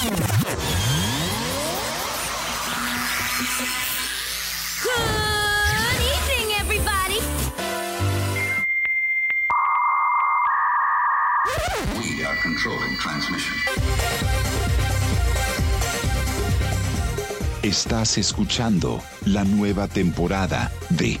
Good evening, everybody. We are controlling transmission. Estás escuchando la nueva temporada de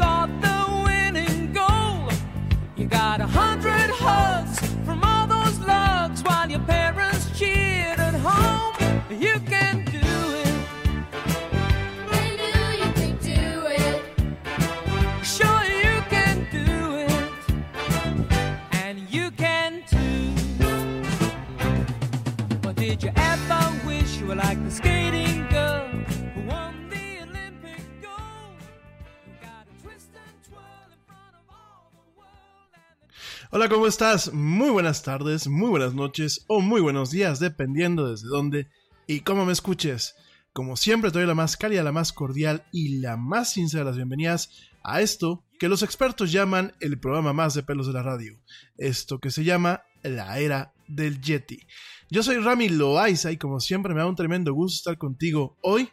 And Hola, ¿cómo estás? Muy buenas tardes, muy buenas noches o muy buenos días, dependiendo desde dónde y cómo me escuches. Como siempre, te doy la más cálida, la más cordial y la más sincera de las bienvenidas a esto que los expertos llaman el programa más de pelos de la radio. Esto que se llama la era del Yeti. Yo soy Rami Loaiza y como siempre me da un tremendo gusto estar contigo hoy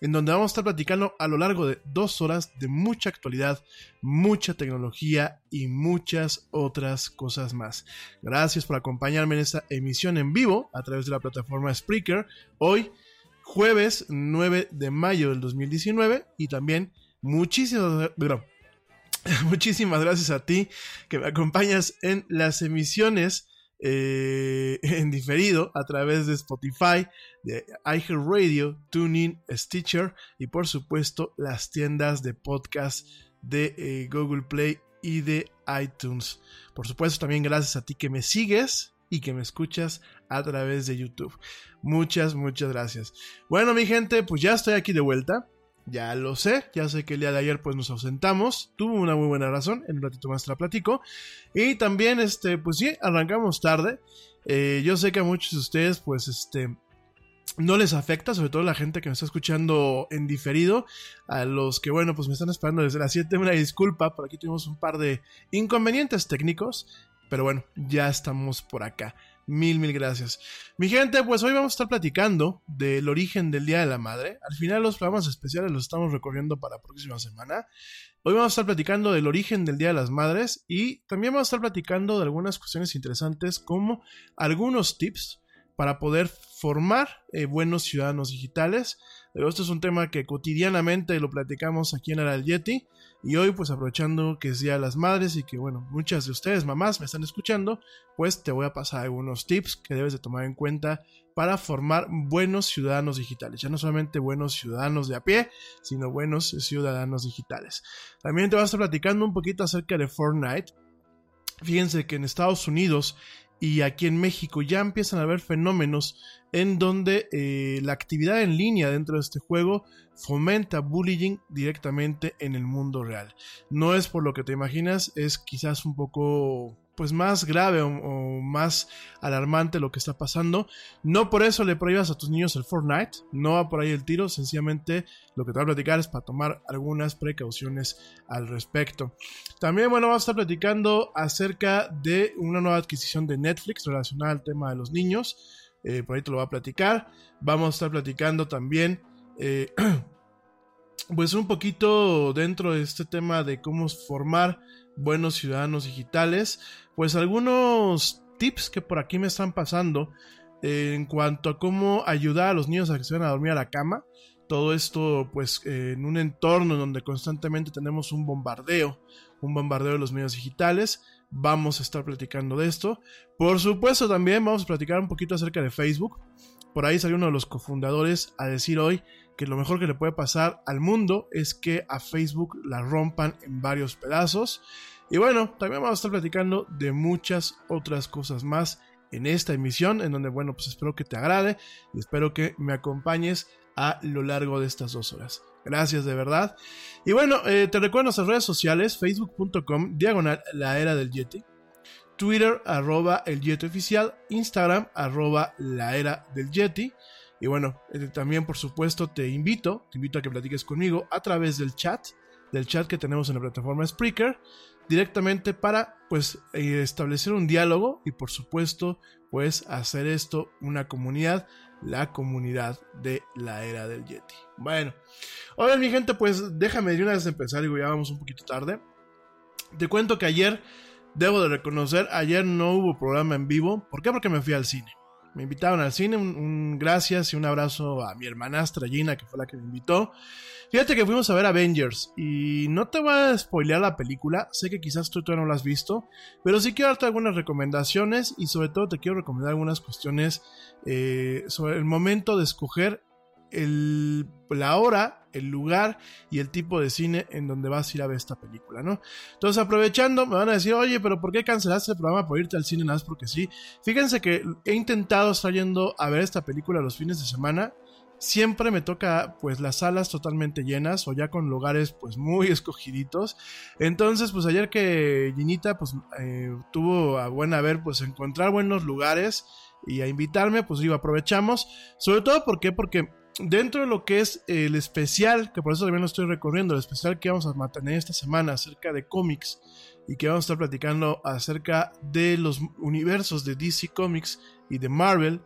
en donde vamos a estar platicando a lo largo de dos horas de mucha actualidad, mucha tecnología y muchas otras cosas más. Gracias por acompañarme en esta emisión en vivo a través de la plataforma Spreaker, hoy jueves 9 de mayo del 2019 y también muchísimas, muchísimas gracias a ti que me acompañas en las emisiones eh, en diferido a través de Spotify, de iHeartRadio, TuneIn, Stitcher y por supuesto las tiendas de podcast de eh, Google Play y de iTunes. Por supuesto también gracias a ti que me sigues y que me escuchas a través de YouTube. Muchas, muchas gracias. Bueno mi gente, pues ya estoy aquí de vuelta. Ya lo sé, ya sé que el día de ayer pues nos ausentamos, tuvo una muy buena razón, en un ratito más te la platico. Y también, este, pues sí, arrancamos tarde. Eh, yo sé que a muchos de ustedes pues este, no les afecta, sobre todo la gente que me está escuchando en diferido, a los que bueno pues me están esperando desde las 7, una disculpa, por aquí tuvimos un par de inconvenientes técnicos, pero bueno, ya estamos por acá. Mil, mil gracias. Mi gente, pues hoy vamos a estar platicando del origen del Día de la Madre. Al final los programas especiales los estamos recorriendo para la próxima semana. Hoy vamos a estar platicando del origen del Día de las Madres y también vamos a estar platicando de algunas cuestiones interesantes como algunos tips para poder formar eh, buenos ciudadanos digitales. Pero esto es un tema que cotidianamente lo platicamos aquí en el Yeti. Y hoy, pues aprovechando que es Día de las Madres y que, bueno, muchas de ustedes, mamás, me están escuchando, pues te voy a pasar algunos tips que debes de tomar en cuenta para formar buenos ciudadanos digitales. Ya no solamente buenos ciudadanos de a pie, sino buenos ciudadanos digitales. También te voy a estar platicando un poquito acerca de Fortnite. Fíjense que en Estados Unidos y aquí en México ya empiezan a haber fenómenos en donde eh, la actividad en línea dentro de este juego fomenta bullying directamente en el mundo real. No es por lo que te imaginas, es quizás un poco pues más grave o, más alarmante lo que está pasando. No por eso le prohíbas a tus niños el Fortnite, no va por ahí el tiro, sencillamente lo que te voy a platicar es para tomar algunas precauciones al respecto. También, bueno, vamos a estar platicando acerca de una nueva adquisición de Netflix relacionada al tema de los niños. Eh, por ahí te lo voy a platicar. Vamos a estar platicando también. Eh, pues un poquito dentro de este tema de cómo formar buenos ciudadanos digitales, pues algunos tips que por aquí me están pasando eh, en cuanto a cómo ayudar a los niños a que se vayan a dormir a la cama. Todo esto pues eh, en un entorno donde constantemente tenemos un bombardeo, un bombardeo de los medios digitales. Vamos a estar platicando de esto. Por supuesto también vamos a platicar un poquito acerca de Facebook. Por ahí salió uno de los cofundadores a decir hoy que lo mejor que le puede pasar al mundo es que a Facebook la rompan en varios pedazos. Y bueno, también vamos a estar platicando de muchas otras cosas más en esta emisión, en donde, bueno, pues espero que te agrade y espero que me acompañes a lo largo de estas dos horas. Gracias de verdad. Y bueno, eh, te recuerdo nuestras redes sociales, facebook.com, diagonal, la era del Yeti. Twitter, arroba el Yeti oficial. Instagram, arroba la era del Yeti. Y bueno, eh, también por supuesto te invito, te invito a que platiques conmigo a través del chat, del chat que tenemos en la plataforma Spreaker, directamente para pues eh, establecer un diálogo y por supuesto pues hacer esto una comunidad, la comunidad de la era del Yeti. Bueno, ahora mi gente pues déjame de una vez empezar, digo ya vamos un poquito tarde. Te cuento que ayer, debo de reconocer, ayer no hubo programa en vivo. ¿Por qué? Porque me fui al cine me invitaron al cine, un, gracias y un abrazo a mi hermanastra Gina, que fue la que me invitó. Fíjate que fuimos a ver Avengers y no te voy a spoilear la película, sé que quizás tú todavía no la has visto, pero sí quiero darte algunas recomendaciones y sobre todo te quiero recomendar algunas cuestiones eh, sobre el momento de escoger el, la hora, el lugar y el tipo de cine en donde vas a ir a ver esta película, ¿no? Entonces, aprovechando, me van a decir, oye, pero ¿por qué cancelaste el programa por irte al cine? Nada más porque sí. Fíjense que he intentado estar yendo a ver esta película los fines de semana. Siempre me toca pues las salas totalmente llenas o ya con lugares pues muy escogiditos. Entonces pues ayer que Ginita pues eh, tuvo a buena ver pues encontrar buenos lugares y a invitarme pues digo aprovechamos. Sobre todo ¿por qué? porque dentro de lo que es el especial, que por eso también lo estoy recorriendo, el especial que vamos a mantener esta semana acerca de cómics y que vamos a estar platicando acerca de los universos de DC Comics y de Marvel,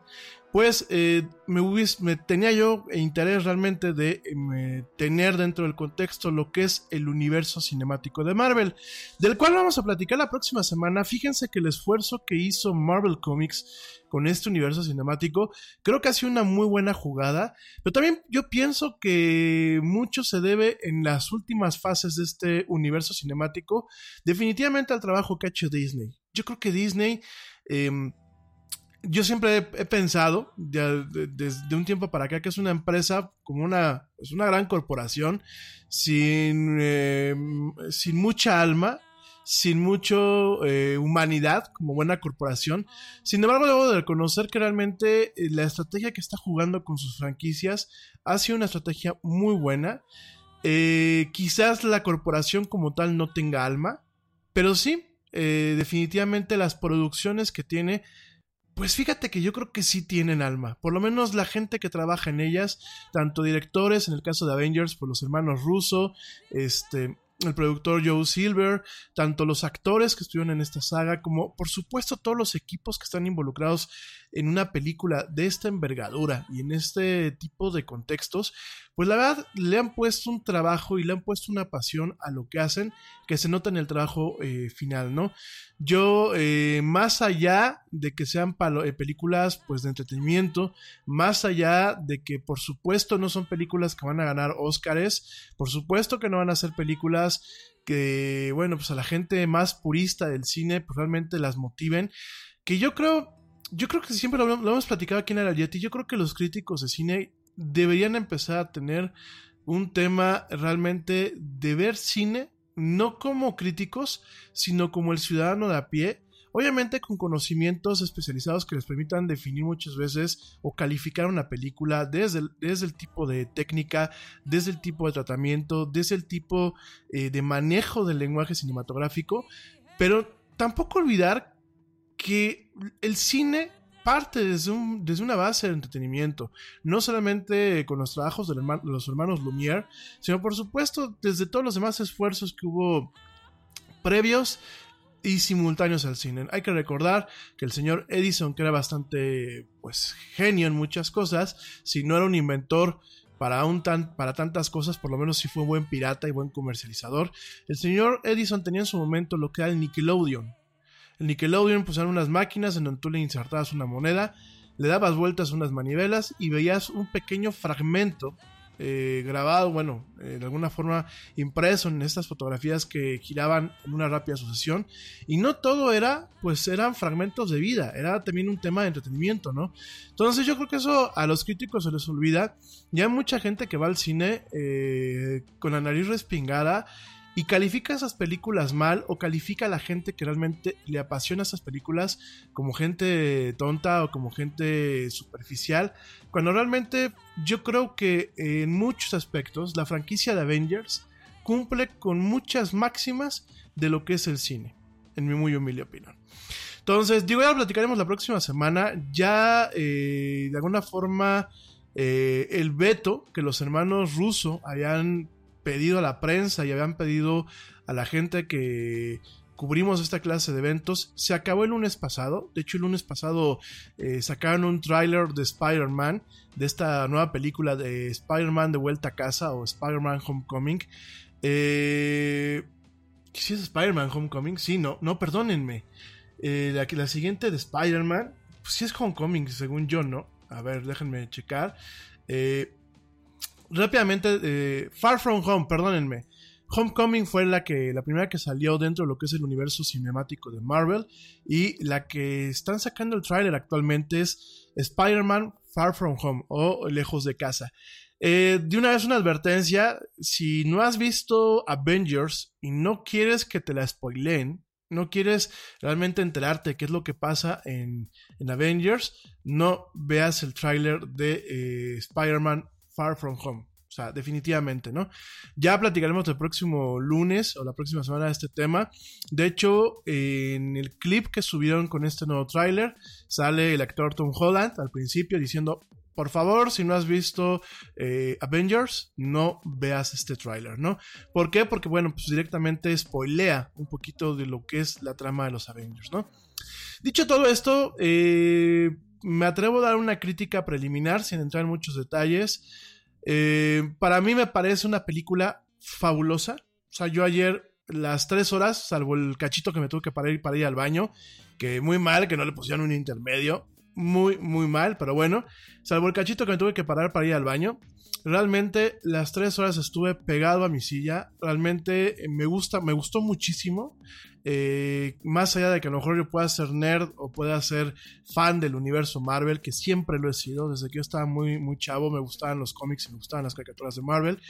pues eh, me, hubies- me tenía yo interés realmente de eh, tener dentro del contexto lo que es el universo cinemático de Marvel, del cual vamos a platicar la próxima semana. Fíjense que el esfuerzo que hizo Marvel Comics con este universo cinemático creo que ha sido una muy buena jugada, pero también yo pienso que mucho se debe en las últimas fases de este universo cinemático definitivamente al trabajo que ha hecho Disney. Yo creo que Disney... em, yo siempre he, pensado, desde un tiempo para acá, que es una empresa como una, es una gran corporación, sin, eh, sin mucha alma, sin mucho eh, humanidad, como buena corporación. Sin embargo, debo de reconocer que realmente eh, la estrategia que está jugando con sus franquicias ha sido una estrategia muy buena. Eh, quizás la corporación como tal no tenga alma, pero sí, definitivamente las producciones que tiene pues fíjate que yo creo que sí tienen alma. Por lo menos la gente que trabaja en ellas, tanto directores, en el caso de Avengers, por los hermanos Russo, este, el productor Joe Silver, tanto los actores que estuvieron en esta saga, como por supuesto todos los equipos que están involucrados en una película de esta envergadura y en este tipo de contextos, pues la verdad le han puesto un trabajo y le han puesto una pasión a lo que hacen que se nota en el trabajo eh, final, ¿no? Yo, eh, más allá de que sean eh, películas pues de entretenimiento, más allá de que por supuesto no son películas que van a ganar Óscares, por supuesto que no van a ser películas que, bueno, pues a la gente más purista del cine pues realmente las motiven, que yo creo, yo creo que siempre lo, hemos platicado aquí en Yeti, yo creo que los críticos de cine deberían empezar a tener un tema realmente de ver cine, no como críticos, sino como el ciudadano de a pie, obviamente con conocimientos especializados que les permitan definir muchas veces o calificar una película desde el, desde el tipo de técnica, desde el tipo de tratamiento, desde el tipo eh, de manejo del lenguaje cinematográfico, pero tampoco olvidar que el cine parte desde, un- desde una base de entretenimiento, no solamente con los trabajos de los hermanos Lumière, sino por supuesto desde todos los demás esfuerzos que hubo previos y simultáneos al cine. Hay que recordar que el señor Edison, que era bastante pues genio en muchas cosas, si no era un inventor para, un tan, para tantas cosas, por lo menos sí fue buen pirata y buen comercializador. El señor Edison tenía en su momento lo que era el Nickelodeon. El Nickelodeon eran unas máquinas en donde tú le insertabas una moneda, le dabas vueltas a unas manivelas y veías un pequeño fragmento eh, grabado, bueno, eh, de alguna forma impreso en estas fotografías que giraban en una rápida sucesión. Y no todo era, pues eran fragmentos de vida, era también un tema de entretenimiento, ¿no? Entonces yo creo que eso a los críticos se les olvida. Ya hay mucha gente que va al cine eh, con la nariz respingada y califica esas películas mal o califica a la gente que realmente le apasiona esas películas como gente tonta o como gente superficial, cuando realmente yo creo que en muchos aspectos la franquicia de Avengers cumple con muchas máximas de lo que es el cine, en mi muy humilde opinión. Entonces, digo, ya lo platicaremos la próxima semana. Ya, eh, de alguna forma, eh, el veto que los hermanos Russo habían pedido a la prensa y habían pedido a la gente que cubrimos esta clase de eventos se acabó el lunes pasado. De hecho, el lunes pasado eh, sacaron un tráiler de Spider-Man, de esta nueva película de Spider-Man de vuelta a casa o Spider-Man Homecoming. Eh, ¿Sí es Spider-Man Homecoming? Sí, no, no, perdónenme. Eh, la, siguiente de Spider-Man, pues sí es Homecoming, según yo, ¿no? A ver, déjenme checar. Eh, rápidamente, eh, Far From Home, perdónenme. Homecoming fue la que la primera que salió dentro de lo que es el universo cinemático de Marvel y la que están sacando el tráiler actualmente es Spider-Man Far From Home o Lejos de casa. Eh, de una vez una advertencia, si no has visto Avengers y no quieres que te la spoileen, no quieres realmente enterarte qué es lo que pasa en, en Avengers, no veas el tráiler de eh, Spider-Man Far From Home. O sea, definitivamente, ¿no? Ya platicaremos el próximo lunes o la próxima semana de este tema. De hecho, en el clip que subieron con este nuevo tráiler, sale el actor Tom Holland al principio diciendo, por favor, si no has visto eh, Avengers, no veas este tráiler, ¿no? ¿Por qué? Porque, bueno, pues directamente spoilea un poquito de lo que es la trama de los Avengers, ¿no? Dicho todo esto, eh, me atrevo a dar una crítica preliminar sin entrar en muchos detalles. Eh, para mí me parece una película fabulosa. O sea, yo ayer las tres horas, salvo el cachito que me tuve que parar para ir al baño, que muy mal que no le pusieron un intermedio. Muy, muy mal, pero bueno. Salvo el cachito que me tuve que parar para ir al baño. Realmente las tres horas estuve pegado a mi silla. Realmente eh, me gusta, me gustó muchísimo. Eh, más allá de que a lo mejor yo pueda ser nerd o pueda ser fan del universo Marvel, que siempre lo he sido, desde que yo estaba muy, muy chavo, me gustaban los cómics y me gustaban las caricaturas de Marvel.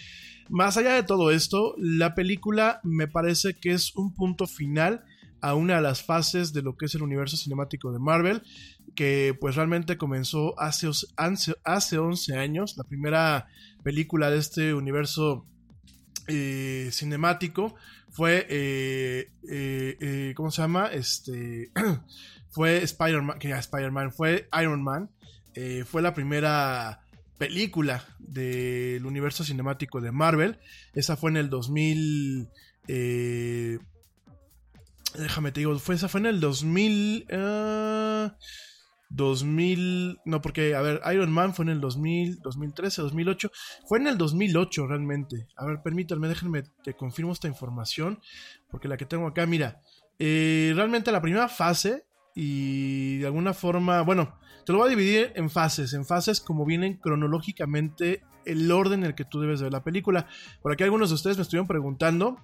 Más allá de todo esto, la película me parece que es un punto final a una de las fases de lo que es el universo cinemático de Marvel, que pues realmente comenzó hace, hace, hace 11 años, la primera película de este universo eh, cinemático fue, eh, eh, eh, ¿cómo se llama? Este, fue Spider-Man, que ya Spider-Man, fue Iron Man, eh, fue la primera película del universo cinemático de Marvel, esa fue en el 2000, eh, déjame te digo, fue, esa fue en el 2000, ah, 2000, no, porque, a ver, Iron Man fue en el 2000, 2013, 2008, fue en el 2008 realmente. A ver, permítanme, déjenme, te confirmo esta información, porque la que tengo acá, mira, eh, realmente la primera fase, y de alguna forma, bueno, te lo voy a dividir en fases, en fases como vienen cronológicamente el orden en el que tú debes ver la película. Por aquí algunos de ustedes me estuvieron preguntando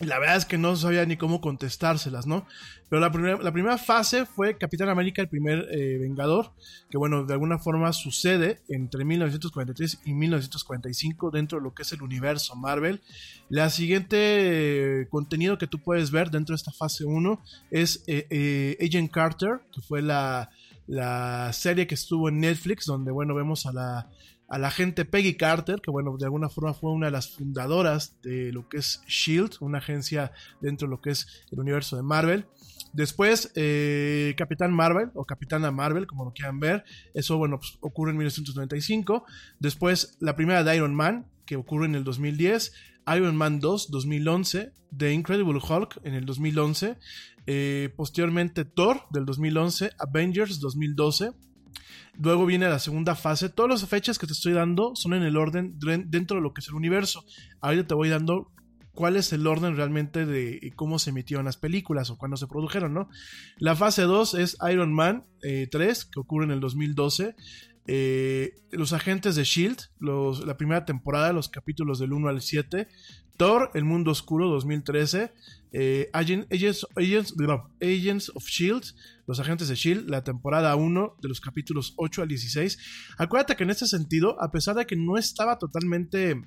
la verdad es que no sabía ni cómo contestárselas, ¿no? Pero la, primera- la primera fase fue Capitán América, el primer eh, Vengador, que bueno, de alguna forma sucede entre 1943 y 1945 dentro de lo que es el universo Marvel. La siguiente eh, contenido que tú puedes ver dentro de esta fase 1 es eh, Agent Carter, que fue la, la serie que estuvo en Netflix, donde bueno, vemos a la, a la agente Peggy Carter, que bueno, de alguna forma fue una de las fundadoras de lo que es Shield, una agencia dentro de lo que es el universo de Marvel. Después, eh, Capitán Marvel, o Capitana Marvel, como lo quieran ver, eso bueno, pues, ocurre en 1995. Después, la primera de Iron Man, que ocurre en el 2010. Iron Man 2, 2011. The Incredible Hulk, en el 2011. Eh, posteriormente, Thor, del 2011. Avengers, 2012. Luego viene la segunda fase. Todas las fechas que te estoy dando son en el orden dentro de lo que es el universo. Ahorita te voy dando cuál es el orden realmente de cómo se emitieron las películas o cuándo se produjeron, ¿no? La fase 2 es Iron Man eh, 3, que ocurre en el 2012. Eh, los agentes de Shield, la primera temporada, los capítulos del 1 al 7. Thor, El Mundo Oscuro, 2013. Eh, Agent- Agents, Agents- Agents of Shield, los agentes de Shield, la temporada 1 de los capítulos 8 al 16. Acuérdate que en este sentido, a pesar de que no estaba totalmente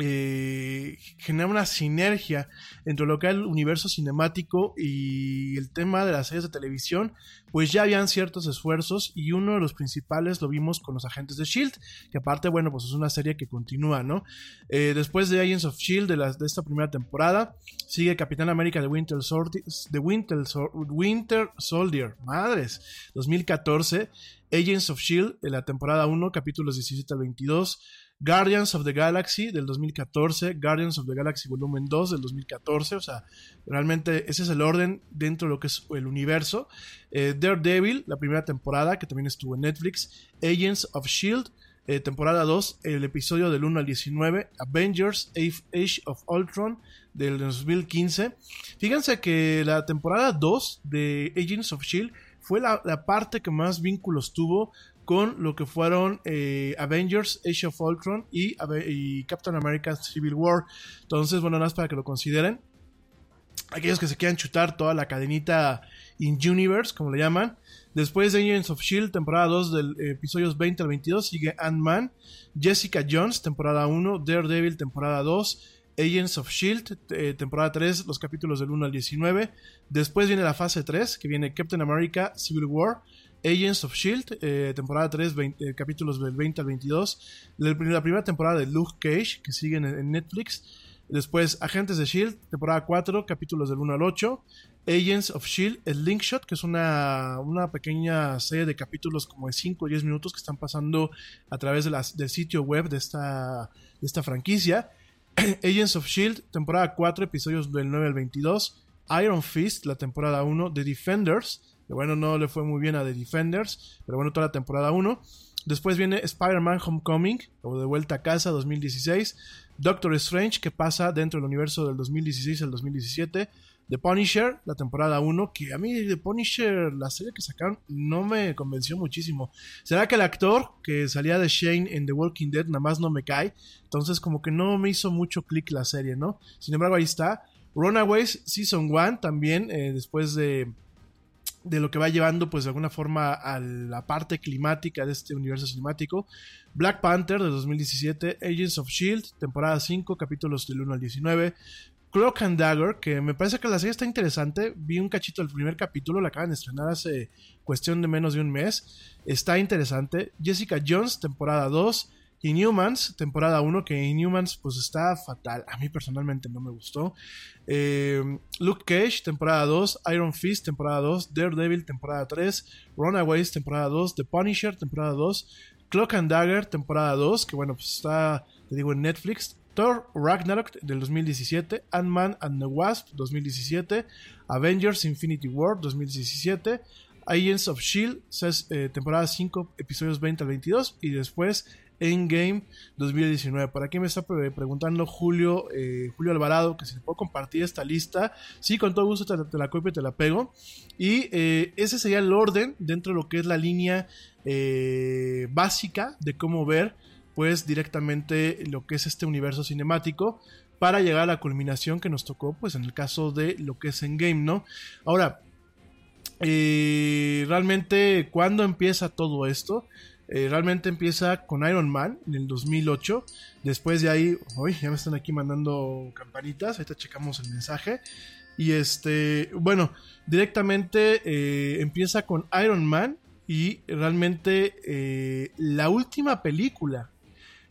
eh, genera una sinergia entre lo que es el universo cinemático y el tema de las series de televisión, pues ya habían ciertos esfuerzos y uno de los principales lo vimos con los agentes de Shield, que aparte, bueno, pues es una serie que continúa, ¿no? Eh, después de Agents of Shield de, de esta primera temporada, sigue Capitán América de Winter, Winter, Winter Soldier, madres, 2014, Agents of Shield de la temporada 1, capítulos 17 al 22. Guardians of the Galaxy del 2014, Guardians of the Galaxy Volumen 2 del 2014, o sea, realmente ese es el orden dentro de lo que es el universo. Eh, Daredevil, la primera temporada, que también estuvo en Netflix, Agents of Shield, eh, temporada 2, el episodio del 1 al 19, Avengers Age of Ultron del 2015. Fíjense que la temporada 2 de Agents of Shield fue la parte que más vínculos tuvo con lo que fueron eh, Avengers, Age of Ultron y, Captain America Civil War. Entonces, bueno, nada más para que lo consideren. Aquellos que se quieran chutar toda la cadenita in-universe, como le llaman. Después de Agents of Shield, temporada 2 del eh, episodios 20 al 22, sigue Ant-Man, Jessica Jones, temporada 1, Daredevil, temporada 2, Agents of Shield, eh, temporada 3, los capítulos del 1 al 19. Después viene la fase 3, que viene Captain America, Civil War, Agents of Shield, eh, temporada 3, 20, eh, capítulos del 20 al 22. La, primera temporada de Luke Cage, que sigue en, Netflix. Después, Agentes de Shield, temporada 4, capítulos del 1 al 8. Agents of Shield, el Linkshot, que es una, pequeña serie de capítulos como de 5 o 10 minutos que están pasando a través del sitio web de esta, de esta franquicia. Agents of Shield, temporada 4, episodios del 9 al 22. Iron Fist, la temporada 1. The Defenders, que bueno, no le fue muy bien a The Defenders, pero bueno, toda la temporada 1. Después viene Spider-Man Homecoming, o De Vuelta a Casa 2016. Doctor Strange, que pasa dentro del universo del 2016 al 2017. The Punisher, la temporada 1, que a mí The Punisher, la serie que sacaron, no me convenció muchísimo. ¿Será que el actor que salía de Shane en The Walking Dead nada más no me cae? Entonces como que no me hizo mucho clic la serie, ¿no? Sin embargo, ahí está. Runaways Season 1 también, eh, después de, de lo que va llevando pues de alguna forma a la parte climática de este universo cinemático. Black Panther de 2017, Agents of Shield, temporada 5, capítulos del 1 al 19. Cloak and Dagger, que me parece que la serie está interesante. Vi un cachito del primer capítulo, la acaban de estrenar hace cuestión de menos de un mes. Está interesante. Jessica Jones, temporada 2. Inhumans, temporada 1, que Inhumans pues está fatal. A mí personalmente no me gustó. Eh, Luke Cage, temporada 2. Iron Fist, temporada 2. Daredevil, temporada 3. Runaways, temporada 2. The Punisher, temporada 2. Cloak and Dagger, temporada 2, que bueno, pues está, te digo, en Netflix. Thor Ragnarok del 2017, Ant-Man and the Wasp 2017, Avengers Infinity War 2017, Agents of Shield, eh, temporada 5, episodios 20 al 22 y después Endgame 2019. Por aquí me está pre- preguntando Julio, eh, Julio Alvarado que si puedo compartir esta lista. Sí, con todo gusto te la copio y te la pego. Y eh, ese sería el orden dentro de lo que es la línea eh, básica de cómo ver pues directamente lo que es este universo cinemático para llegar a la culminación que nos tocó pues en el caso de lo que es Endgame, ¿no? Ahora, eh, realmente, ¿cuándo empieza todo esto? Eh, realmente empieza con Iron Man en el 2008. Después de ahí, uy, ya me están aquí mandando campanitas. Ahorita checamos el mensaje. Y este, bueno, directamente eh, empieza con Iron Man. Y realmente eh, la última película,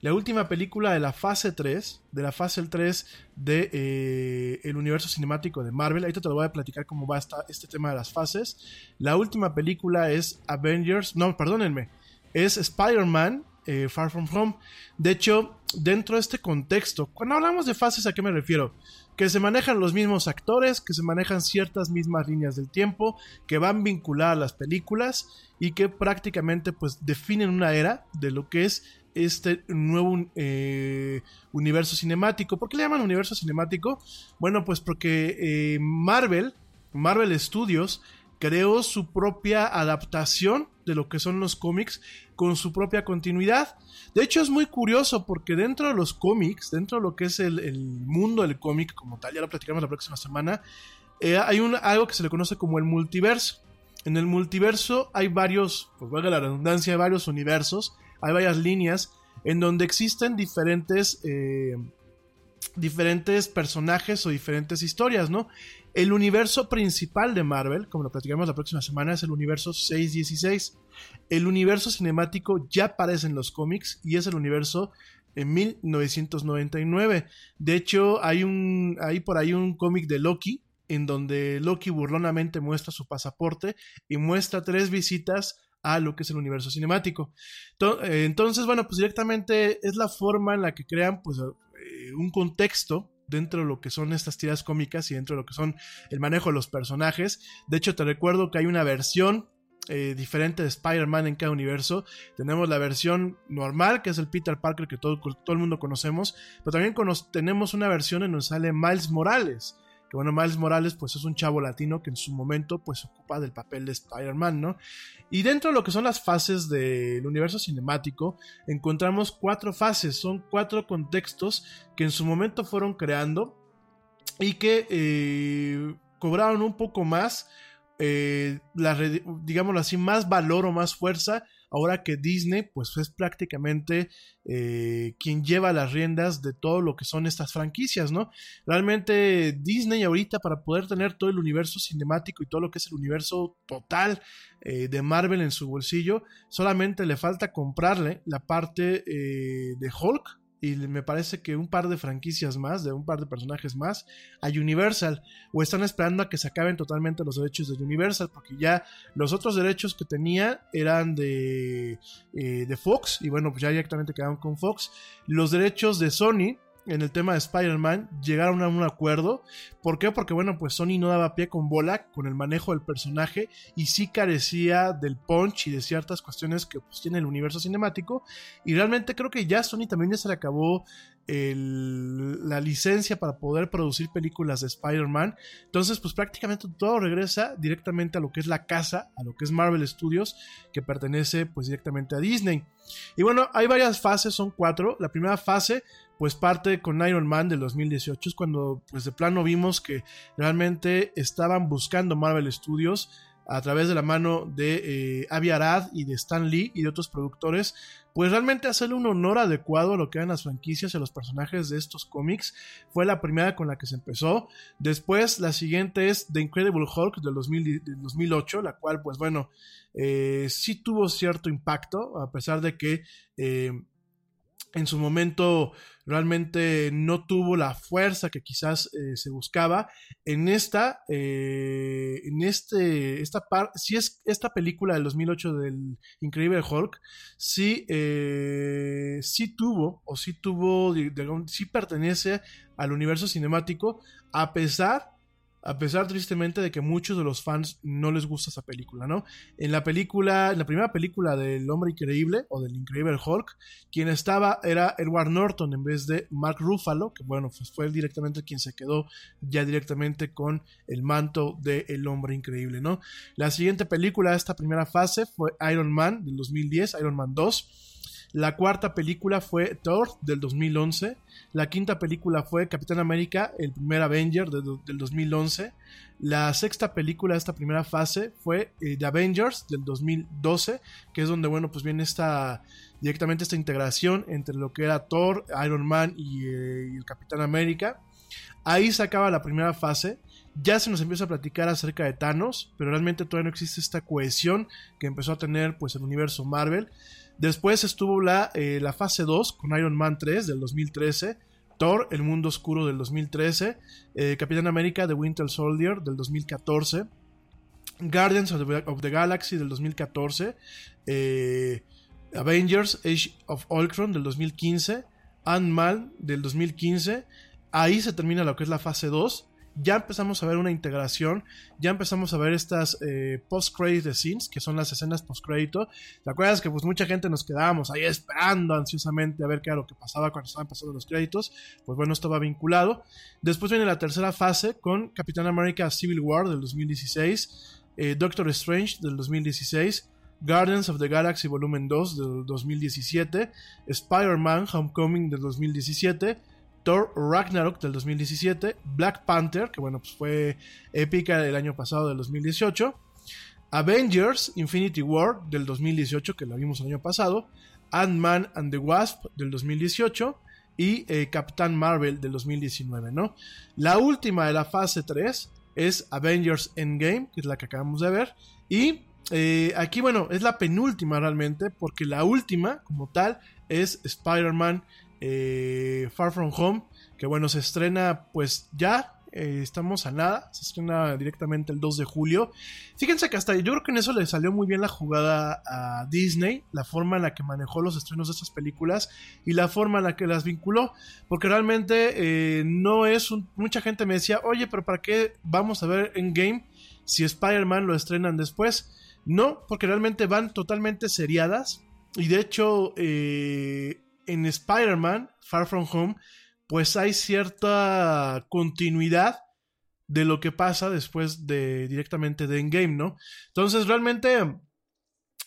la última película de la fase 3, de la fase 3 de eh, el universo cinemático de Marvel. Ahorita te lo voy a platicar cómo va esta- este tema de las fases. La última película es Avengers, no, perdónenme, es Spider-Man eh, Far From Home. De hecho, dentro de este contexto, cuando hablamos de fases, ¿a qué me refiero? Que se manejan los mismos actores, que se manejan ciertas mismas líneas del tiempo, que van vinculadas a las películas y que prácticamente pues definen una era de lo que es este nuevo eh, universo cinemático. ¿Por qué le llaman universo cinemático? Bueno, pues porque eh, Marvel, Marvel Studios, creó su propia adaptación de lo que son los cómics con su propia continuidad. De hecho, es muy curioso porque dentro de los cómics, dentro de lo que es el, el mundo del cómic como tal, ya lo platicamos la próxima semana, eh, hay un, algo que se le conoce como el multiverso. En el multiverso hay varios, pues valga la redundancia, hay varios universos, hay varias líneas en donde existen diferentes, eh, diferentes personajes o diferentes historias, ¿no? El universo principal de Marvel, como lo platicamos la próxima semana, es el universo 616. El universo cinemático ya aparece en los cómics y es el universo en 1999. De hecho, hay un hay por ahí un cómic de Loki en donde Loki burlonamente muestra su pasaporte y muestra tres visitas a lo que es el universo cinemático. Eh, Entonces, bueno, pues directamente es la forma en la que crean pues eh, un contexto dentro de lo que son estas tiras cómicas y dentro de lo que son el manejo de los personajes. De hecho, te recuerdo que hay una versión eh, diferente de Spider-Man en cada universo. Tenemos la versión normal, que es el Peter Parker que todo, todo el mundo conocemos, pero también tenemos una versión en donde sale Miles Morales, que bueno, Miles Morales pues es un chavo latino que en su momento pues ocupa del papel de Spider-Man, ¿no? Y dentro de lo que son las fases del universo cinemático, encontramos cuatro fases, son cuatro contextos que en su momento fueron creando y que eh, cobraron un poco más, eh, la, digámoslo así, más valor o más fuerza ahora que Disney pues es prácticamente eh, quien lleva las riendas de todo lo que son estas franquicias, ¿no? Realmente Disney ahorita para poder tener todo el universo cinemático y todo lo que es el universo total eh, de Marvel en su bolsillo, solamente le falta comprarle la parte eh, de Hulk y me parece que un par de franquicias más, de un par de personajes más, a Universal, o están esperando a que se acaben totalmente los derechos de Universal, porque ya los otros derechos que tenía eran de, eh, de Fox, y bueno, pues ya directamente quedaron con Fox. Los derechos de Sony en el tema de Spider-Man llegaron a un acuerdo. ¿Por qué? Porque bueno, pues Sony no daba pie con bola con el manejo del personaje y sí carecía del punch y de ciertas cuestiones que pues, tiene el universo cinemático. Y realmente creo que ya Sony también ya se le acabó la licencia para poder producir películas de Spider-Man. Entonces, pues prácticamente todo regresa directamente a lo que es la casa, a lo que es Marvel Studios, que pertenece pues directamente a Disney. Y bueno, hay varias fases, son cuatro. La primera fase, pues parte con Iron Man del 2018, es cuando pues de plano vimos que realmente estaban buscando Marvel Studios a través de la mano de eh, Avi Arad y de Stan Lee y de otros productores, pues realmente hacerle un honor adecuado a lo que eran las franquicias y a los personajes de estos cómics. Fue la primera con la que se empezó. Después, la siguiente es The Incredible Hulk del, 2000 del 2008, la cual, pues bueno, eh, sí tuvo cierto impacto, a pesar de que eh, en su momento realmente no tuvo la fuerza que quizás eh, se buscaba. En esta, eh, en este, esta si es esta película del 2008 del Increíble Hulk, sí, eh, sí tuvo, o sí tuvo, de- de- sí pertenece al universo cinemático, a pesar a pesar tristemente de que muchos de los fans no les gusta esa película, ¿no? En la película, en la primera película del Hombre Increíble o del Increíble Hulk, quien estaba era Edward Norton en vez de Mark Ruffalo, que bueno, pues fue directamente quien se quedó ya directamente con el manto de El Hombre Increíble, ¿no? La siguiente película de esta primera fase fue Iron Man del 2010, Iron Man 2. La cuarta película fue Thor del 2011. La quinta película fue Capitán América, el primer Avenger de- del 2011. La sexta película de esta primera fase fue eh, The Avengers del 2012, que es donde, bueno, pues viene esta directamente esta integración entre lo que era Thor, Iron Man y, eh, y el Capitán América. Ahí se acaba la primera fase. Ya se nos empieza a platicar acerca de Thanos, pero realmente todavía no existe esta cohesión que empezó a tener pues el universo Marvel. Después estuvo la, eh, fase 2 con Iron Man 3 del 2013, Thor, El Mundo Oscuro del 2013, eh, Capitán América The Winter Soldier del 2014, Guardians of the, of the Galaxy del 2014, eh, Avengers Age of Ultron del 2015, Ant-Man del 2015. Ahí se termina lo que es la fase 2. Ya empezamos a ver una integración, ya empezamos a ver estas eh, post-credit scenes, que son las escenas post-crédito. ¿Te acuerdas que pues mucha gente nos quedábamos ahí esperando ansiosamente a ver qué era lo que pasaba cuando estaban pasando los créditos? Pues bueno, esto va vinculado. Después viene la tercera fase con Capitán América Civil War del 2016, eh, Doctor Strange del 2016, Guardians of the Galaxy Volumen 2 del 2017, Spider-Man Homecoming del 2017, Thor Ragnarok del 2017, Black Panther, que bueno, pues fue épica el año pasado del 2018, Avengers Infinity War del 2018, que la vimos el año pasado, Ant-Man and the Wasp del 2018 y eh, Capitán Marvel del 2019, ¿no? La última de la fase 3 es Avengers Endgame, que es la que acabamos de ver, y eh, aquí, bueno, es la penúltima realmente, porque la última, como tal, es Spider-Man eh, Far From Home, que bueno, se estrena pues ya, eh, estamos a nada, se estrena directamente el 2 de julio. Fíjense que hasta yo creo que en eso le salió muy bien la jugada a Disney, la forma en la que manejó los estrenos de estas películas y la forma en la que las vinculó, porque realmente eh, no es. Mucha gente me decía, oye, pero ¿para qué vamos a ver Endgame si Spider-Man lo estrenan después? No, porque realmente van totalmente seriadas y de hecho... Eh, en Spider-Man, Far From Home, pues hay cierta continuidad de lo que pasa después de directamente de Endgame, ¿no? Entonces, realmente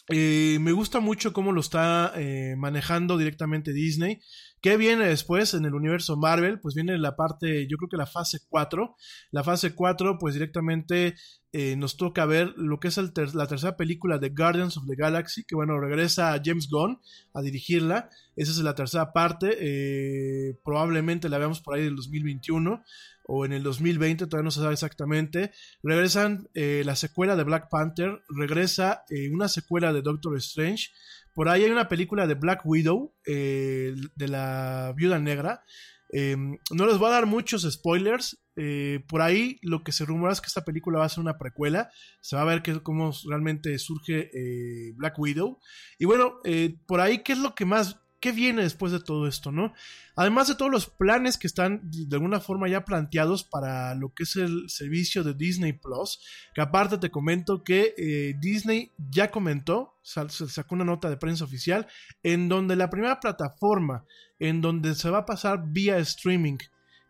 eh, me gusta mucho cómo lo está eh, manejando directamente Disney. ¿Qué viene después en el universo Marvel? Pues viene la parte, yo creo que la fase 4. La fase 4, pues directamente eh, nos toca ver lo que es la tercera película de Guardians of the Galaxy, que bueno, regresa James Gunn a dirigirla. Esa es la tercera parte. eh, probablemente la veamos por ahí del 2021 o en el 2020, todavía no se sabe exactamente. Regresan eh, la secuela de Black Panther, regresa una secuela de Doctor Strange. Por ahí hay una película de Black Widow, eh, de la viuda negra. Eh, no les voy a dar muchos spoilers. eh, por ahí lo que se rumora es que esta película va a ser una precuela. Se va a ver que, cómo realmente surge eh, Black Widow. Y bueno, por ahí, ¿qué es lo que más... ¿Qué viene después de todo esto, no? Además de todos los planes que están de alguna forma ya planteados para lo que es el servicio de Disney Plus, que aparte te comento que eh, Disney ya comentó, se sacó una nota de prensa oficial, en donde la primera plataforma en donde se va a pasar vía streaming,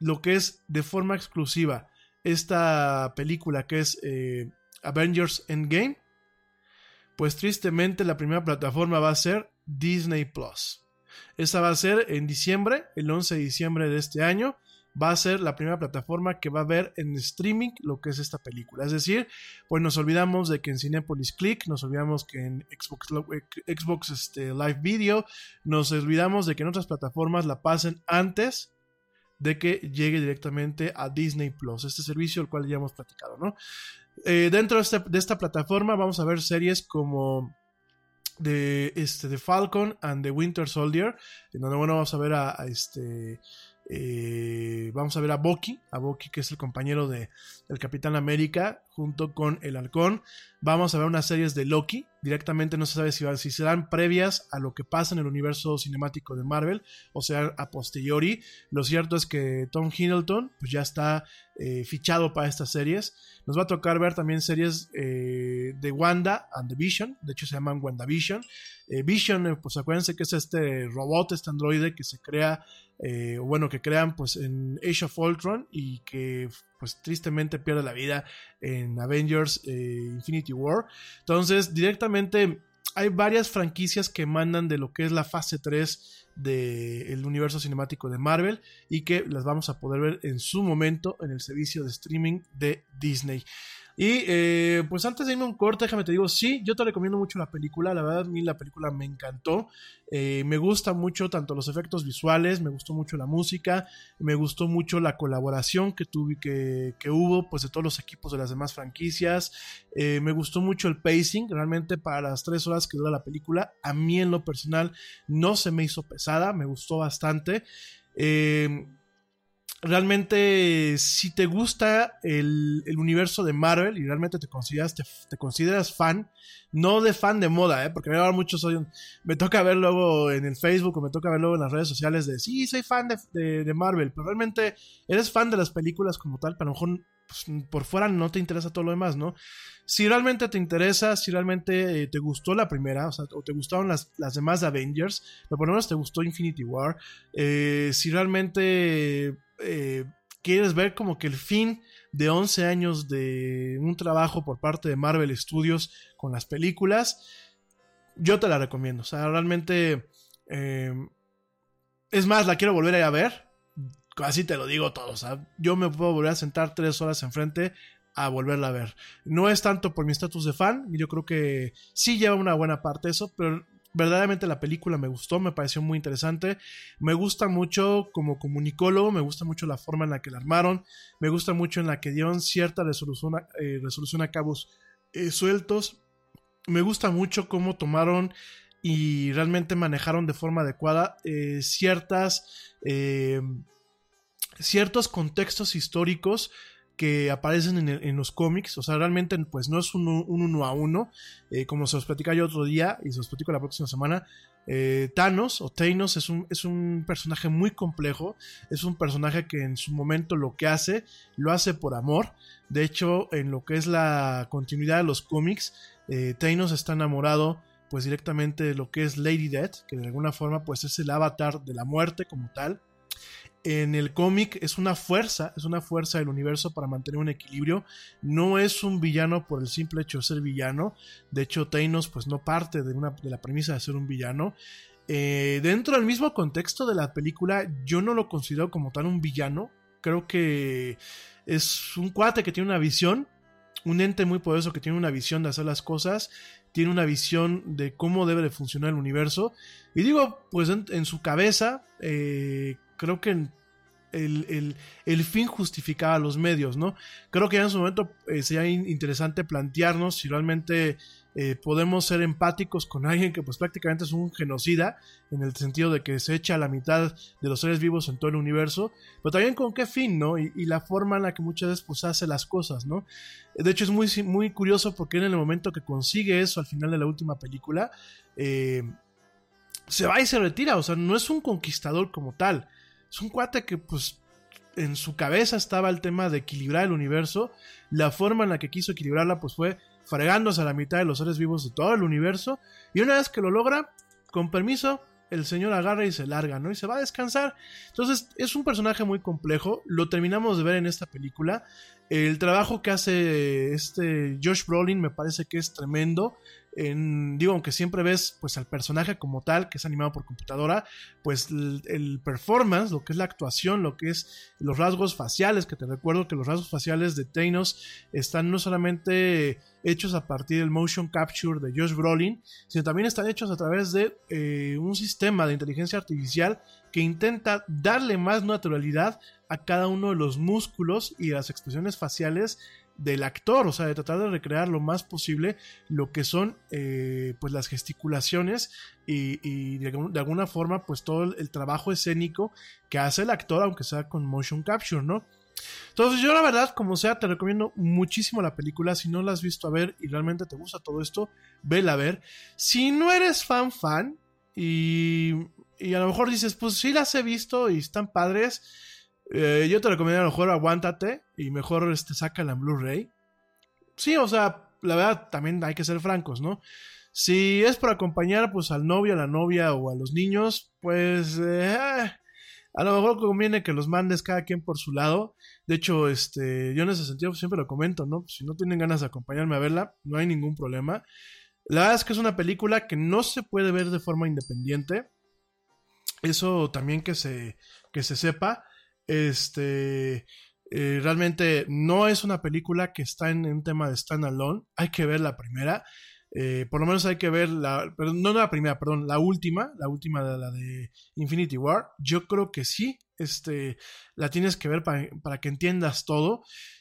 lo que es de forma exclusiva, esta película que es eh, Avengers Endgame, pues tristemente la primera plataforma va a ser Disney Plus. Esa va a ser en diciembre, el 11 de diciembre de este año. Va a ser la primera plataforma que va a ver en streaming lo que es esta película. Es decir, pues nos olvidamos de que en Cinepolis Click, nos olvidamos que en Xbox, este, Live Video, nos olvidamos de que en otras plataformas la pasen antes de que llegue directamente a Disney Plus, este servicio el cual ya hemos platicado, ¿no? Eh, dentro de, este- de esta plataforma vamos a ver series como de este de Falcon and the Winter Soldier en donde bueno vamos a ver a, este eh, vamos a ver a Bucky a Bucky que es el compañero de del Capitán América junto con el Halcón vamos a ver unas series de Loki directamente no se sabe si, serán previas a lo que pasa en el universo cinemático de Marvel o sea a posteriori lo cierto es que Tom Hiddleston pues ya está eh, fichado para estas series nos va a tocar ver también series eh, de Wanda and the Vision. De hecho, se llaman WandaVision. Eh, Vision, eh, pues acuérdense que es este robot, este androide que se crea, bueno, que crean pues en Age of Ultron y que pues tristemente pierde la vida en Avengers eh, Infinity War. Entonces, directamente hay varias franquicias que mandan de lo que es la fase 3 del universo cinemático de Marvel y que las vamos a poder ver en su momento en el servicio de streaming de Disney. Y eh, pues antes de irme un corte, déjame te digo, sí, yo te recomiendo mucho la película, la verdad a mí la película me encantó, Eh, me gusta mucho tanto los efectos visuales, me gustó mucho la música, me gustó mucho la colaboración que tuve, que, que hubo pues de todos los equipos de las demás franquicias, Eh, me gustó mucho el pacing, realmente para las tres horas que dura la película, a mí en lo personal no se me hizo pesada, me gustó bastante. Eh, realmente si te gusta el, el universo de Marvel y realmente te consideras, te, consideras fan, no de fan de moda, ¿eh? porque me, mucho soy me toca ver luego en el Facebook o me toca ver luego en las redes sociales de sí, soy fan de, de- Marvel, pero realmente eres fan de las películas como tal, pero a lo mejor pues, por fuera no te interesa todo lo demás, ¿no? Si realmente te interesa, si realmente eh, te gustó la primera, o sea, o te gustaron las, las demás de Avengers, pero por lo menos te gustó Infinity War, eh, si realmente eh, quieres ver como que el fin de 11 años de un trabajo por parte de Marvel Studios con las películas, yo te la recomiendo. O sea, realmente... eh, es más, la quiero volver a ver. Así te lo digo todo. O sea, yo me puedo volver a sentar tres horas enfrente a volverla a ver. No es tanto por mi estatus de fan, yo creo que sí lleva una buena parte eso, pero verdaderamente la película me gustó, me pareció muy interesante. Me gusta mucho como comunicólogo, me gusta mucho la forma en la que la armaron, me gusta mucho en la que dieron cierta resolución a, eh, cabos eh, sueltos. Me gusta mucho cómo tomaron y realmente manejaron de forma adecuada eh, ciertas ciertos contextos históricos que aparecen en, en los cómics, o sea, realmente pues no es un, un uno a uno, eh, como se os platicaba yo otro día y se os platico la próxima semana, eh, Thanos o Thanos es un, es un personaje muy complejo, es un personaje que en su momento lo que hace, lo hace por amor, de hecho en lo que es la continuidad de los cómics, eh, Thanos está enamorado pues directamente de lo que es Lady Death, que de alguna forma pues es el avatar de la muerte como tal, en el cómic es una fuerza, es una fuerza del universo para mantener un equilibrio. No es un villano por el simple hecho de ser villano. De hecho, Thanos pues no parte de, una, de la premisa de ser un villano. Eh, dentro del mismo contexto de la película, yo no lo considero como tal un villano. Creo que es un cuate que tiene una visión, un ente muy poderoso que tiene una visión de hacer las cosas, tiene una visión de cómo debe de funcionar el universo. Y digo, pues en, en su cabeza, eh, creo que el, el- el fin justificaba los medios, ¿no? Creo que ya en su momento eh, sería in- interesante plantearnos si realmente eh, podemos ser empáticos con alguien que pues prácticamente es un genocida, en el sentido de que se echa a la mitad de los seres vivos en todo el universo, pero también con qué fin, ¿no? Y, y la forma en la que muchas veces pues hace las cosas, ¿no? De hecho es muy, muy curioso porque en el momento que consigue eso al final de la última película, eh, se va y se retira, o sea, no es un conquistador como tal, es un cuate que pues en su cabeza estaba el tema de equilibrar el universo, la forma en la que quiso equilibrarla pues fue fregándose a la mitad de los seres vivos de todo el universo, y una vez que lo logra, con permiso, el señor agarra y se larga, ¿no? Y se va a descansar. Entonces, es un personaje muy complejo, lo terminamos de ver en esta película. El trabajo que hace este Josh Brolin me parece que es tremendo. En, digo, aunque siempre ves pues al personaje como tal, que es animado por computadora, pues el, performance, lo que es la actuación, lo que es los rasgos faciales, que te recuerdo que los rasgos faciales de Thanos están no solamente hechos a partir del motion capture de Josh Brolin, sino también están hechos a través de eh, un sistema de inteligencia artificial que intenta darle más naturalidad a cada uno de los músculos y las expresiones faciales del actor, o sea, de tratar de recrear lo más posible lo que son eh, pues las gesticulaciones y, y de, alguna forma pues todo el, el trabajo escénico que hace el actor, aunque sea con motion capture, ¿no? Entonces yo la verdad, como sea, te recomiendo muchísimo la película. Si no la has visto a ver y realmente te gusta todo esto, vela a ver. Si no eres fan fan y, y a lo mejor dices, pues sí las he visto y están padres, eh, yo te recomiendo a lo mejor aguántate y mejor este, sácala en Blu-ray. Sí, o sea, la verdad también hay que ser francos, ¿no? Si es para acompañar pues al novio, a la novia o a los niños, pues eh, a lo mejor conviene que los mandes cada quien por su lado. De hecho, este, yo en ese sentido siempre lo comento, ¿no? Si no tienen ganas de acompañarme a verla, no hay ningún problema. La verdad es que es una película que no se puede ver de forma independiente. Eso también que se, que se sepa. Este, eh, realmente no es una película que está en un tema de standalone. Hay que ver la primera. Eh, por lo menos hay que ver la, perdón, no la primera, perdón, la última, la última de la de Infinity War. Yo creo que sí, este, la tienes que ver para, para que entiendas todo.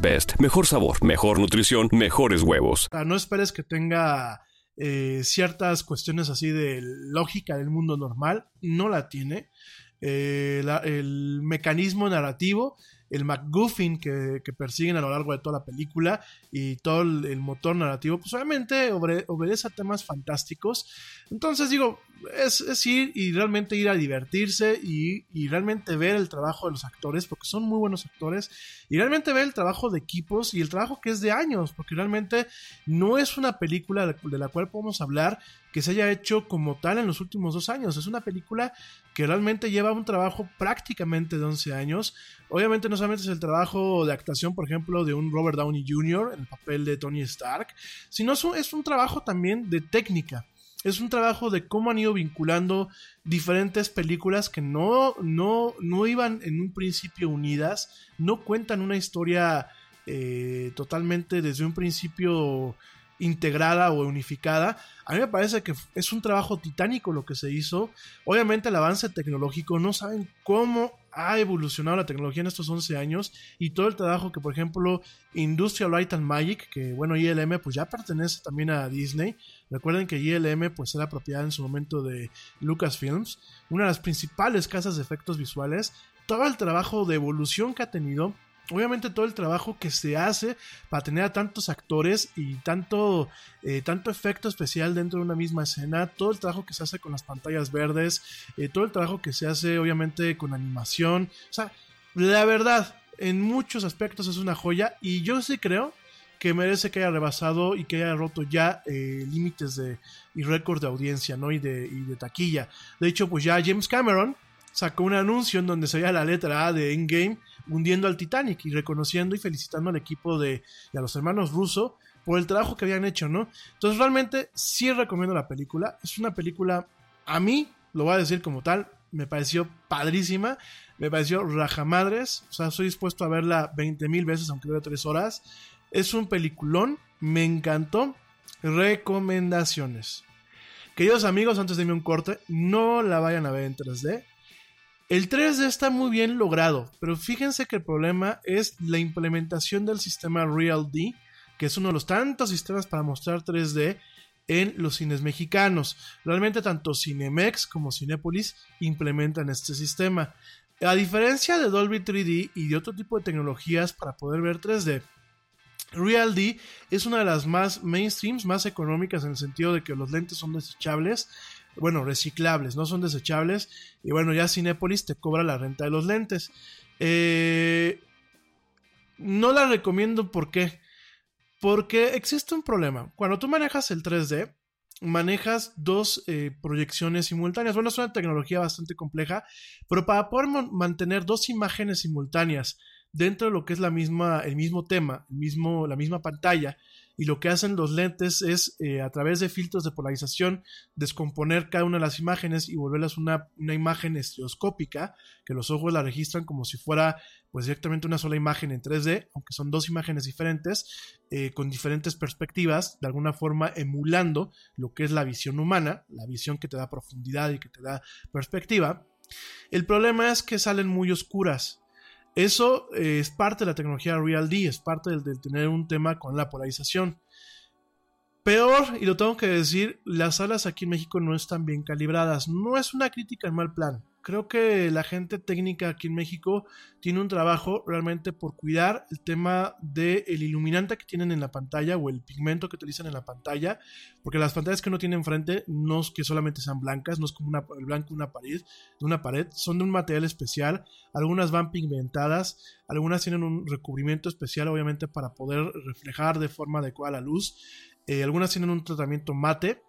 Best. Mejor sabor, mejor nutrición, mejores huevos. sea, no esperes que tenga eh, ciertas cuestiones así de lógica del mundo normal. No la tiene. Eh, el mecanismo narrativo, el MacGuffin que, persiguen a lo largo de toda la película y todo el, motor narrativo, pues obviamente obedece a temas fantásticos. Entonces digo, es, ir y realmente ir a divertirse y, realmente ver el trabajo de los actores, porque son muy buenos actores, y realmente ver el trabajo de equipos y el trabajo que es de años, porque realmente no es una película de la cual podemos hablar que se haya hecho como tal en los últimos dos años. Es una película que realmente lleva un trabajo prácticamente de 11 años. Obviamente no solamente es el trabajo de actuación, por ejemplo, de un Robert Downey Jr. en el papel de Tony Stark, sino es un trabajo también de técnica. Es un trabajo de cómo han ido vinculando diferentes películas que no, no, no iban en un principio unidas, no cuentan una historia eh, totalmente desde un principio integrada o unificada. A mí me parece que es un trabajo titánico lo que se hizo. Obviamente el avance tecnológico, no saben cómo ha evolucionado la tecnología en estos 11 años y todo el trabajo que por ejemplo Industrial Light and Magic, que bueno ILM pues ya pertenece también a Disney. Recuerden que ILM pues era propiedad en su momento de Lucasfilms, una de las principales casas de efectos visuales. Todo el trabajo de evolución que ha tenido obviamente todo el trabajo que se hace para tener a tantos actores y tanto, eh, tanto efecto especial dentro de una misma escena, todo el trabajo que se hace con las pantallas verdes, eh, todo el trabajo que se hace obviamente con animación, o sea, la verdad, en muchos aspectos es una joya y yo sí creo que merece que haya rebasado y que haya roto ya eh, límites de y récords de audiencia, ¿no? Y de, y de taquilla. De hecho, pues ya James Cameron sacó un anuncio en donde se veía la letra A de Endgame hundiendo al Titanic y reconociendo y felicitando al equipo de y a los hermanos Russo por el trabajo que habían hecho, ¿no? Entonces realmente sí recomiendo la película. Es una película, a mí, lo voy a decir como tal, me pareció padrísima, me pareció rajamadres, o sea, estoy dispuesto a verla 20 mil veces, aunque dure 3 horas. Es un peliculón, me encantó. Recomendaciones. Queridos amigos, antes de irme un corte, no la vayan a ver en 3D. El 3D está muy bien logrado, pero fíjense que el problema es la implementación del sistema RealD, que es uno de los tantos sistemas para mostrar 3D en los cines mexicanos. Realmente tanto Cinemex como Cinépolis implementan este sistema. A diferencia de Dolby 3D y de otro tipo de tecnologías para poder ver 3D, RealD es una de las más mainstreams, más económicas en el sentido de que los lentes son desechables, bueno, reciclables, no son desechables. Y bueno, ya Cinepolis te cobra la renta de los lentes. Eh, no la recomiendo, ¿por qué? Porque existe un problema. Cuando tú manejas el 3D, manejas dos eh, proyecciones simultáneas. Bueno, es una tecnología bastante compleja, pero para poder mantener dos imágenes simultáneas dentro de lo que es la misma, el mismo tema, el mismo, la misma pantalla, y lo que hacen los lentes es eh, a través de filtros de polarización descomponer cada una de las imágenes y volverlas una, una imagen estereoscópica que los ojos la registran como si fuera pues directamente una sola imagen en 3D, aunque son dos imágenes diferentes eh, con diferentes perspectivas, de alguna forma emulando lo que es la visión humana, la visión que te da profundidad y que te da perspectiva. El problema es que salen muy oscuras. Eso eh, es parte de la tecnología RealD, es parte del, del tener un tema con la polarización. Peor, y lo tengo que decir, las salas aquí en México no están bien calibradas. No es una crítica en mal plan. Creo que la gente técnica aquí en México tiene un trabajo realmente por cuidar el tema del iluminante que tienen en la pantalla o el pigmento que utilizan en la pantalla, porque las pantallas que uno tiene enfrente no es que solamente sean blancas, no es como el blanco de una pared, de una pared, son de un material especial, algunas van pigmentadas, algunas tienen un recubrimiento especial obviamente para poder reflejar de forma adecuada la luz, eh, algunas tienen un tratamiento mate,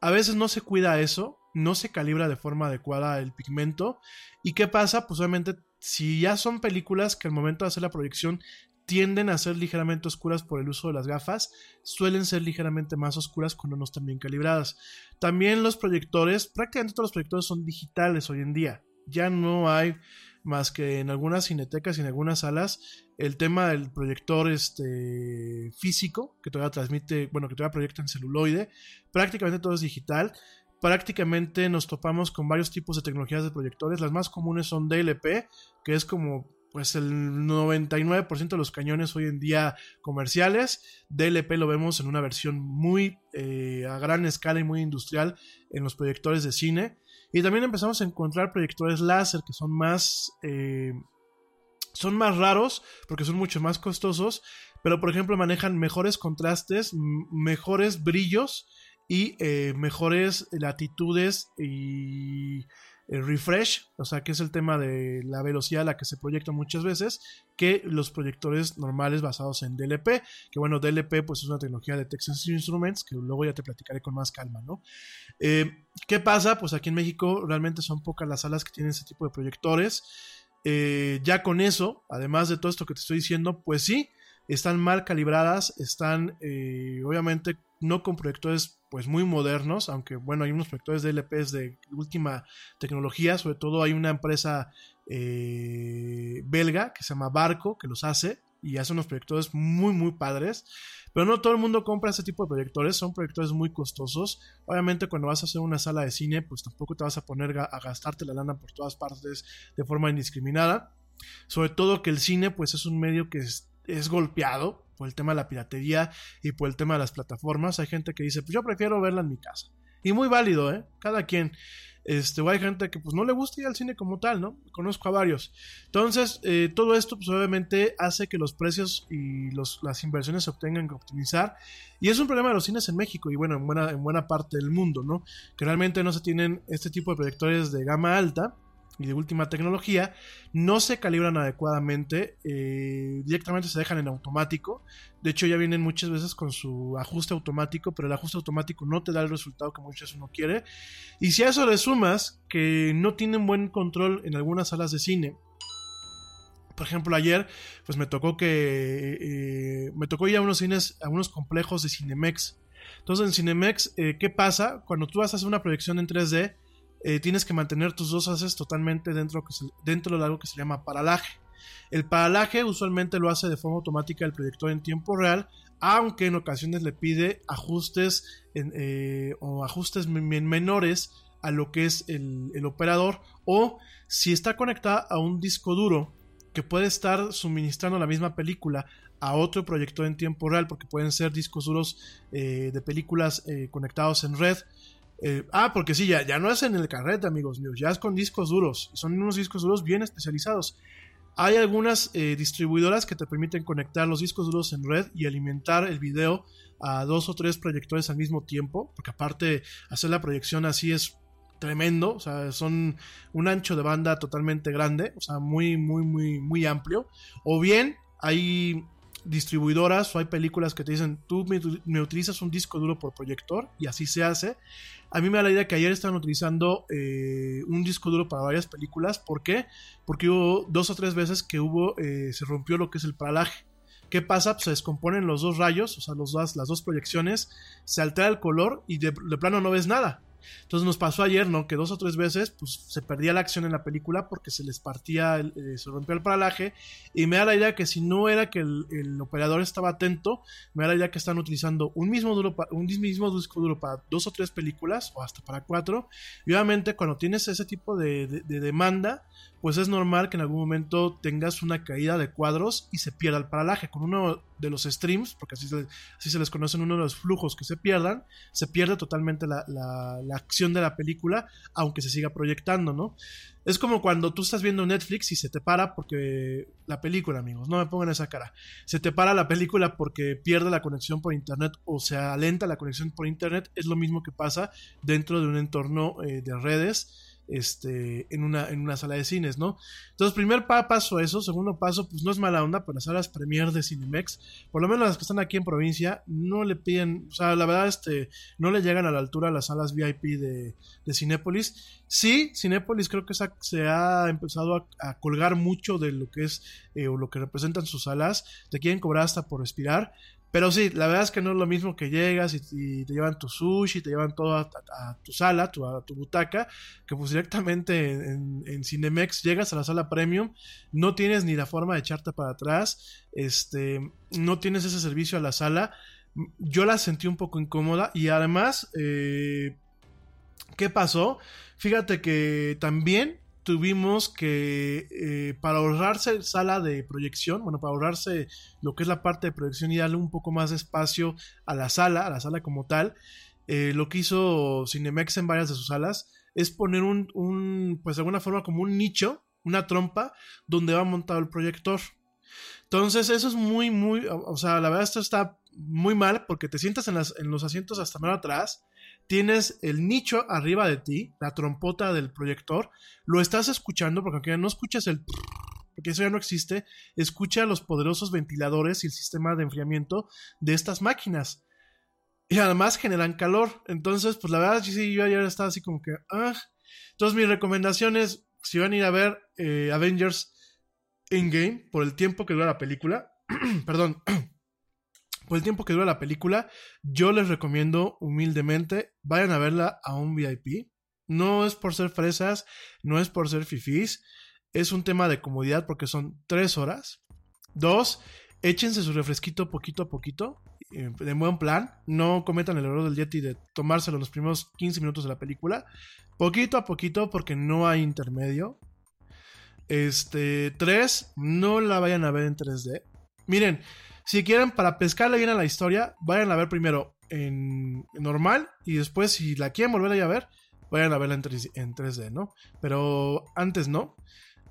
a veces no se cuida eso, no se calibra de forma adecuada el pigmento. ¿Y qué pasa? Pues obviamente, si ya son películas que al momento de hacer la proyección tienden a ser ligeramente oscuras por el uso de las gafas, suelen ser ligeramente más oscuras cuando no están bien calibradas. También los proyectores, prácticamente todos los proyectores son digitales hoy en día. Ya no hay más que en algunas cinetecas y en algunas salas el tema del proyector este físico que todavía transmite, bueno, que todavía proyecta en celuloide, prácticamente todo es digital. Prácticamente nos topamos con varios tipos de tecnologías de proyectores. Las más comunes son DLP, que es como pues el 99% de los cañones hoy en día comerciales. DLP lo vemos en una versión muy eh, a gran escala y muy industrial en los proyectores de cine. Y también empezamos a encontrar proyectores láser que son más... eh, son más raros porque son mucho más costosos, pero por ejemplo manejan mejores contrastes, mejores brillos y eh, mejores latitudes y eh, refresh, o sea que es el tema de la velocidad a la que se proyecta muchas veces, que los proyectores normales basados en DLP, que bueno, DLP pues es una tecnología de Texas Instruments, que luego ya te platicaré con más calma, ¿no? Eh, ¿Qué pasa? Pues aquí en México realmente son pocas las salas que tienen ese tipo de proyectores. Ya con eso, además de todo esto que te estoy diciendo, pues sí, están mal calibradas, están obviamente no con proyectores pues muy modernos, aunque bueno, hay unos proyectores de LPs de última tecnología, sobre todo hay una empresa eh, belga que se llama Barco, que los hace y hace unos proyectores muy muy padres. Pero no todo el mundo compra ese tipo de proyectores, son proyectores muy costosos. Obviamente cuando vas a hacer una sala de cine, pues tampoco te vas a poner a gastarte la lana por todas partes de forma indiscriminada. Sobre todo que el cine pues es un medio que es golpeado por el tema de la piratería y por el tema de las plataformas. Hay gente que dice, pues yo prefiero verla en mi casa. Y muy válido, ¿eh? Cada quien. Este, o hay gente que pues no le gusta ir al cine como tal, ¿no? Conozco a varios. Entonces, eh, todo esto pues obviamente hace que los precios y los, las inversiones se obtengan que optimizar. Y es un problema de los cines en México y bueno, en buena, en buena parte del mundo, ¿no? Que realmente no se tienen este tipo de proyectores de gama alta y de última tecnología, no se calibran adecuadamente, eh, directamente se dejan en automático. De hecho, ya vienen muchas veces con su ajuste automático, pero el ajuste automático no te da el resultado que muchas veces uno quiere. Y si a eso le sumas que no tienen buen control en algunas salas de cine, por ejemplo, ayer, pues me tocó que eh, me tocó ir a unos cines, a unos complejos de Cinemex. Entonces, en Cinemex, eh, ¿qué pasa? Cuando tú vas a hacer una proyección en 3D, eh, tienes que mantener tus dos haces totalmente dentro, que dentro de algo que se llama paralaje. El paralaje usualmente lo hace de forma automática el proyector en tiempo real, aunque en ocasiones le pide ajustes eh, o ajustes men- men- menores a lo que es el, operador o si está conectada a un disco duro que puede estar suministrando la misma película a otro proyector en tiempo real porque pueden ser discos duros eh, de películas conectados en red eh, ah, porque sí, ya, ya no es en el carrete, amigos míos, ya es con discos duros. Son unos discos duros bien especializados. Hay algunas eh, distribuidoras que te permiten conectar los discos duros en red y alimentar el video a dos o tres proyectores al mismo tiempo, porque aparte hacer la proyección así es tremendo, o sea, son un ancho de banda totalmente grande, o sea, muy, muy, muy, muy amplio. O bien hay distribuidoras o hay películas que te dicen, tú me, utilizas un disco duro por proyector y así se hace. A mí me da la idea que ayer estaban utilizando eh, un disco duro para varias películas. ¿Por qué? Porque hubo dos o tres veces que hubo, eh, se rompió lo que es el paralaje. ¿Qué pasa? Pues se descomponen los dos rayos, o sea, los dos, las dos proyecciones, se altera el color y de, de plano no ves nada. Entonces nos pasó ayer, ¿no? Que dos o tres veces pues, se perdía la acción en la película porque se les partía, eh, se rompía el paralaje. Y me da la idea que si no era que el, operador estaba atento, me da la idea que están utilizando un mismo, duro un mismo disco duro para dos o tres películas o hasta para cuatro. Y obviamente cuando tienes ese tipo de demanda, pues es normal que en algún momento tengas una caída de cuadros y se pierda el paralaje. Con uno de los streams, porque así se, así se les conocen uno de los flujos que se pierdan, se pierde totalmente la, la- la acción de la película, aunque se siga proyectando, ¿no? Es como cuando tú estás viendo Netflix y se te para porque la película, amigos, no me pongan esa cara. Se te para la película porque pierde la conexión por internet o se alenta la conexión por internet. Es lo mismo que pasa dentro de un entorno eh, de redes este, en, una, en una sala de cines, ¿no? Entonces, primer pa- paso eso, segundo paso, pues no es mala onda, pero las salas premier de Cinemex, por lo menos las que están aquí en provincia, no le piden, o sea, la verdad, este, no le llegan a la altura las salas VIP de, de Cinépolis. Sí, Cinépolis creo que se ha, empezado a, a colgar mucho de lo que es eh, o lo que representan sus salas, te quieren cobrar hasta por respirar. Pero sí, la verdad es que no es lo mismo que llegas y, te llevan tu sushi, te llevan todo a tu sala, tu- a tu butaca, que pues directamente en, en Cinemex llegas a la sala premium, no tienes ni la forma de echarte para atrás, este, no tienes ese servicio a la sala. Yo la sentí un poco incómoda y además, eh, ¿qué pasó? Fíjate que también tuvimos que, eh, para ahorrarse sala de proyección, bueno, para ahorrarse lo que es la parte de proyección y darle un poco más de espacio a la sala, a la sala como tal, eh, lo que hizo Cinemex en varias de sus salas es poner un, pues de alguna forma como un nicho, una trompa, donde va montado el proyector. Entonces, eso es muy, muy, o sea, la verdad esto está muy mal porque te sientas en, en los asientos hasta más atrás, tienes el nicho arriba de ti, la trompota del proyector, lo estás escuchando porque aunque no escuchas el porque eso ya no existe, escucha los poderosos ventiladores y el sistema de enfriamiento de estas máquinas. Y además generan calor. Entonces, pues la verdad, sí, yo ayer estaba así como que, ah. Entonces, mi recomendación es, si van a ir a ver eh, Avengers Endgame, por el tiempo que dura la película, perdón, por el tiempo que dura la película, yo les recomiendo humildemente, vayan a verla a un VIP. No es por ser fresas, no es por ser fifís, es un tema de comodidad porque son tres horas. Dos, échense su refresquito poquito a poquito, eh, de buen plan. No cometan el error del Yeti de tomárselo los primeros 15 minutos de la película. Poquito a poquito porque no hay intermedio. Este, tres, no la vayan a ver en 3D. Miren, si quieren para pescarle bien a la historia, vayan a ver primero en, normal y después si la quieren volver a ver, vayan a verla en, 3, en 3D, ¿no? Pero antes no.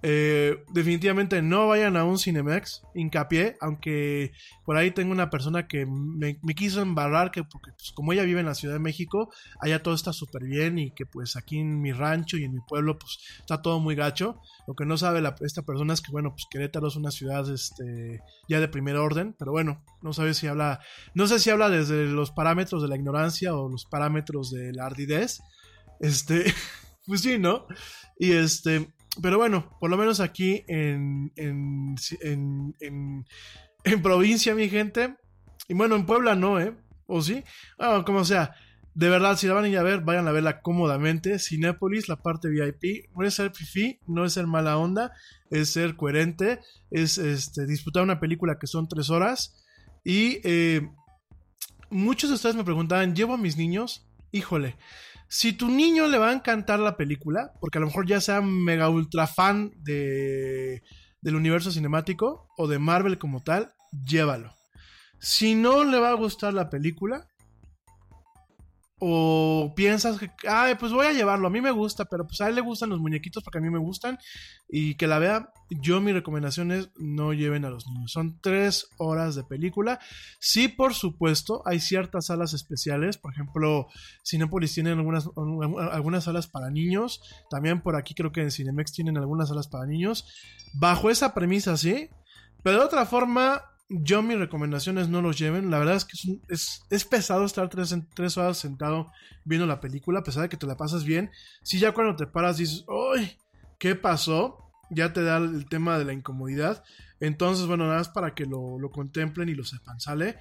Eh, definitivamente no vayan a un Cinemex, hincapié, aunque por ahí tengo una persona que me, quiso embarrar que porque pues, como ella vive en la Ciudad de México, allá todo está súper bien y que pues aquí en mi rancho y en mi pueblo pues está todo muy gacho. Lo que no sabe la- esta persona es que bueno, pues Querétaro es una ciudad este, ya de primer orden, pero bueno, no sabe si habla, no sé si habla desde los parámetros de la ignorancia o los parámetros de la ardidez. Este, pues sí, ¿no? Y este, pero bueno, por lo menos aquí en, en, en, en, provincia, mi gente. Y bueno, en Puebla no, ¿eh? ¿O sí? Bueno, como sea. De verdad, si la van a ir a ver, vayan a verla cómodamente. Cinépolis, la parte VIP. No es ser fifi, no es ser mala onda, es ser coherente, es este, disfrutar una película que son tres horas. Y eh, muchos de ustedes me preguntaban, ¿llevo a mis niños? Híjole, si tu niño le va a encantar la película, porque a lo mejor ya sea mega ultra fan de, del universo cinemático o de Marvel como tal, llévalo. Si no le va a gustar la película, o piensas que, ay, pues voy a llevarlo, a mí me gusta, pero pues a él le gustan los muñequitos porque a mí me gustan, y que la vea, yo mi recomendación es no lleven a los niños. Son tres horas de película. Sí, por supuesto, hay ciertas salas especiales, por ejemplo, Cinepolis tiene algunas, algunas salas para niños, también por aquí creo que en Cinemex tienen algunas salas para niños. Bajo esa premisa, sí, pero de otra forma, yo mi recomendación es no los lleven. La verdad es que es, es, es pesado estar tres, tres horas sentado viendo la película, a pesar de que te la pasas bien. Si ya cuando te paras dices, ¡ay! ¿Qué pasó? Ya te da el tema de la incomodidad. Entonces, bueno, nada más para que lo, lo contemplen y lo sepan, ¿sale?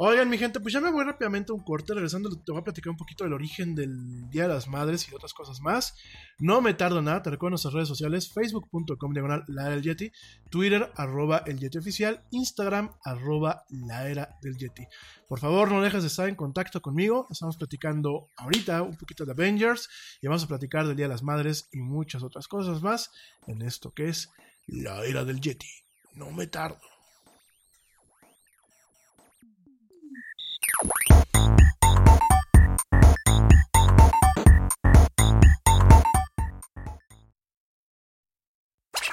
Oigan, mi gente, pues ya me voy rápidamente a un corte. Regresando, te voy a platicar un poquito del origen del Día de las Madres y de otras cosas más. No me tardo nada, te recuerdo nuestras redes sociales: facebook.com diagonal la era del Yeti, Twitter arroba el Yeti oficial, Instagram arroba la era del Yeti. Por favor, no dejes de estar en contacto conmigo. Estamos platicando ahorita un poquito de Avengers y vamos a platicar del Día de las Madres y muchas otras cosas más en esto que es la era del Yeti. No me tardo.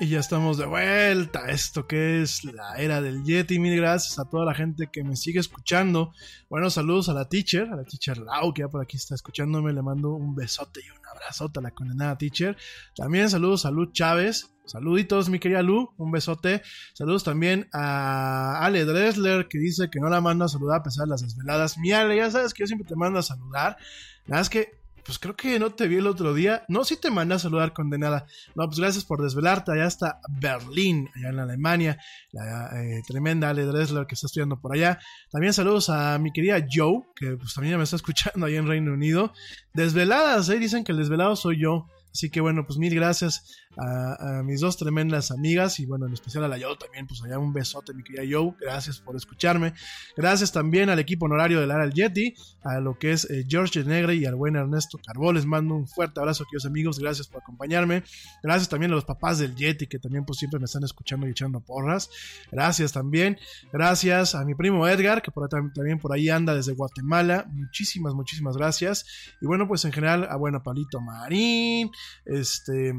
Y ya estamos de vuelta. Esto que es la era del Yeti. Mil gracias a toda la gente que me sigue escuchando. Bueno, saludos a la teacher, a la teacher Lau, que ya por aquí está escuchándome. Le mando un besote y un abrazote a la condenada teacher. También saludos a Lu Chávez. Saluditos, mi querida Lu, un besote. Saludos también a Ale Dressler, que dice que no la manda a saludar a pesar de las desveladas. Mi Ale, ya sabes que yo siempre te mando a saludar. La verdad es que pues creo que no te vi el otro día. No, sí te mandé a saludar, condenada. No, pues gracias por desvelarte. Allá está Berlín, allá en Alemania. La eh, tremenda Ale Dressler que está estudiando por allá. También saludos a mi querida Joe, que pues también me está escuchando ahí en Reino Unido. Desveladas, ¿eh? Dicen que el desvelado soy yo. Así que bueno, pues mil gracias a, mis dos tremendas amigas y bueno, en especial a la Joe también, pues allá un besote, mi querida Joe. Gracias por escucharme. Gracias también al equipo honorario del Ara Yeti, a lo que es eh, George Negre y al buen Ernesto Carbó. Les mando un fuerte abrazo, queridos amigos. Gracias por acompañarme. Gracias también a los papás del Yeti, que también pues siempre me están escuchando y echando porras. Gracias también. Gracias a mi primo Edgar, que por, también por ahí anda desde Guatemala. Muchísimas, muchísimas gracias. Y bueno, pues en general, a bueno, Palito Marín, este,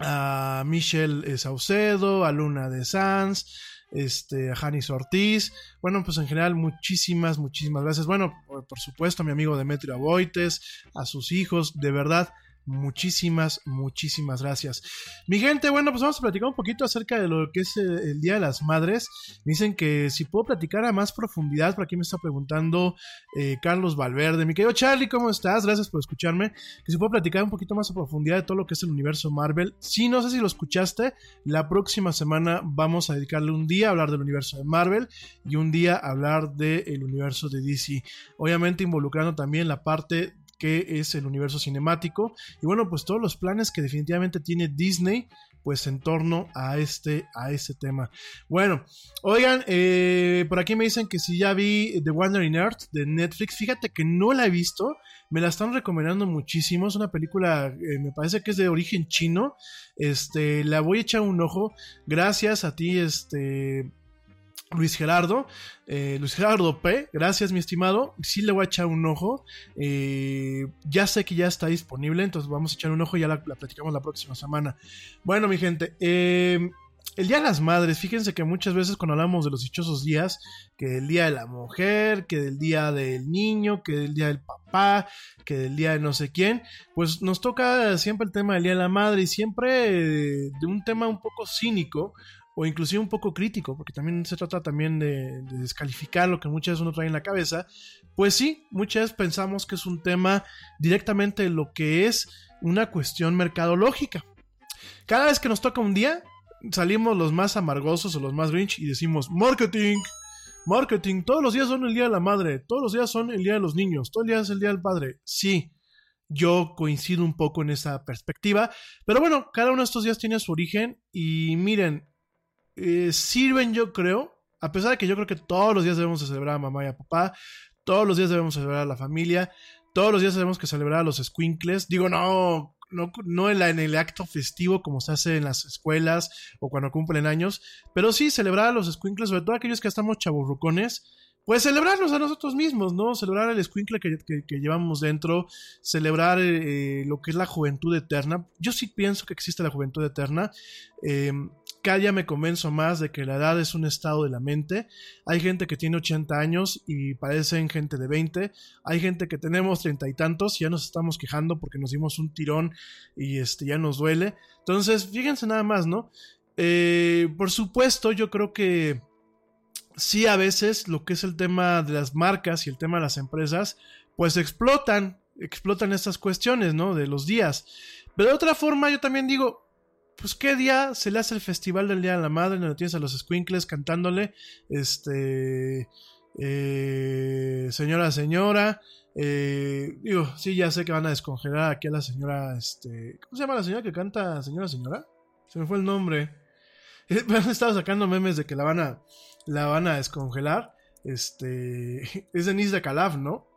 a Michelle eh, Saucedo, a Luna de Sanz, este, a Janis Ortiz. Bueno, pues en general, muchísimas, muchísimas gracias. Bueno, por, supuesto, a mi amigo Demetrio Aboites, a sus hijos, de verdad. Muchísimas, muchísimas gracias. Mi gente, bueno, pues vamos a platicar un poquito acerca de lo que es el, el Día de las Madres. Me dicen que si puedo platicar a más profundidad, por aquí me está preguntando eh, Carlos Valverde. Mi querido Charlie, ¿cómo estás? Gracias por escucharme. Que si puedo platicar un poquito más a profundidad de todo lo que es el universo Marvel. Sí, no sé si lo escuchaste, la próxima semana vamos a dedicarle un día a hablar del universo de Marvel y un día a hablar del universo de DC. Obviamente involucrando también la parte que es el universo cinemático. Y bueno pues todos los planes que definitivamente tiene Disney pues en torno a este a este tema. Bueno oigan eh, por aquí me dicen que si ya vi The Wandering Earth de Netflix. Fíjate que no la he visto. Me la están recomendando muchísimo. Es una película eh, me parece que es de origen chino. Este la voy a echar un ojo. Gracias a ti este Luis Gerardo, eh, Luis Gerardo P, gracias mi estimado, sí le voy a echar un ojo, eh, ya sé que ya está disponible, entonces vamos a echar un ojo y ya la, la platicamos la próxima semana. Bueno mi gente, eh, el Día de las Madres, fíjense que muchas veces cuando hablamos de los dichosos días, que del Día de la Mujer, que del Día del Niño, que del Día del Papá, que del Día de no sé quién, pues nos toca siempre el tema del Día de la Madre y siempre eh, de un tema un poco cínico, o inclusive un poco crítico, porque también se trata también de, de, descalificar lo que muchas veces uno trae en la cabeza, pues sí, muchas veces pensamos que es un tema directamente lo que es una cuestión mercadológica. Cada vez que nos toca un día, salimos los más amargosos o los más grinch y decimos, marketing, marketing, todos los días son el Día de la Madre, todos los días son el Día de los Niños, todo el día es el Día del Padre. Sí, yo coincido un poco en esa perspectiva, pero bueno, cada uno de estos días tiene su origen y miren, eh, sirven, yo creo, a pesar de que yo creo que todos los días debemos de celebrar a mamá y a papá, todos los días debemos celebrar a la familia, todos los días tenemos que celebrar a los squinkles. Digo, no, no, en el acto festivo como se hace en las escuelas o cuando cumplen años, pero sí celebrar a los squinkles, sobre todo aquellos que estamos chaburrucones. Pues celebrarnos a nosotros mismos, ¿no? Celebrar el squinkle que, que- que llevamos dentro, celebrar eh, lo que es la juventud eterna. Yo sí pienso que existe la juventud eterna. Eh, cada día me convenzo más de que la edad es un estado de la mente. Hay gente que tiene 80 años y parecen gente de 20. Hay gente que tenemos treinta y tantos y ya nos estamos quejando porque nos dimos un tirón y este ya nos duele. Entonces, fíjense nada más, ¿no? Eh, por supuesto, yo creo que sí a veces lo que es el tema de las marcas y el tema de las empresas, pues explotan, explotan estas cuestiones, ¿no? De los días. Pero de otra forma, yo también digo, pues qué día se le hace el festival del Día de la Madre, donde tienes a los squinkles cantándole, este, eh, señora, señora, eh, digo, sí, ya sé que van a descongelar aquí a la señora, este, ¿cómo se llama la señora que canta, señora, señora? Se me fue el nombre. Han estado sacando memes de que la van a, la van a descongelar. Este, es Denise de Calaf, ¿no?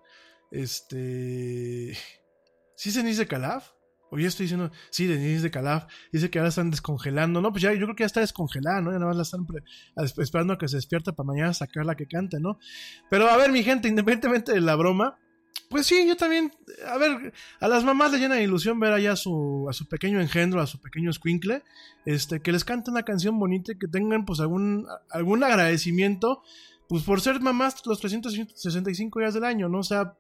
Este, ¿sí es Denise de Calaf? O ya estoy diciendo, sí, Denise de Calaf. Dice que ahora están descongelando. No, pues ya, yo creo que ya está descongelada, ¿no? Ya nada más la están esperando a que se despierta para mañana sacarla que cante, ¿no? Pero a ver, mi gente, independientemente de la broma, pues sí, yo también, a ver, a las mamás le llena de ilusión ver allá a su, a su pequeño engendro, a su pequeño squinkle, este, que les cante una canción bonita y que tengan pues algún, algún agradecimiento, pues por ser mamás los 365 días del año, ¿no? O sea,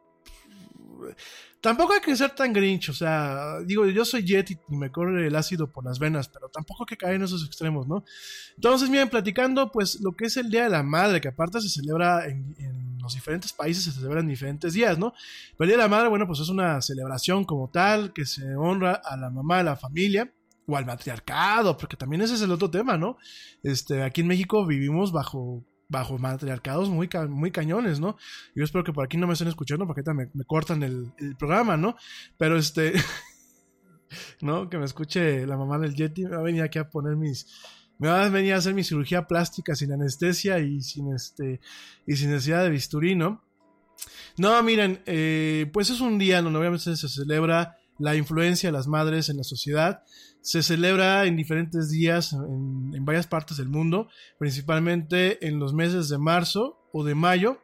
tampoco hay que ser tan grinch, o sea, digo, yo soy jet y, me corre el ácido por las venas, pero tampoco hay que caer en esos extremos, ¿no? Entonces, miren, platicando, pues lo que es el Día de la Madre, que aparte se celebra en, los diferentes países, se celebra en diferentes días, ¿no? Pero el Día de la Madre, bueno, pues es una celebración como tal, que se honra a la mamá de la familia. O al matriarcado, porque también ese es el otro tema, ¿no? Este, aquí en México vivimos bajo bajo matriarcados muy, ca- muy cañones, ¿no? Yo espero que por aquí no me estén escuchando porque ahorita me, cortan el, el programa, ¿no? Pero este, ¿no? Que me escuche la mamá del Yeti, me va a venir aquí a poner mis, me va a venir a hacer mi cirugía plástica sin anestesia y sin este, y sin necesidad de bisturí, ¿no? No, miren, eh, pues es un día donde obviamente se celebra la influencia de las madres en la sociedad. Se celebra en diferentes días en, varias partes del mundo, principalmente en los meses de marzo o de mayo.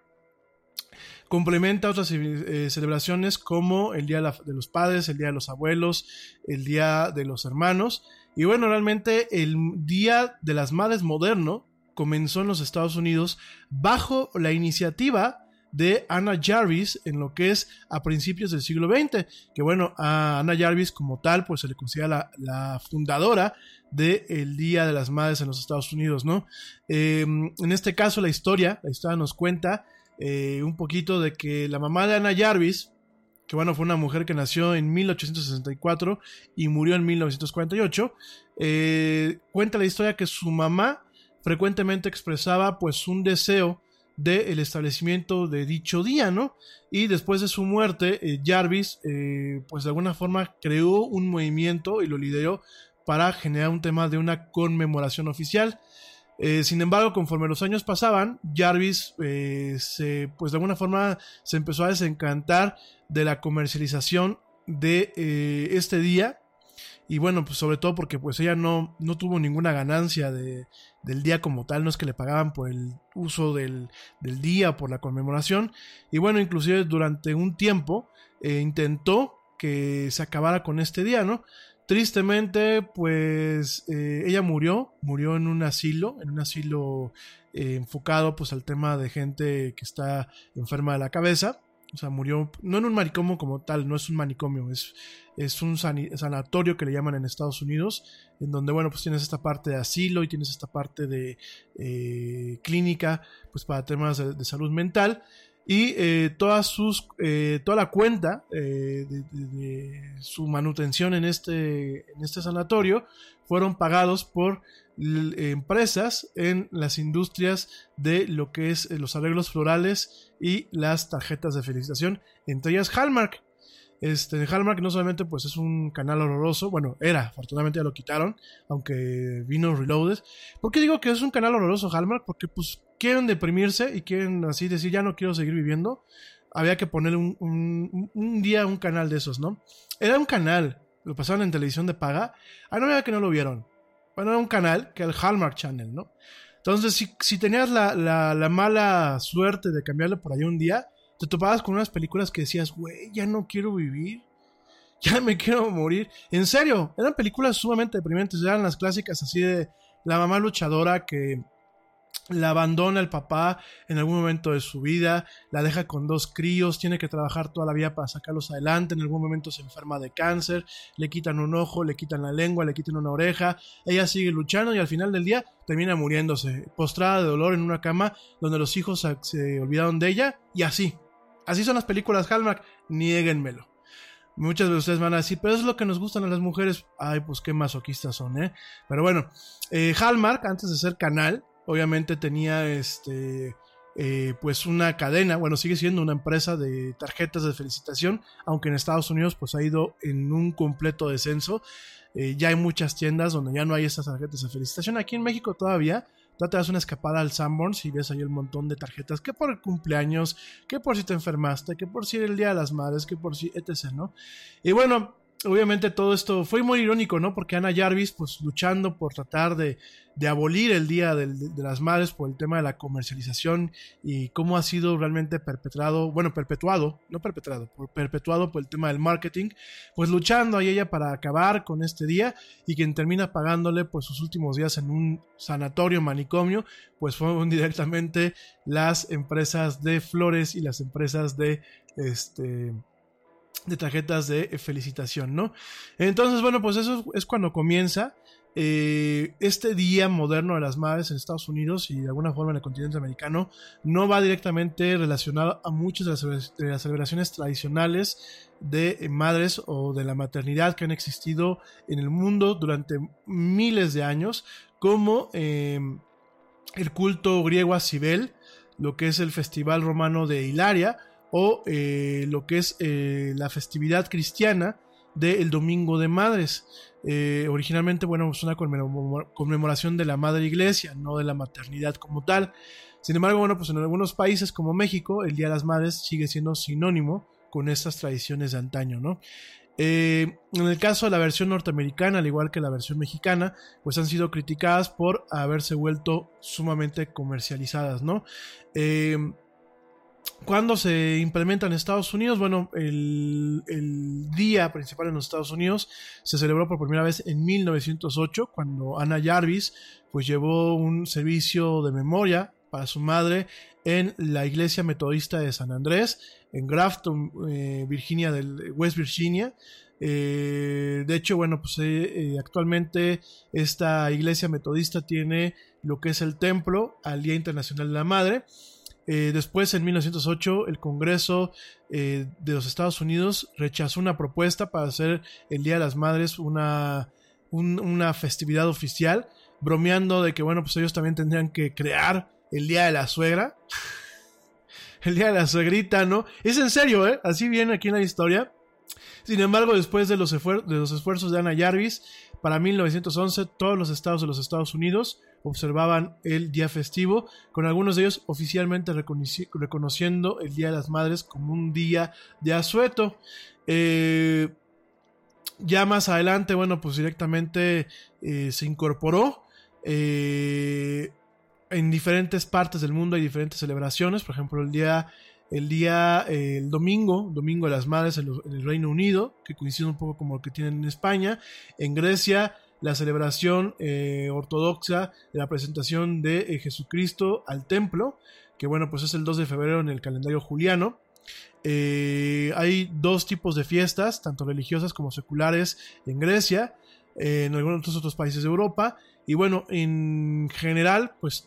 Complementa otras eh, celebraciones como el Día de los Padres, el Día de los Abuelos, el Día de los Hermanos. Y bueno, realmente el Día de las Madres moderno comenzó en los Estados Unidos bajo la iniciativa de Anna Jarvis en lo que es a principios del siglo XX. Que bueno, a Anna Jarvis como tal, pues se le considera la, fundadora del Día de las Madres en los Estados Unidos, ¿no? Eh, en este caso, la historia, la historia nos cuenta eh, un poquito de que la mamá de Anna Jarvis, que bueno, fue una mujer que nació en 1864 y murió en 1948, eh, cuenta la historia que su mamá frecuentemente expresaba pues un deseo del establecimiento de dicho día, ¿no? Y después de su muerte, eh, Jarvis, eh, pues de alguna forma creó un movimiento y lo lideró para generar un tema de una conmemoración oficial. Eh, sin embargo, conforme los años pasaban, Jarvis se, pues de alguna forma se empezó a desencantar de la comercialización de este día. Y bueno, pues sobre todo porque pues ella no, no tuvo ninguna ganancia de, del día como tal, no es que le pagaban por el uso del, del día, por la conmemoración. Y bueno, inclusive durante un tiempo eh, intentó que se acabara con este día, ¿no? Tristemente, pues eh, ella murió, murió en un asilo, en un asilo eh, enfocado pues al tema de gente que está enferma de la cabeza. O sea, murió, no en un manicomio como tal, no es un manicomio, es, es un sanatorio que le llaman en Estados Unidos, en donde, bueno, pues tienes esta parte de asilo y tienes esta parte de eh, clínica, pues para temas de, salud mental. Y eh, todas sus, eh, toda la cuenta de, su manutención en este, en este sanatorio fueron pagados por empresas en las industrias de lo que es los arreglos florales y las tarjetas de felicitación, entre ellas Hallmark. Este, Hallmark no solamente pues es un canal horroroso, bueno, era, afortunadamente ya lo quitaron, aunque vino Reloaded. ¿Por qué digo que es un canal horroroso Hallmark? Porque pues quieren deprimirse y quieren así decir ya no quiero seguir viviendo. Había que poner un, un- día un canal de esos, ¿no? Era un canal, lo pasaban en televisión de paga. Ah, no era que no lo vieron. Bueno, era un canal que era el Hallmark Channel, ¿no? Entonces, si, si tenías la, la- la mala suerte de cambiarle por ahí un día, te topabas con unas películas que decías, güey, ya no quiero vivir. Ya me quiero morir. En serio, eran películas sumamente deprimentes. Eran las clásicas así de la mamá luchadora que la abandona el papá en algún momento de su vida, la deja con dos críos, tiene que trabajar toda la vida para sacarlos adelante, en algún momento se enferma de cáncer, le quitan un ojo, le quitan la lengua, le quitan una oreja, ella sigue luchando y al final del día termina muriéndose, postrada de dolor en una cama donde los hijos se- olvidaron de ella y así. Así son las películas Hallmark, niéguenmelo. Muchas de ustedes van a decir, pero es lo que nos gustan a las mujeres. Ay, pues qué masoquistas son, ¿eh? Pero bueno, eh, Hallmark, antes de ser canal, obviamente tenía este. eh, pues una cadena, bueno, sigue siendo una empresa de tarjetas de felicitación, aunque en Estados Unidos pues ha ido en un completo descenso. Eh, ya hay muchas tiendas donde ya no hay estas tarjetas de felicitación. Aquí en México todavía, tú te das una escapada al Sanborns y ves ahí el montón de tarjetas, que por el cumpleaños, que por si te enfermaste, que por si era el Día de las Madres, que por si, etc., ¿no? Y bueno, obviamente todo esto fue muy irónico, ¿no? Porque Ana Jarvis, pues luchando por tratar de, de abolir el Día de las Madres por el tema de la comercialización y cómo ha sido realmente perpetrado, bueno, perpetuado, no perpetrado, por- perpetuado por el tema del marketing, pues luchando ahí ella para acabar con este día y quien termina pagándole pues sus últimos días en un sanatorio, manicomio, pues fueron directamente las empresas de flores y las empresas de este de tarjetas de felicitación, ¿no? Entonces, bueno, pues eso es cuando comienza eh, este día moderno de las madres en Estados Unidos y de alguna forma en el continente americano no va directamente relacionado a muchas de las, celebraciones tradicionales de eh, madres o de la maternidad que han existido en el mundo durante miles de años, como eh, el culto griego a Cibel, lo que es el festival romano de Hilaria, o eh, lo que es eh, la festividad cristiana del Domingo de Madres. Eh, originalmente, bueno, es una conmemora- conmemoración de la Madre Iglesia, no de la maternidad como tal. Sin embargo, bueno, pues en algunos países como México, el Día de las Madres sigue siendo sinónimo con estas tradiciones de antaño, ¿no? En el caso de la versión norteamericana, al igual que la versión mexicana, pues han sido criticadas por haberse vuelto sumamente comercializadas, ¿no? Eh, cuando se implementa en Estados Unidos, bueno, el, día principal en los Estados Unidos se celebró por primera vez en 1908, cuando Anna Jarvis pues llevó un servicio de memoria para su madre en la iglesia metodista de San Andrés, en Grafton, eh, Virginia, del West Virginia. Eh, de hecho, bueno, pues eh, actualmente esta iglesia metodista tiene lo que es el templo al Día Internacional de la Madre. Eh, después, en 1908, el Congreso eh, de los Estados Unidos rechazó una propuesta para hacer el Día de las Madres una, un- una festividad oficial, bromeando de que, bueno, pues ellos también tendrían que crear el Día de la Suegra. el Día de la Suegrita, ¿no? Es en serio, ¿eh? Así viene aquí en la historia. Sin embargo, después de los, esfuer- de los esfuerzos de Ana Jarvis, para 1911 todos los estados de los Estados Unidos observaban el día festivo, con algunos de ellos oficialmente reconoci- reconociendo el Día de las Madres como un día de asueto. Eh, ya más adelante, bueno, pues directamente eh, se incorporó. eh, en diferentes partes del mundo hay diferentes celebraciones, por ejemplo, el día el día, el domingo, Domingo de las Madres en, en el Reino Unido, que coincide un poco como lo que tienen en España. En Grecia, la celebración eh, ortodoxa de la presentación de eh, Jesucristo al templo, que bueno, pues es el 2 de febrero en el calendario juliano. Eh, hay dos tipos de fiestas, tanto religiosas como seculares, en Grecia, en algunos otros países de Europa. Y bueno, en general, pues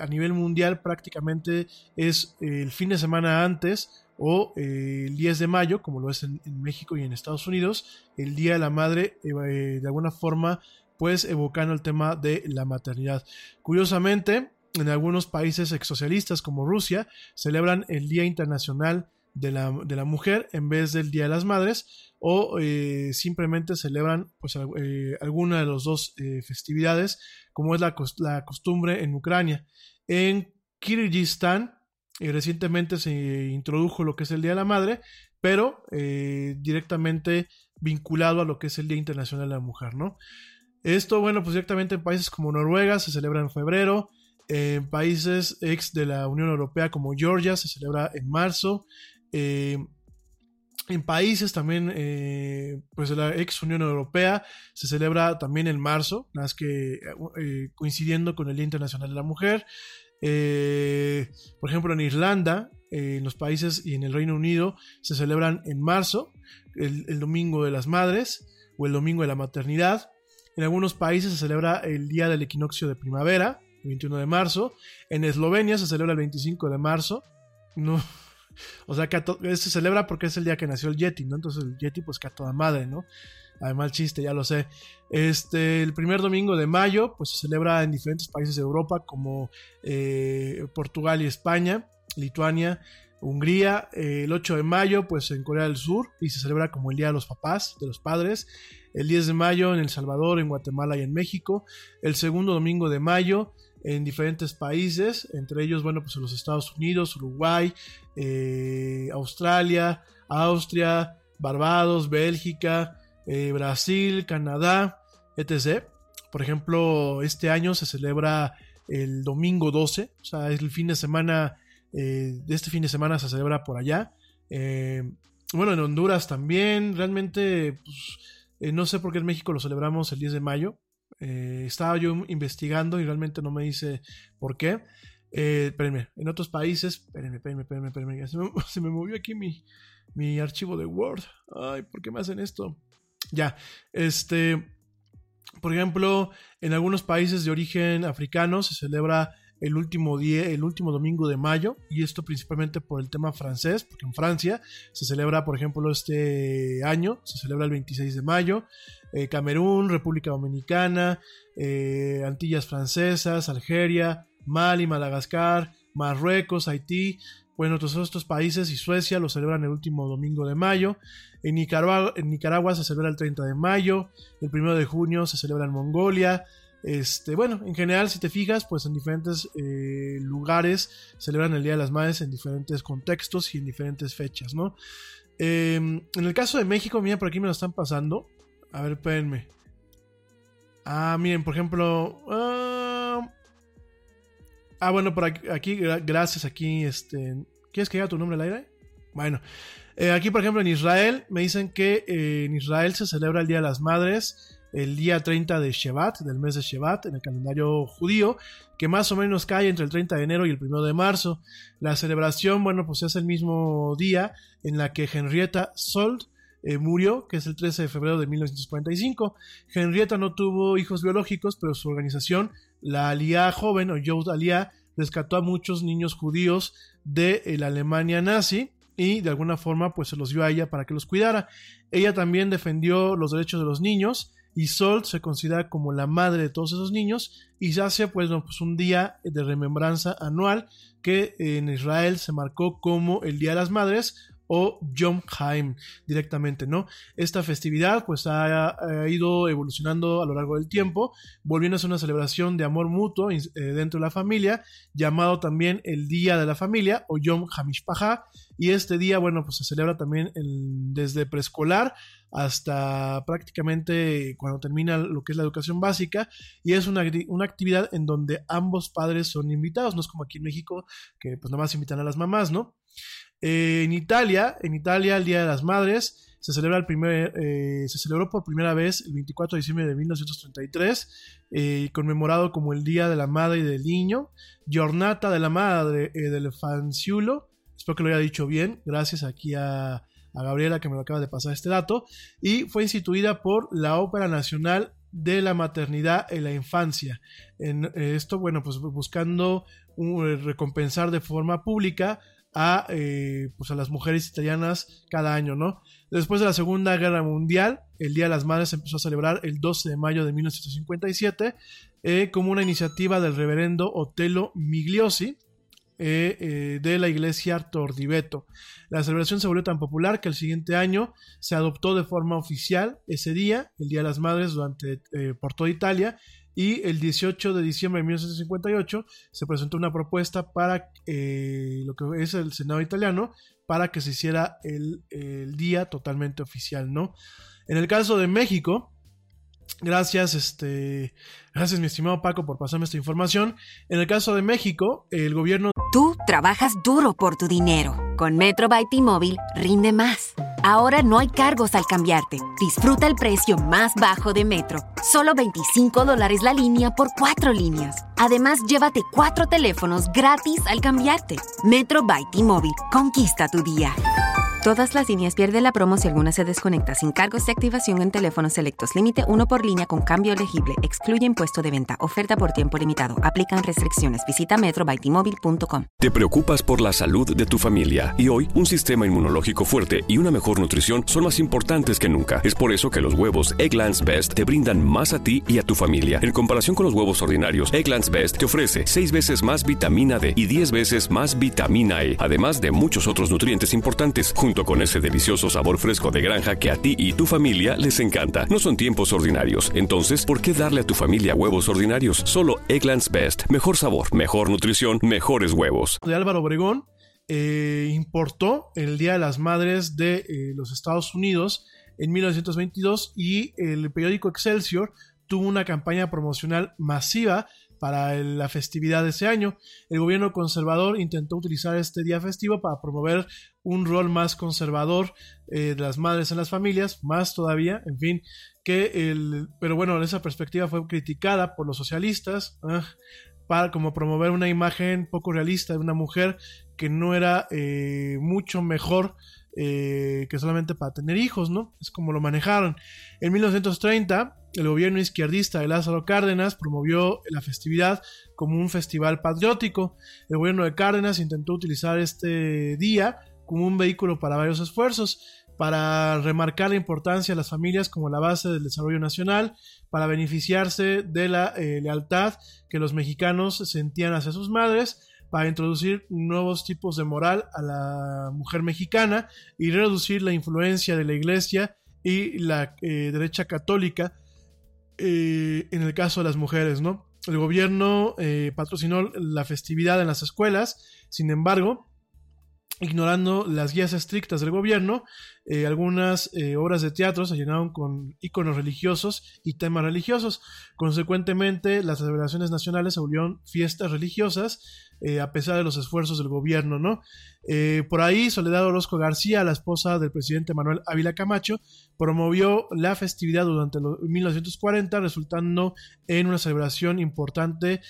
a nivel mundial prácticamente es el fin de semana antes o eh, el 10 de mayo, como lo es en, México y en Estados Unidos, el Día de la Madre, eh, eh, de alguna forma, pues evocando el tema de la maternidad. Curiosamente, en algunos países exsocialistas como Rusia, celebran el Día Internacional de la, de la Mujer en vez del Día de las Madres, o simplemente celebran pues, al- alguna de las dos festividades, como es la, la costumbre en Ucrania. En Kirguistán, eh, recientemente se introdujo lo que es el Día de la Madre, pero eh, directamente vinculado a lo que es el Día Internacional de la Mujer, ¿no? Esto, bueno, pues directamente en países como Noruega se celebra en febrero, en países ex de la Unión Europea como Georgia se celebra en marzo, eh, en países también, eh, pues de la ex Unión Europea se celebra también en marzo, más que coincidiendo con el Día Internacional de la Mujer. Eh, por ejemplo, en Irlanda, eh, en los países y en el Reino Unido se celebran en marzo, el, Domingo de las Madres o el Domingo de la Maternidad. En algunos países se celebra el Día del Equinoccio de Primavera, el 21 de marzo. En Eslovenia se celebra el 25 de marzo. No, o sea, que to- se celebra porque es el día que nació el Yeti, ¿no? Entonces el Yeti, pues que a toda madre, ¿no? Además, el chiste, ya lo sé. Este, el primer domingo de mayo, pues se celebra en diferentes países de Europa como eh, Portugal y España, Lituania, Hungría. Eh, el 8 de mayo, pues en Corea del Sur, y se celebra como el Día de los Papás, de los Padres. El 10 de mayo en El Salvador, en Guatemala y en México. El segundo domingo de mayo en diferentes países, entre ellos, bueno, pues en los Estados Unidos, Uruguay, eh, Australia, Austria, Barbados, Bélgica, eh, Brasil, Canadá, etc. Por ejemplo, este año se celebra el domingo 12, o sea, es el fin de semana, eh, este fin de semana se celebra por allá. Eh, bueno, en Honduras también, realmente, pues, eh, no sé por qué en México lo celebramos el 10 de mayo. Estaba yo investigando y realmente no me dice por qué. Espérenme, en otros países, espérenme, espérenme, espérenme, espérenme, se me, se me movió aquí mi, mi archivo de Word. Ay, ¿por qué me hacen esto? Ya, este, por ejemplo, en algunos países de origen africano se celebra el último día, el último domingo de mayo, y esto principalmente por el tema francés, porque en Francia se celebra, por ejemplo, este año, se celebra el 26 de mayo, eh, Camerún, República Dominicana, eh, Antillas Francesas, Algeria, Mali, Madagascar, Marruecos, Haití, bueno, todos estos países y Suecia lo celebran el último domingo de mayo. En Nicaragua, en Nicaragua se celebra el 30 de mayo. El 1 de junio se celebra en Mongolia. Este, bueno, en general, si te fijas, pues en diferentes eh, lugares celebran el Día de las Madres en diferentes contextos y en diferentes fechas, ¿no? Eh, en el caso de México, mira, por aquí me lo están pasando. A ver, espérenme. Ah, miren, por ejemplo. ah, Ah, bueno, por aquí, aquí, gra- gracias, aquí, este... ¿Quieres que diga tu nombre al aire? Bueno, eh, aquí por ejemplo en Israel me dicen que eh, en Israel se celebra el Día de las Madres el día 30 de Shevat, del mes de Shevat, en el calendario judío, que más o menos cae entre el 30 de enero y el 1 de marzo. La celebración, bueno, pues es el mismo día en la que Henrietta Sold eh, murió, que es el 13 de febrero de 1945. Henrietta no tuvo hijos biológicos, pero su organización, la Aliyah Joven o Youth Aliyah, rescató a muchos niños judíos de eh, la Alemania nazi y de alguna forma pues se los dio a ella para que los cuidara. Ella también defendió los derechos de los niños y Sol se considera como la madre de todos esos niños y se hace pues, pues un día de remembranza anual que en Israel se marcó como el Día de las Madres o Yom Haim directamente, ¿no? Esta festividad pues ha, ido evolucionando a lo largo del tiempo, volviendo a ser una celebración de amor mutuo eh, dentro de la familia, llamado también el Día de la Familia o Yom Hamishpaha, y este día, bueno, pues se celebra también desde preescolar hasta prácticamente cuando termina lo que es la educación básica y es una, una actividad en donde ambos padres son invitados, no es como aquí en México que pues nomás invitan a las mamás, ¿no? Eh, en Italia, en Italia el Día de las Madres se celebra el primer, eh, se celebró por primera vez el 24 de diciembre de 1933, eh, conmemorado como el Día de la Madre y del Niño, Giornata de la Madre eh, del Fanciulo, espero que lo haya dicho bien, gracias aquí a, Gabriela que me lo acaba de pasar este dato, y fue instituida por la Ópera Nacional de la Maternidad en la Infancia. En eh, esto, bueno, pues buscando recompensar de forma pública a, eh, pues a las mujeres italianas cada año, ¿no? Después de la Segunda Guerra Mundial, el Día de las Madres se empezó a celebrar el 12 de mayo de 1957 eh, como una iniciativa del reverendo Otello Migliosi eh, de la iglesia Tordiveto. La celebración se volvió tan popular que el siguiente año se adoptó de forma oficial ese día, el Día de las Madres, durante, por toda Italia, y el 18 de diciembre de 1958 se presentó una propuesta para eh, lo que es el Senado italiano para que se hiciera el, el día totalmente oficial, ¿no? En el caso de México, gracias, este, gracias mi estimado Paco por pasarme esta información. En el caso de México, el gobierno Tú trabajas duro por tu dinero. Con Metro by T-Mobile, rinde más. Ahora no hay cargos al cambiarte. Disfruta el precio más bajo de Metro. Solo 25 dólares la línea por cuatro líneas. Además, llévate cuatro teléfonos gratis al cambiarte. Metro by T-Mobile. Conquista tu día. Todas las líneas pierden la promo si alguna se desconecta sin cargos de activación en teléfonos selectos. Límite uno por línea con cambio elegible. Excluye impuesto de venta. Oferta por tiempo limitado. Aplican restricciones. Visita metrobytimóvil.com. Te preocupas por la salud de tu familia y hoy un sistema inmunológico fuerte y una mejor nutrición son más importantes que nunca. Es por eso que los huevos Egglands Best te brindan más a ti y a tu familia. En comparación con los huevos ordinarios, Egglands Best te ofrece 6 veces más vitamina D y 10 veces más vitamina E, además de muchos otros nutrientes importantes, junto con ese delicioso sabor fresco de granja que a ti y tu familia les encanta. No son tiempos ordinarios, entonces, ¿por qué darle a tu familia huevos ordinarios? Solo Egglands Best. Mejor sabor, mejor nutrición, mejores huevos. de Álvaro Obregón eh, importó el Día de las Madres de eh, los Estados Unidos en 1922 y el periódico Excelsior tuvo una campaña promocional masiva para la festividad de ese año. El gobierno conservador intentó utilizar este día festivo para promover un rol más conservador eh, de las madres en las familias, más todavía, en fin, que el... Pero bueno, esa perspectiva fue criticada por los socialistas. ah, para como promover una imagen poco realista de una mujer que no era eh, mucho mejor eh, que solamente para tener hijos, ¿no? Es como lo manejaron. En 1930, el gobierno izquierdista de Lázaro Cárdenas promovió la festividad como un festival patriótico. El gobierno de Cárdenas intentó utilizar este día como un vehículo para varios esfuerzos, para remarcar la importancia de las familias como la base del desarrollo nacional, para beneficiarse de la eh, lealtad que los mexicanos sentían hacia sus madres, para introducir nuevos tipos de moral a la mujer mexicana y reducir la influencia de la iglesia y la eh, derecha católica eh, en el caso de las mujeres, ¿no? El gobierno eh, patrocinó la festividad en las escuelas, sin embargo, ignorando las guías estrictas del gobierno. Eh, algunas eh, obras de teatro se llenaron con íconos religiosos y temas religiosos. Consecuentemente, las celebraciones nacionales se volvieron fiestas religiosas, eh, a pesar de los esfuerzos del gobierno, ¿no? Por ahí, Soledad Orozco García, la esposa del presidente Manuel Ávila Camacho, promovió la festividad durante los 1940, resultando en una celebración importante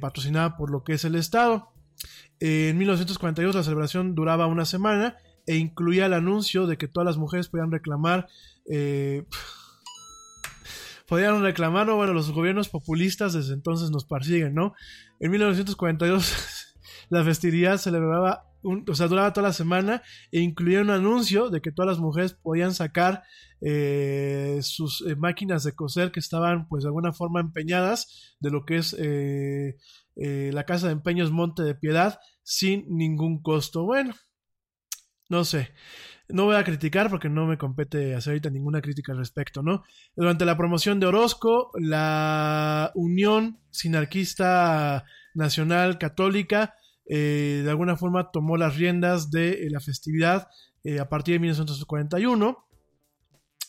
patrocinada por lo que es el Estado. En 1942 la celebración duraba una semana e incluía el anuncio de que todas las mujeres podían reclamar eh, podían reclamar, ¿no? bueno, los gobiernos populistas desde entonces nos persiguen, ¿no? En 1942 la festividad celebraba, o sea, duraba toda la semana e incluía un anuncio de que todas las mujeres podían sacar eh, sus eh, máquinas de coser que estaban, pues, de alguna forma empeñadas de lo que es eh, la casa de empeños Monte de Piedad sin ningún costo. Bueno, no sé. No voy a criticar porque no me compete hacer ahorita ninguna crítica al respecto, ¿no? Durante la promoción de Orozco, la Unión Sinarquista Nacional Católica eh, de alguna forma tomó las riendas de eh, la festividad a partir de 1941.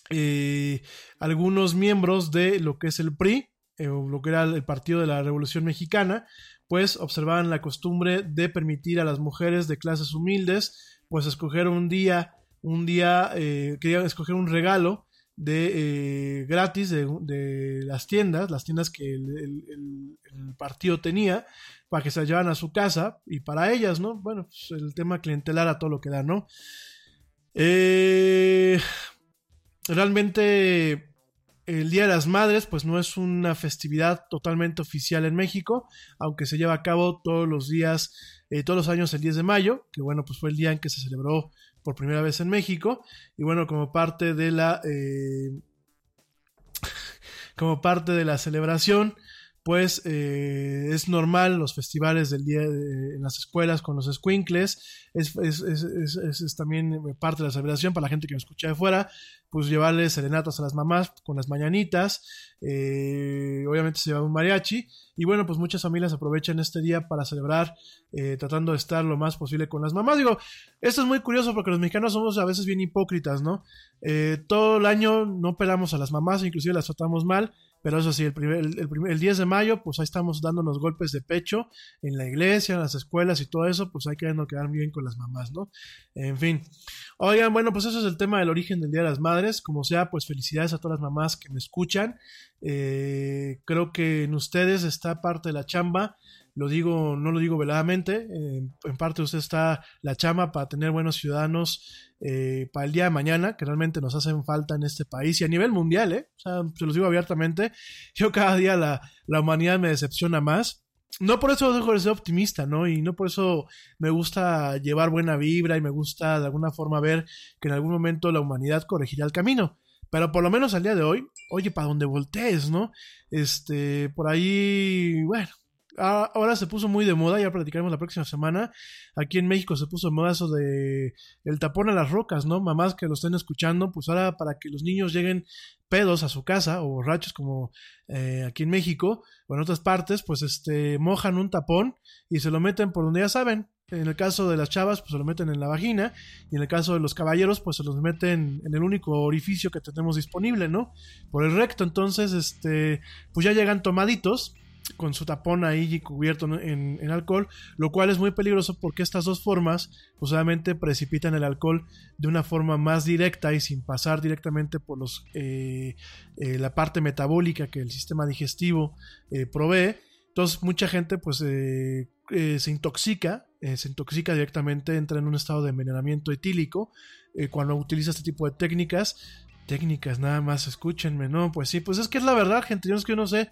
Eh, algunos miembros de lo que es el PRI, eh, lo que era el Partido de la Revolución Mexicana, pues observaban la costumbre de permitir a las mujeres de clases humildes, pues escoger un día, un día, eh, querían escoger un regalo de eh, gratis de, las tiendas, las tiendas que el, partido tenía, para que se la llevaran a su casa y para ellas, ¿no? Bueno, pues el tema clientelar a todo lo que da, ¿no? Realmente el Día de las Madres, pues no es una festividad totalmente oficial en México, aunque se lleva a cabo todos los días, eh, todos los años el 10 de mayo, que bueno, pues fue el día en que se celebró por primera vez en México, y bueno, como parte de la, eh, como parte de la celebración, pues eh, es normal los festivales del día en las escuelas con los squinkles, es, es, es, es- también parte de la celebración para la gente que me escucha de fuera, pues llevarles serenatas a las mamás con las mañanitas, eh, obviamente se lleva un mariachi, y bueno, pues muchas familias aprovechan este día para celebrar, eh, tratando de estar lo más posible con las mamás. Digo, esto es muy curioso porque los mexicanos somos a veces bien hipócritas, ¿no? Eh, todo el año no pelamos a las mamás, inclusive las tratamos mal, pero eso sí, el, primer, el, primer- el 10 de mayo, pues ahí estamos dándonos golpes de pecho en la iglesia, en las escuelas y todo eso, pues hay que quedar bien con las mamás, ¿no? En fin. Oigan, bueno, pues eso es el tema del origen del Día de las Madres. Como sea, pues felicidades a todas las mamás que me escuchan. Eh, creo que en ustedes está parte de la chamba. Lo digo, no lo digo veladamente. eh, en parte usted está la chamba para tener buenos ciudadanos eh, para el día de mañana, que realmente nos hacen falta en este país y a nivel mundial, ¿eh? O sea, se los digo abiertamente. Yo cada día la, la humanidad me decepciona más. No por eso dejo de ser optimista, ¿no? Y no por eso me gusta llevar buena vibra y me gusta de alguna forma ver que en algún momento la humanidad corregirá el camino. Pero por lo menos al día de hoy, oye, para donde voltees, ¿no? Este, por ahí, bueno, ahora se puso muy de moda, ya platicaremos la próxima semana. Aquí en México se puso de moda eso de el tapón a las rocas, ¿no? Mamás que lo estén escuchando, pues ahora para que los niños lleguen pedos a su casa o borrachos como eh, aquí en México o en otras partes, pues este mojan un tapón y se lo meten por donde ya saben. En el caso de las chavas, pues se lo meten en la vagina y en el caso de los caballeros, pues se los meten en el único orificio que tenemos disponible, ¿no? Por el recto. Entonces, este, pues ya llegan tomaditos con su tapón ahí cubierto en, alcohol, lo cual es muy peligroso porque estas dos formas pues precipitan el alcohol de una forma más directa y sin pasar directamente por los eh, eh, la parte metabólica que el sistema digestivo eh, provee. Entonces mucha gente pues se intoxica, se intoxica directamente, entra en un estado de envenenamiento etílico cuando utiliza este tipo de técnicas. Técnicas, nada más, escúchenme, ¿no? Pues sí, pues es que es la verdad, gente, yo es que yo no sé.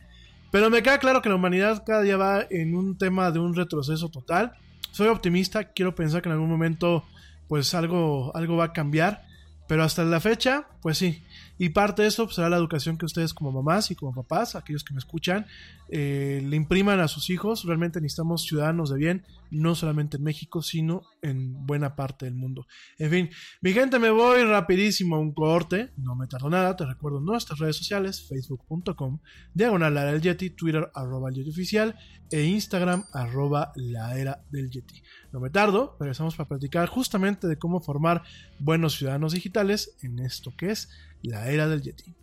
Pero me queda claro que la humanidad cada día va en un tema de un retroceso total. Soy optimista, quiero pensar que en algún momento pues algo, algo va a cambiar. Pero hasta la fecha, pues sí. Y parte de eso pues, será la educación que ustedes como mamás y como papás, aquellos que me escuchan, eh, le impriman a sus hijos. Realmente necesitamos ciudadanos de bien, no solamente en México, sino en buena parte del mundo. En fin, mi gente, me voy rapidísimo a un corte. No me tardo nada. Te recuerdo nuestras redes sociales, facebook.com, diagonal la del Yeti, Twitter arroba el Yeti oficial e Instagram arroba la era del Yeti. No me tardo, regresamos para platicar justamente de cómo formar buenos ciudadanos digitales en esto que es la era del Yeti.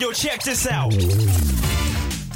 Yo, check this out.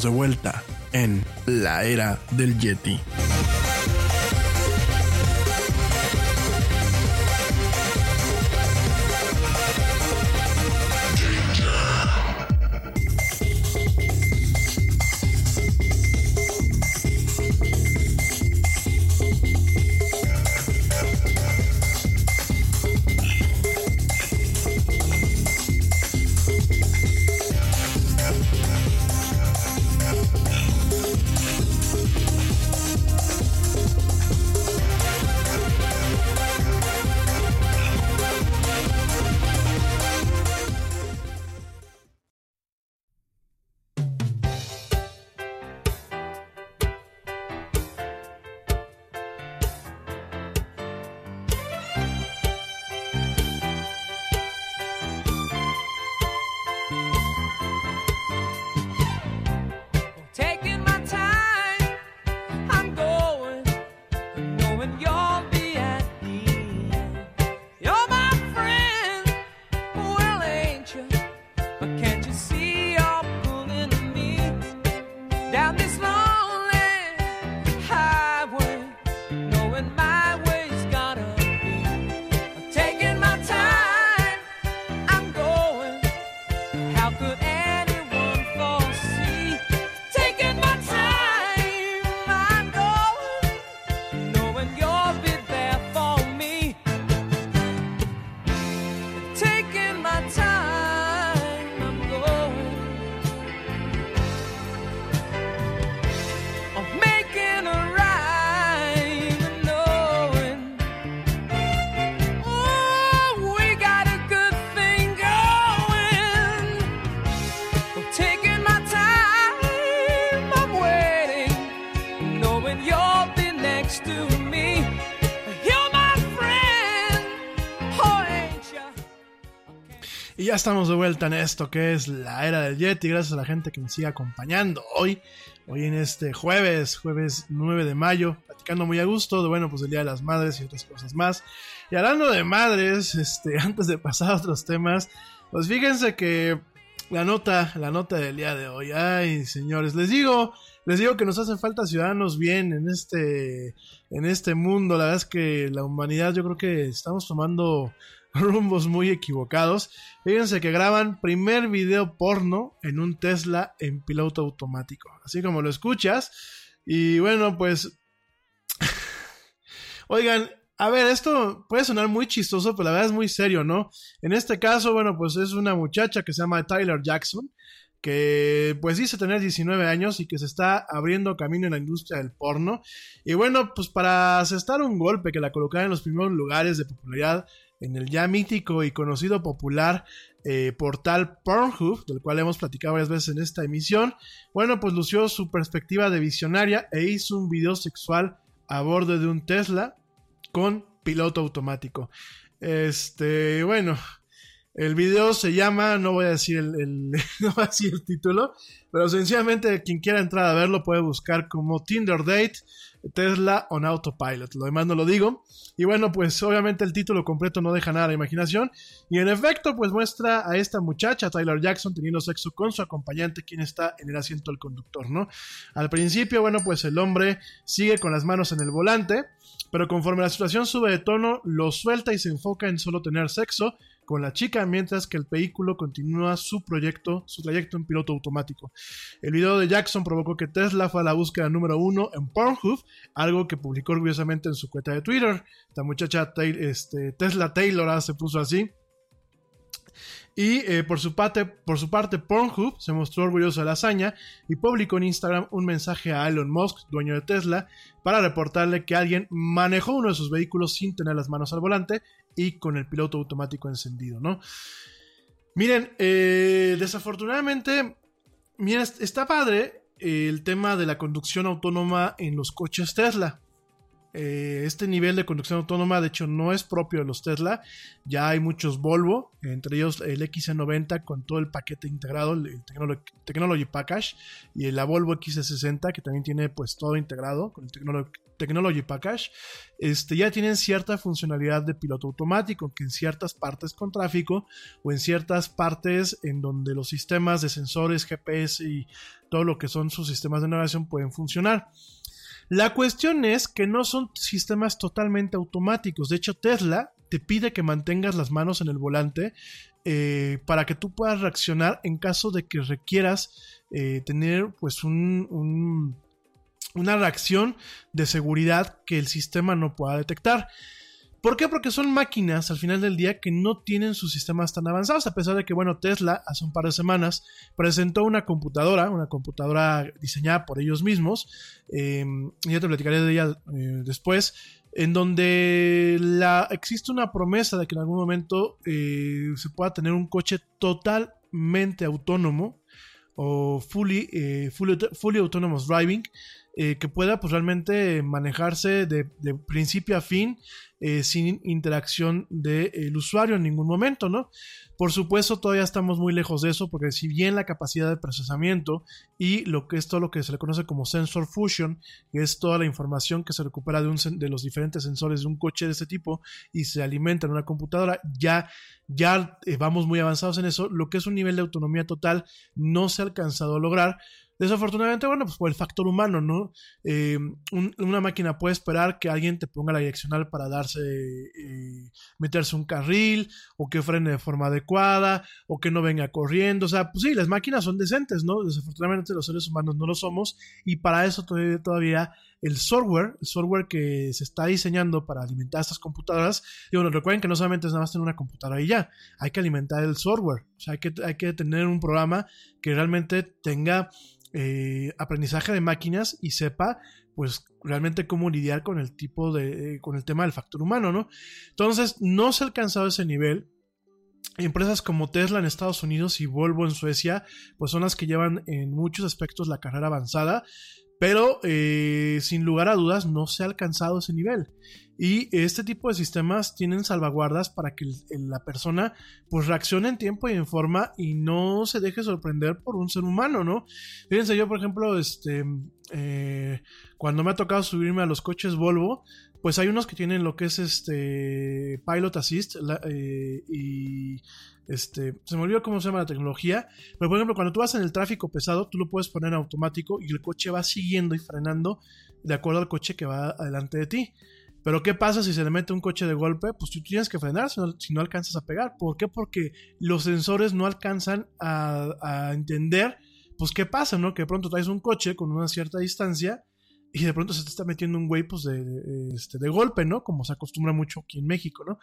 de vuelta en la era del Yeti. Ya estamos de vuelta en esto que es la era del Yeti. Gracias a la gente que me sigue acompañando hoy. Hoy en este jueves, jueves 9 de mayo, platicando muy a gusto de, bueno, pues el Día de las Madres y otras cosas más. Y hablando de madres, este, antes de pasar a otros temas, pues fíjense que la nota, la nota del día de hoy, ay señores, les digo, les digo que nos hacen falta ciudadanos bien en este, en este mundo. La verdad es que la humanidad, yo creo que estamos tomando rumbos muy equivocados. Fíjense que graban primer video porno en un Tesla en piloto automático, así como lo escuchas. Y bueno, pues, oigan, a ver, esto puede sonar muy chistoso, pero la verdad es muy serio, ¿no? En este caso, bueno, pues es una muchacha que se llama Tyler Jackson, que pues dice tener 19 años y que se está abriendo camino en la industria del porno. Y bueno, pues para asestar un golpe que la colocara en los primeros lugares de popularidad en el ya mítico y conocido popular eh, portal Pornhub, del cual hemos platicado varias veces en esta emisión, bueno, pues lució su perspectiva de visionaria e hizo un video sexual a bordo de un Tesla con piloto automático. Este, bueno, el video se llama, no voy a decir el, no voy a decir el título, pero sencillamente quien quiera entrar a verlo puede buscar como Tinder Date Tesla on Autopilot. Lo demás no lo digo. Y bueno, pues obviamente el título completo no deja nada a la imaginación. Y en efecto, pues muestra a esta muchacha, Tyler Jackson, teniendo sexo con su acompañante, quien está en el asiento del conductor, ¿no? Al principio, bueno, pues el hombre sigue con las manos en el volante, pero conforme la situación sube de tono, lo suelta y se enfoca en solo tener sexo con la chica mientras que el vehículo continúa su proyecto, su trayecto en piloto automático. El video de Jackson provocó que Tesla fue a la búsqueda número uno en Pornhub, algo que publicó orgullosamente en su cuenta de Twitter. La muchacha este, Tesla Taylor ah, se puso así. Y eh, por, su parte, por su parte, Pornhub se mostró orgulloso de la hazaña y publicó en Instagram un mensaje a Elon Musk, dueño de Tesla, para reportarle que alguien manejó uno de sus vehículos sin tener las manos al volante y con el piloto automático encendido, ¿no? Miren, eh, desafortunadamente, mira, est- está padre eh, el tema de la conducción autónoma en los coches Tesla. Eh, este nivel de conducción autónoma, de hecho, no es propio de los Tesla. Ya hay muchos Volvo, entre ellos el XC90 con todo el paquete integrado, el, el Technolo- Technology Package, y la Volvo XC60 que también tiene pues todo integrado con el Technolo- Technology Package. Este, ya tienen cierta funcionalidad de piloto automático, que en ciertas partes con tráfico o en ciertas partes en donde los sistemas de sensores, GPS y todo lo que son sus sistemas de navegación pueden funcionar. La cuestión es que no son sistemas totalmente automáticos. De hecho, Tesla te pide que mantengas las manos en el volante eh, para que tú puedas reaccionar en caso de que requieras eh, tener pues un- un, una reacción de seguridad que el sistema no pueda detectar. ¿Por qué? Porque son máquinas al final del día que no tienen sus sistemas tan avanzados, a pesar de que, bueno, Tesla hace un par de semanas presentó una computadora, una computadora diseñada por ellos mismos, eh, ya te platicaré de ella eh, después, en donde la, existe una promesa de que en algún momento eh, se pueda tener un coche totalmente autónomo o fully, eh, fully, fully autonomous driving eh, que pueda pues realmente manejarse de, principio a fin eh, sin interacción del usuario en ningún momento, ¿no? Por supuesto, todavía estamos muy lejos de eso, porque si bien la capacidad de procesamiento y lo que es todo lo que se le conoce como sensor fusion, que es toda la información que se recupera de, de los diferentes sensores de un coche de este tipo y se alimenta en una computadora, ya, ya eh, vamos muy avanzados en eso. Lo que es un nivel de autonomía total no se ha alcanzado a lograr. Desafortunadamente, bueno, pues por el factor humano, ¿no? Eh, un- una máquina puede esperar que alguien te ponga la direccional para darse, eh, meterse un carril, o que frene de forma adecuada, o que no venga corriendo. O sea, pues sí, las máquinas son decentes, ¿no? Desafortunadamente los seres humanos no lo somos, y para eso todavía, todavía el software, el software que se está diseñando para alimentar estas computadoras, y bueno, recuerden que no solamente es nada más tener una computadora y ya, hay que alimentar el software, o sea, hay que, hay que tener un programa que realmente tenga eh, aprendizaje de máquinas y sepa pues realmente cómo lidiar con el tipo de, eh, con el tema del factor humano, ¿no? Entonces, no se ha alcanzado ese nivel. Empresas como Tesla en Estados Unidos y Volvo en Suecia, pues son las que llevan en muchos aspectos la carrera avanzada. Pero eh, sin lugar a dudas no se ha alcanzado ese nivel. Y este tipo de sistemas tienen salvaguardas para que la persona pues reaccione en tiempo y en forma y no se deje sorprender por un ser humano, ¿no? Fíjense, yo por ejemplo, este, eh, cuando me ha tocado subirme a los coches Volvo, pues hay unos que tienen lo que es este Pilot Assist eh, y este, se me olvidó cómo se llama la tecnología, pero por ejemplo, cuando tú vas en el tráfico pesado, tú lo puedes poner en automático y el coche va siguiendo y frenando de acuerdo al coche que va adelante de ti. Pero ¿qué pasa si se le mete un coche de golpe? Pues tú tienes que frenar si no, si no alcanzas a pegar. ¿Por qué? Porque los sensores no alcanzan a, entender, pues qué pasa, ¿no? Que de pronto traes un coche con una cierta distancia y de pronto se te está metiendo un güey pues de, de- este, de golpe, ¿no? Como se acostumbra mucho aquí en México, ¿no?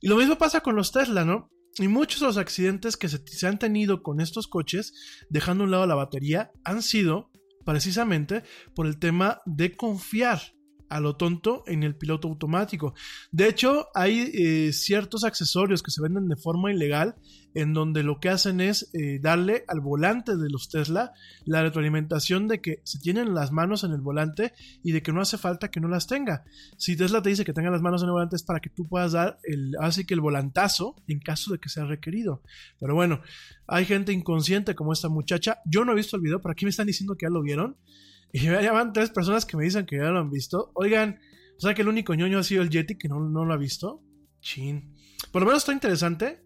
Y lo mismo pasa con los Tesla, ¿no? Y muchos de los accidentes que se, han tenido con estos coches, dejando a un lado la batería, han sido precisamente por el tema de confiar a lo tonto en el piloto automático. De hecho, hay eh, ciertos accesorios que se venden de forma ilegal en donde lo que hacen es eh, darle al volante de los Tesla la retroalimentación de que se tienen las manos en el volante y de que no hace falta que no las tenga. Si Tesla te dice que tenga las manos en el volante es para que tú puedas dar el, así que el volantazo en caso de que sea requerido. Pero bueno, hay gente inconsciente como esta muchacha. Yo no he visto el video, pero aquí me están diciendo que ya lo vieron. Y ya van tres personas que me dicen que ya lo han visto. Oigan, o sea que el único ñoño ha sido el Yeti que no, no lo ha visto. Chin. Por lo menos está interesante.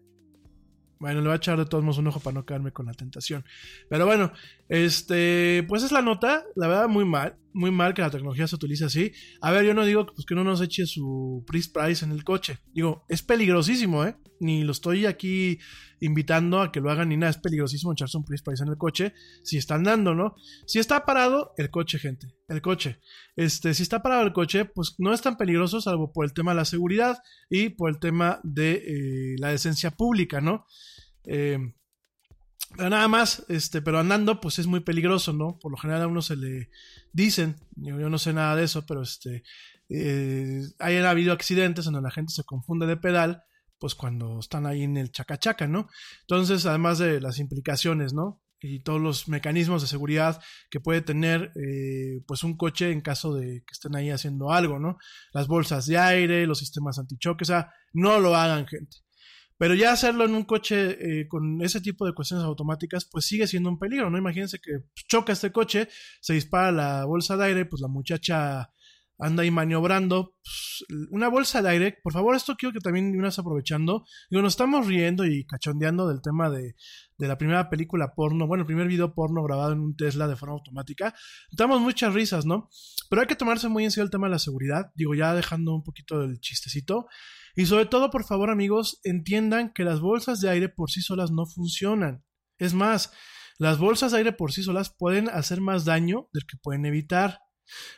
Bueno, le voy a echar de todos modos un ojo para no quedarme con la tentación. Pero bueno, este, pues es la nota. La verdad, muy mal. Muy mal que la tecnología se utilice así. A ver, yo no digo pues, que no nos eche su price price en el coche. Digo, es peligrosísimo, ¿eh? Ni lo estoy aquí invitando a que lo hagan ni nada. Es peligrosísimo echarse un price price en el coche. Si está andando, ¿no? Si está parado, el coche, gente. El coche. Este, si está parado el coche, pues no es tan peligroso, salvo por el tema de la seguridad y por el tema de eh, la decencia pública, ¿no? Eh, pero nada más, este, pero andando, pues es muy peligroso, ¿no? Por lo general a uno se le dicen, yo, no sé nada de eso, pero este, eh, hayan habido accidentes en donde la gente se confunde de pedal, pues cuando están ahí en el chacachaca, ¿no? Entonces, además de las implicaciones, ¿no? Y todos los mecanismos de seguridad que puede tener, eh, pues un coche en caso de que estén ahí haciendo algo, ¿no? Las bolsas de aire, los sistemas antichoque, o sea, no lo hagan, gente. Pero ya hacerlo en un coche eh, con ese tipo de cuestiones automáticas, pues sigue siendo un peligro, ¿no? Imagínense que choca este coche, se dispara la bolsa de aire, pues la muchacha anda ahí maniobrando. pues, una bolsa de aire, por favor, esto quiero que también unas aprovechando. Digo, nos estamos riendo y cachondeando del tema de, de la primera película porno, bueno, el primer video porno grabado en un Tesla de forma automática. Damos muchas risas, ¿no? Pero hay que tomarse muy en serio el tema de la seguridad. Digo, ya dejando un poquito del chistecito. Y sobre todo, por favor, amigos, entiendan que las bolsas de aire por sí solas no funcionan. Es más, las bolsas de aire por sí solas pueden hacer más daño del que pueden evitar.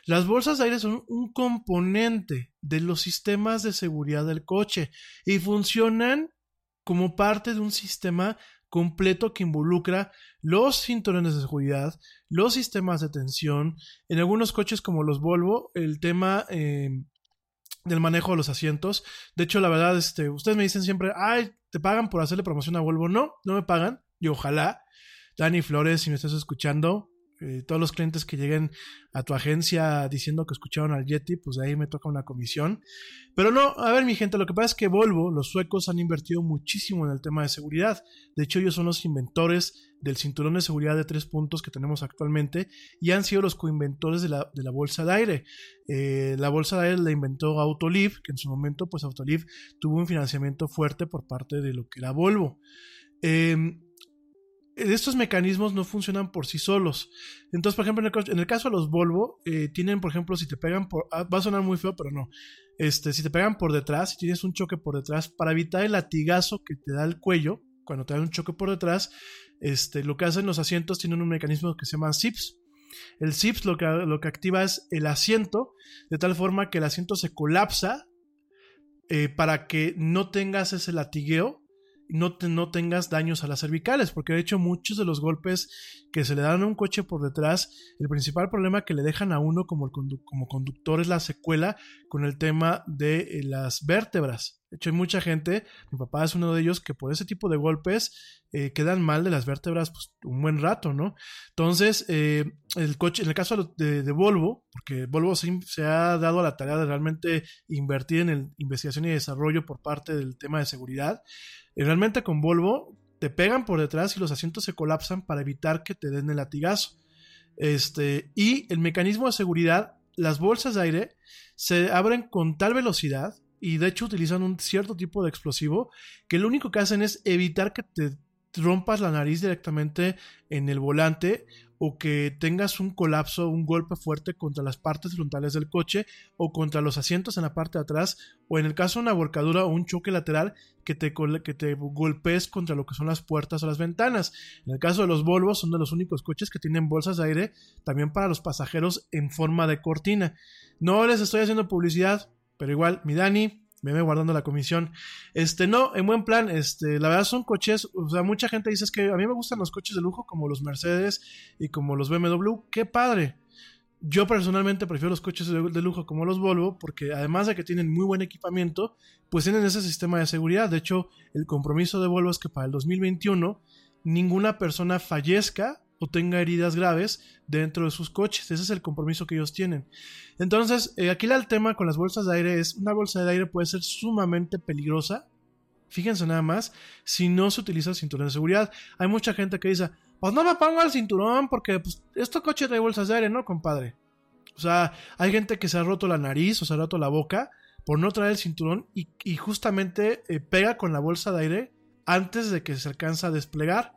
Las bolsas de aire son un componente de los sistemas de seguridad del coche y funcionan como parte de un sistema completo que involucra los cinturones de seguridad, los sistemas de tensión, en algunos coches como los Volvo, el tema eh, del manejo de los asientos. De hecho, la verdad, este, ustedes me dicen siempre, ay, ¿te pagan por hacerle promoción a Volvo? No, no me pagan. Y ojalá, Dani Flores, si me estás escuchando, eh, todos los clientes que lleguen a tu agencia diciendo que escucharon al Yeti, pues de ahí me toca una comisión. Pero no, a ver mi gente, lo que pasa es que Volvo, los suecos han invertido muchísimo en el tema de seguridad. De hecho, ellos son los inventores del cinturón de seguridad de tres puntos que tenemos actualmente y han sido los coinventores de la, de la bolsa de aire. Eh, la bolsa de aire la inventó Autoliv, que en su momento pues Autoliv tuvo un financiamiento fuerte por parte de lo que era Volvo. Eh, estos mecanismos no funcionan por sí solos. Entonces, por ejemplo, en el, co- en el caso de los Volvo, eh, tienen, por ejemplo, si te pegan por... ah, va a sonar muy feo, pero no. Este, si te pegan por detrás, si tienes un choque por detrás, para evitar el latigazo que te da el cuello, cuando te da un choque por detrás, este, lo que hacen los asientos tienen un mecanismo que se llama ZIPS. El ZIPS lo que, lo que activa es el asiento, de tal forma que el asiento se colapsa eh, para que no tengas ese latigueo no, no tengas daños a las cervicales, porque de hecho muchos de los golpes que se le dan a un coche por detrás, el principal problema que le dejan a uno como, el como conductor es la secuela con el tema de eh, las vértebras. De hecho hay mucha gente, mi papá es uno de ellos, que por ese tipo de golpes eh, quedan mal de las vértebras pues, un buen rato, ¿no? Entonces, eh, el coche, en el caso de, Volvo, porque Volvo se, ha dado a la tarea de realmente invertir en investigación y desarrollo por parte del tema de seguridad, eh, realmente con Volvo te pegan por detrás y los asientos se colapsan para evitar que te den el latigazo. Este, y el mecanismo de seguridad, las bolsas de aire se abren con tal velocidad y de hecho utilizan un cierto tipo de explosivo que lo único que hacen es evitar que te rompas la nariz directamente en el volante o que tengas un colapso, un golpe fuerte contra las partes frontales del coche o contra los asientos en la parte de atrás o en el caso de una volcadura o un choque lateral que te, golpees contra lo que son las puertas o las ventanas. En el caso de los Volvos son de los únicos coches que tienen bolsas de aire también para los pasajeros en forma de cortina. No les estoy haciendo publicidad, pero igual, mi Dani, me guardando la comisión. Este, no, en buen plan, este, la verdad son coches, o sea, mucha gente dice es que a mí me gustan los coches de lujo como los Mercedes y como los BMW, qué padre. Yo personalmente prefiero los coches de, de lujo como los Volvo porque además de que tienen muy buen equipamiento, pues tienen ese sistema de seguridad. De hecho, el compromiso de Volvo es que para el 2021 ninguna persona fallezca o tenga heridas graves dentro de sus coches. Ese es el compromiso que ellos tienen. Entonces, eh, aquí el tema con las bolsas de aire es, una bolsa de aire puede ser sumamente peligrosa, fíjense nada más, si no se utiliza el cinturón de seguridad. Hay mucha gente que dice, pues no me pongo el cinturón porque pues, este coche trae bolsas de aire, ¿no, compadre? O sea, hay gente que se ha roto la nariz o se ha roto la boca por no traer el cinturón y, justamente eh, pega con la bolsa de aire antes de que se alcanza a desplegar.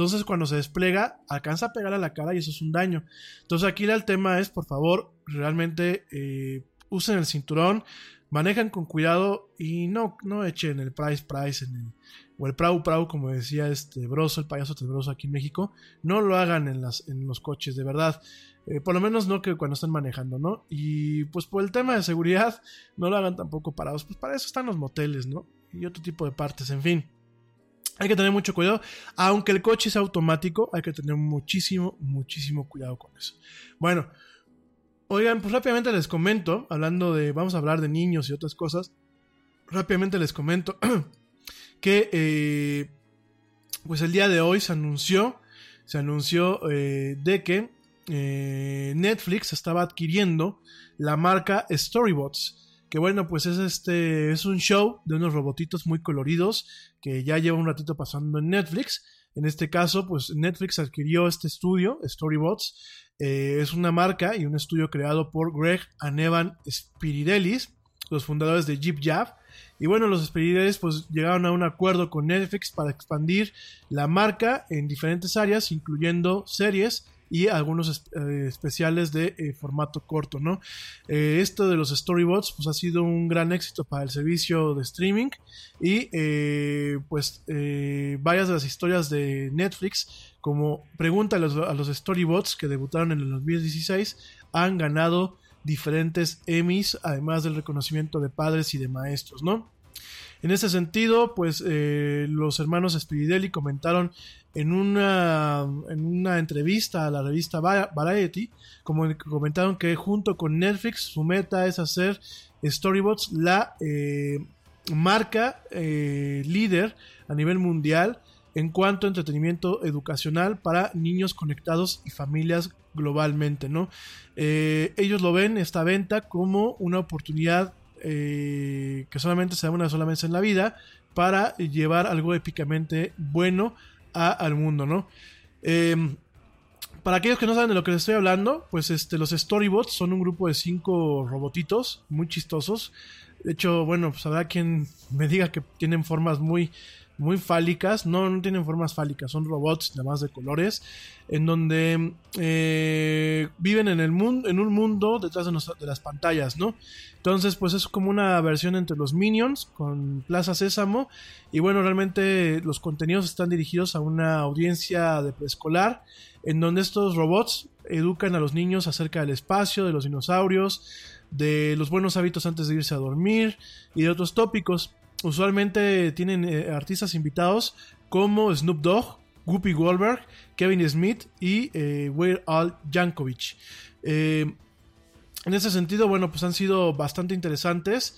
Entonces, cuando se despliega, alcanza a pegar a la cara y eso es un daño. Entonces, aquí el tema es, por favor, realmente eh, usen el cinturón, manejan con cuidado y no, no echen el price price en el, o el prau prau, como decía este Broso, el payaso tenebroso aquí en México. No lo hagan en, las, en los coches, de verdad. Eh, por lo menos no que cuando estén manejando, ¿no? Y pues por el tema de seguridad, no lo hagan tampoco parados. Pues para eso están los moteles, ¿no? Y otro tipo de partes, en fin. Hay que tener mucho cuidado. Aunque el coche sea automático, hay que tener muchísimo, muchísimo cuidado con eso. Bueno, oigan, pues rápidamente les comento, hablando de, vamos a hablar de niños y otras cosas. Rápidamente les comento que, eh, pues el día de hoy se anunció, se anunció eh, de que eh, Netflix estaba adquiriendo la marca Storybots que bueno, pues es este es un show de unos robotitos muy coloridos que ya lleva un ratito pasando en Netflix. En este caso, pues Netflix adquirió este estudio, Storybots. Eh, es una marca y un estudio creado por Greg and Evan Spiridelis, los fundadores de Jeep Jab. Y bueno, los Spiridelis pues llegaron a un acuerdo con Netflix para expandir la marca en diferentes áreas, incluyendo series y algunos eh, especiales de eh, formato corto, ¿no? Eh, esto de los storybots pues ha sido un gran éxito para el servicio de streaming y pues varias de las historias de Netflix como pregunta a los, storybots que debutaron en el 2016 han ganado diferentes Emmys además del reconocimiento de padres y de maestros, ¿no? En ese sentido, pues los hermanos Spiridelli comentaron en una, en una entrevista a la revista Va- Variety, como comentaron que junto con Netflix su meta es hacer Storybots la eh, marca eh, líder a nivel mundial en cuanto a entretenimiento educacional para niños conectados y familias globalmente, ¿no? Eh, ellos lo ven esta venta como una oportunidad que solamente se da una sola vez en la vida para llevar algo épicamente bueno al mundo, ¿no? Eh, para aquellos que no saben de lo que les estoy hablando, pues este, los Storybots son un grupo de cinco robotitos muy chistosos. De hecho, bueno, pues habrá quien me diga que tienen formas muy, muy fálicas. No, no tienen formas fálicas, son robots nada más de colores, en donde eh, viven en el mundo, en un mundo detrás de, de las pantallas, ¿no? Entonces, pues es como una versión entre los Minions con Plaza Sésamo. Y bueno, realmente los contenidos están dirigidos a una audiencia de preescolar, en donde estos robots educan a los niños acerca del espacio, de los dinosaurios, de los buenos hábitos antes de irse a dormir y de otros tópicos. Usualmente tienen eh, artistas invitados como Snoop Dogg, Whoopi Goldberg, Kevin Smith y eh, Weird Al Yankovic. Eh, en ese sentido, bueno, pues han sido bastante interesantes.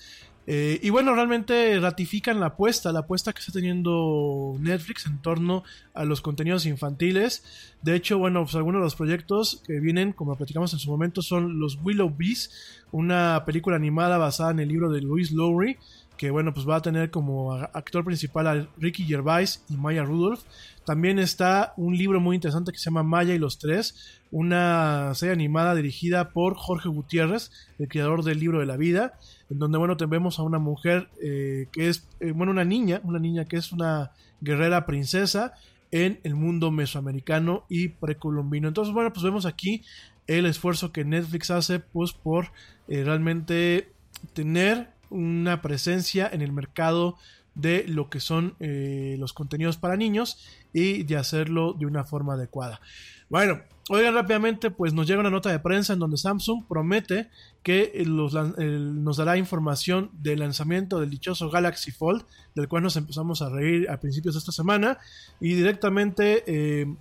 Eh, y bueno, realmente ratifican la apuesta, la apuesta que está teniendo Netflix en torno a los contenidos infantiles. De hecho, bueno, pues algunos de los proyectos que vienen, como platicamos en su momento, son los Willow Bees, una película animada basada en el libro de Louis Lowry, que bueno, pues va a tener como actor principal a Ricky Gervais y Maya Rudolph. También está un libro muy interesante que se llama Maya y los Tres, una serie animada dirigida por Jorge Gutiérrez, el creador del libro de la vida, en donde bueno, tenemos a una mujer eh, que es, eh, bueno, una niña, una niña que es una guerrera princesa en el mundo mesoamericano y precolombino. Entonces, bueno, pues vemos aquí el esfuerzo que Netflix hace pues por eh, realmente tener una presencia en el mercado de lo que son eh, los contenidos para niños y de hacerlo de una forma adecuada. Bueno, oigan rápidamente, pues nos llega una nota de prensa en donde Samsung promete que eh, nos dará información del lanzamiento del dichoso Galaxy Fold, del cual nos empezamos a reír a principios de esta semana, y directamente eh,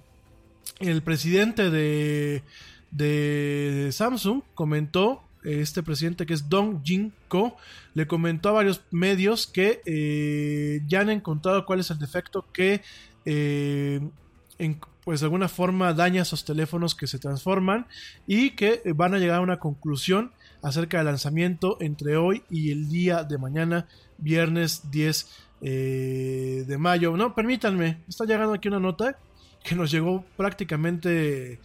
el presidente de, de Samsung comentó, este presidente que es Dong Jin Ko, le comentó a varios medios que eh, ya han encontrado cuál es el defecto que eh, en- pues de alguna forma daña esos teléfonos que se transforman y que van a llegar a una conclusión acerca del lanzamiento entre hoy y el día de mañana, viernes 10 eh, de mayo. No, permítanme, está llegando aquí una nota que nos llegó prácticamente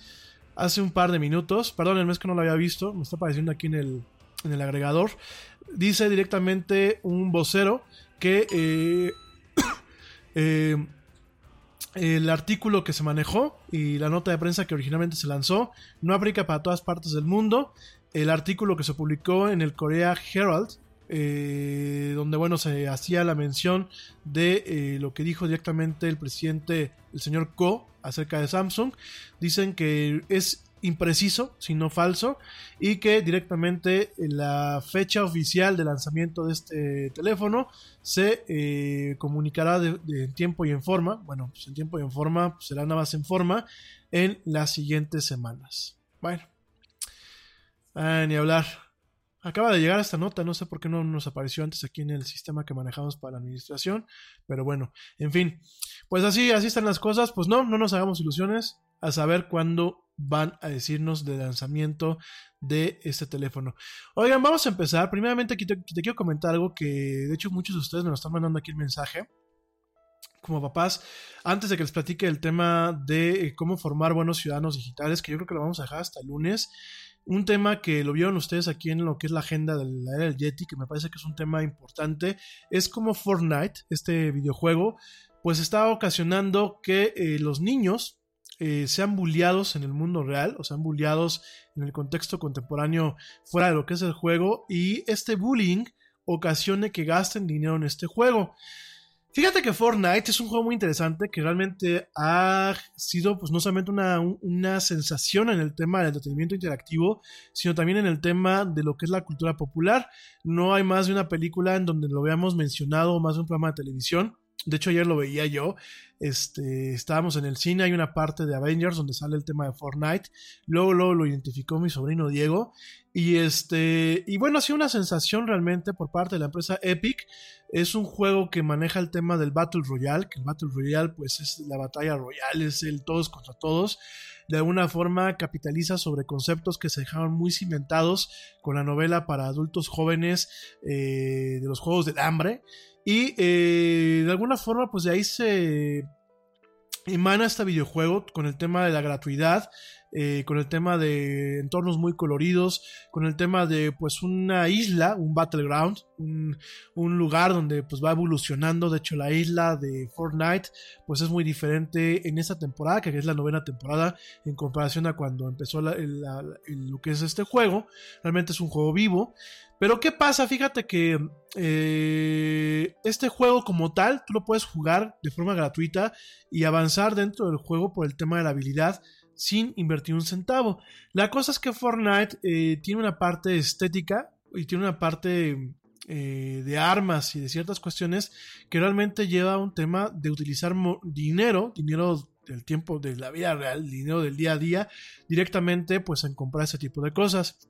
hace un par de minutos. Perdónenme, es que no lo había visto, me está apareciendo aquí en el, en el agregador. Dice directamente un vocero que eh, eh, el artículo que se manejó y la nota de prensa que originalmente se lanzó no aplica para todas partes del mundo. El artículo que se publicó en el Korea Herald, eh, donde bueno se hacía la mención de eh, lo que dijo directamente el presidente, el señor Ko, acerca de Samsung, dicen que es impreciso, sino falso, y que directamente la fecha oficial de lanzamiento de este teléfono se eh, comunicará de, en tiempo y en forma, bueno, pues en tiempo y en forma, pues será nada más en forma, en las siguientes semanas. Bueno, ah, ni hablar. Acaba de llegar esta nota, no sé por qué no nos apareció antes aquí en el sistema que manejamos para la administración, pero bueno, en fin, pues así, así están las cosas, pues no, no nos hagamos ilusiones a saber cuándo van a decirnos del lanzamiento de este teléfono. Oigan, vamos a empezar. Primeramente, aquí te, te quiero comentar algo que de hecho muchos de ustedes me lo están mandando aquí el mensaje. Como papás, antes de que les platique el tema de eh, cómo formar buenos ciudadanos digitales, que yo creo que lo vamos a dejar hasta el lunes. Un tema que lo vieron ustedes aquí en lo que es la agenda de la era del Yeti, que me parece que es un tema importante, es como Fortnite, este videojuego, pues está ocasionando que eh, los niños eh, sean bulliados en el mundo real, o sean bulliados en el contexto contemporáneo fuera de lo que es el juego, y este bullying ocasione que gasten dinero en este juego. Fíjate que Fortnite es un juego muy interesante que realmente ha sido pues no solamente una, un- una sensación en el tema del entretenimiento interactivo, sino también en el tema de lo que es la cultura popular. No hay más de una película en donde lo veamos mencionado o más de un programa de televisión. De hecho, ayer lo veía yo. Este, estábamos en el cine, hay una parte de Avengers donde sale el tema de Fortnite. Luego, luego lo identificó mi sobrino Diego. Y este, y bueno, ha sido una sensación realmente por parte de la empresa Epic. Es un juego que maneja el tema del Battle Royale, que el Battle Royale pues es la batalla royal, es el todos contra todos. De alguna forma capitaliza sobre conceptos que se dejaron muy cimentados con la novela para adultos jóvenes eh, de los Juegos del Hambre. Y eh, de alguna forma pues de ahí se emana este videojuego con el tema de la gratuidad, eh, con el tema de entornos muy coloridos, con el tema de pues una isla, un battleground, un, un lugar donde pues va evolucionando, de hecho la isla de Fortnite pues es muy diferente en esta temporada, que es la novena temporada en comparación a cuando empezó la- lo que es este juego, realmente es un juego vivo, pero ¿qué pasa? Fíjate que eh, este juego como tal, tú lo puedes jugar de forma gratuita y avanzar dentro del juego por el tema de la habilidad sin invertir un centavo. La cosa es que Fortnite eh, tiene una parte estética y tiene una parte eh, de armas y de ciertas cuestiones que realmente lleva a un tema de utilizar dinero, dinero del tiempo de la vida real, dinero del día a día, directamente pues en comprar ese tipo de cosas.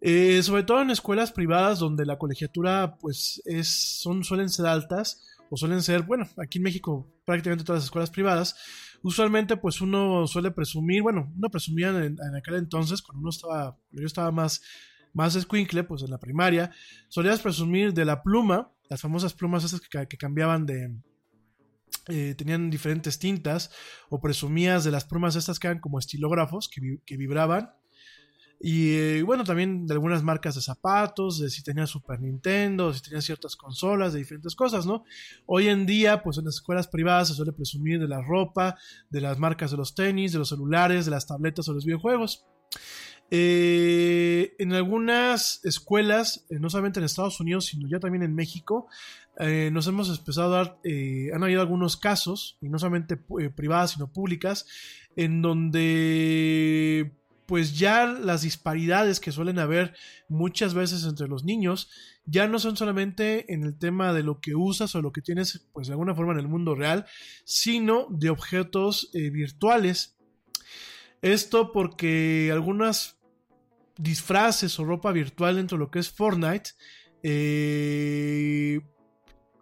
Eh, sobre todo en escuelas privadas donde la colegiatura pues es, son, suelen ser altas o suelen ser, bueno, aquí en México prácticamente todas las escuelas privadas, usualmente pues uno suele presumir, bueno, uno presumía en, aquel entonces, cuando uno estaba, yo estaba más, más escuincle, pues en la primaria, solías presumir de la pluma, las famosas plumas esas que, cambiaban de... eh, tenían diferentes tintas, o presumías de las plumas estas que eran como estilógrafos, que vibraban, y eh, bueno, también de algunas marcas de zapatos, de si tenías Super Nintendo, si tenías ciertas consolas, de diferentes cosas, ¿no? Hoy en día, pues en las escuelas privadas se suele presumir de la ropa, de las marcas de los tenis, de los celulares, de las tabletas o los videojuegos. Eh, en algunas escuelas, eh, no solamente en Estados Unidos, sino ya también en México, nos hemos empezado a dar, han habido algunos casos, y no solamente privadas, sino públicas, en donde pues ya las disparidades que suelen haber muchas veces entre los niños ya no son solamente en el tema de lo que usas o lo que tienes pues de alguna forma en el mundo real, sino de objetos eh, virtuales. Esto porque algunas disfraces o ropa virtual dentro de lo que es Fortnite eh,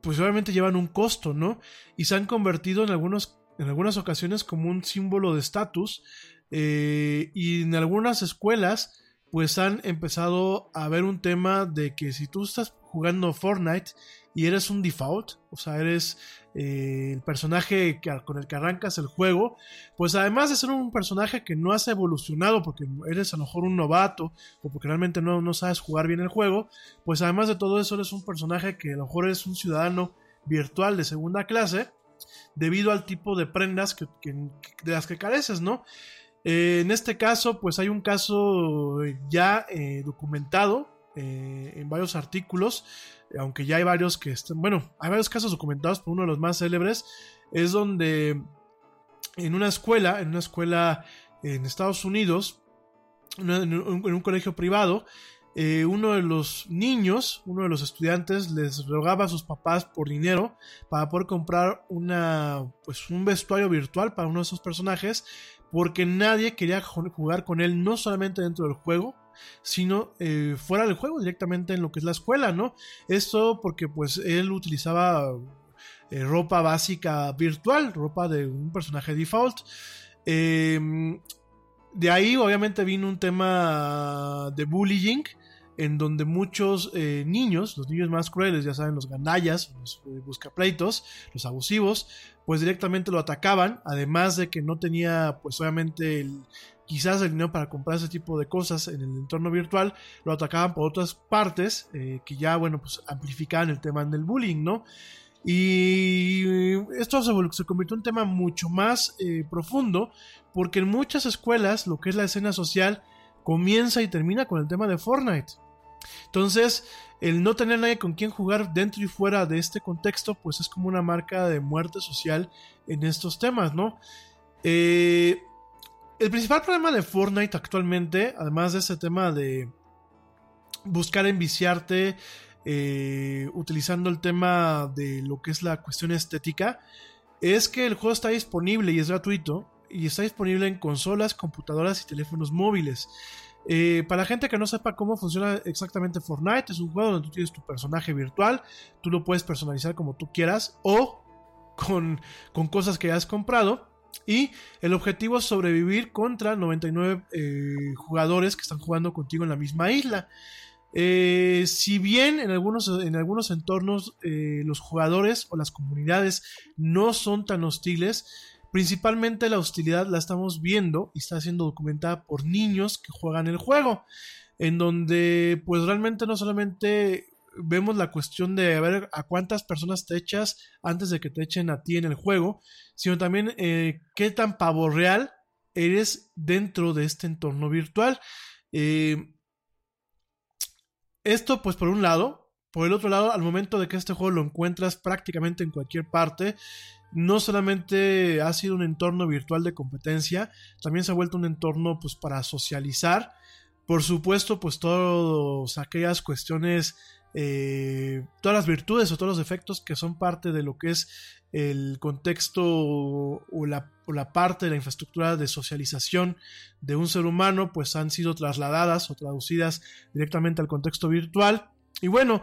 pues obviamente llevan un costo, ¿no? Y se han convertido en, algunos, en algunas ocasiones como un símbolo de estatus eh, y en algunas escuelas pues han empezado a ver un tema de que si tú estás jugando Fortnite y eres un default, o sea, eres eh, el personaje que- con el que arrancas el juego, pues además de ser un personaje que no has evolucionado porque eres a lo mejor un novato o porque realmente no, no sabes jugar bien el juego, pues además de todo eso eres un personaje que a lo mejor eres un ciudadano virtual de segunda clase debido al tipo de prendas que, que- de las que careces, ¿no? Eh, en este caso, pues hay un caso ya eh, documentado eh, en varios artículos, aunque ya hay varios que están, bueno, hay varios casos documentados, pero uno de los más célebres es donde en una escuela, en una escuela en Estados Unidos, en un, colegio privado, uno de los niños, uno de los estudiantes, les rogaba a sus papás por dinero para poder comprar una, pues, un vestuario virtual para uno de esos personajes, porque nadie quería ju- jugar con él, no solamente dentro del juego, sino eh, fuera del juego, directamente en lo que es la escuela, ¿no? Esto porque pues él utilizaba eh, ropa básica virtual, ropa de un personaje default. Eh, de ahí obviamente vino un tema de bullying, en donde muchos eh, niños, los niños más crueles, ya saben, los gandallas, los eh, buscapleitos, los abusivos, pues directamente lo atacaban, además de que no tenía pues obviamente quizás el dinero para comprar ese tipo de cosas en el entorno virtual, lo atacaban por otras partes eh, que ya, bueno, pues amplificaban el tema del bullying, ¿no? Y esto se, se convirtió en un tema mucho más eh, profundo, porque en muchas escuelas lo que es la escena social comienza y termina con el tema de Fortnite. Entonces, el no tener nadie con quien jugar dentro y fuera de este contexto, pues es como una marca de muerte social en estos temas, ¿no? Eh, el principal problema de Fortnite actualmente, además de ese tema de buscar enviciarte, eh, utilizando el tema de lo que es la cuestión estética, es que el juego está disponible y es gratuito, y está disponible en consolas, computadoras y teléfonos móviles. Eh, para la gente que no sepa cómo funciona exactamente Fortnite, es un juego donde tú tienes tu personaje virtual, tú lo puedes personalizar como tú quieras o con, con cosas que has comprado. Y el objetivo es sobrevivir contra 99 eh, jugadores que están jugando contigo en la misma isla. Eh, si bien en algunos, en algunos entornos los jugadores o las comunidades no son tan hostiles, principalmente la hostilidad la estamos viendo y está siendo documentada por niños que juegan el juego, en donde pues realmente no solamente vemos la cuestión de ver a cuántas personas te echas antes de que te echen a ti en el juego, sino también eh, qué tan pavo real eres dentro de este entorno virtual. Eh, esto, pues, por un lado. Por el otro lado, al momento de que este juego lo encuentras prácticamente en cualquier parte, no solamente ha sido un entorno virtual de competencia, también se ha vuelto un entorno, pues, para socializar. Por supuesto, pues todas aquellas cuestiones, eh, todas las virtudes o todos los defectos que son parte de lo que es el contexto o la, o la parte de la infraestructura de socialización de un ser humano, pues han sido trasladadas o traducidas directamente al contexto virtual. Y bueno,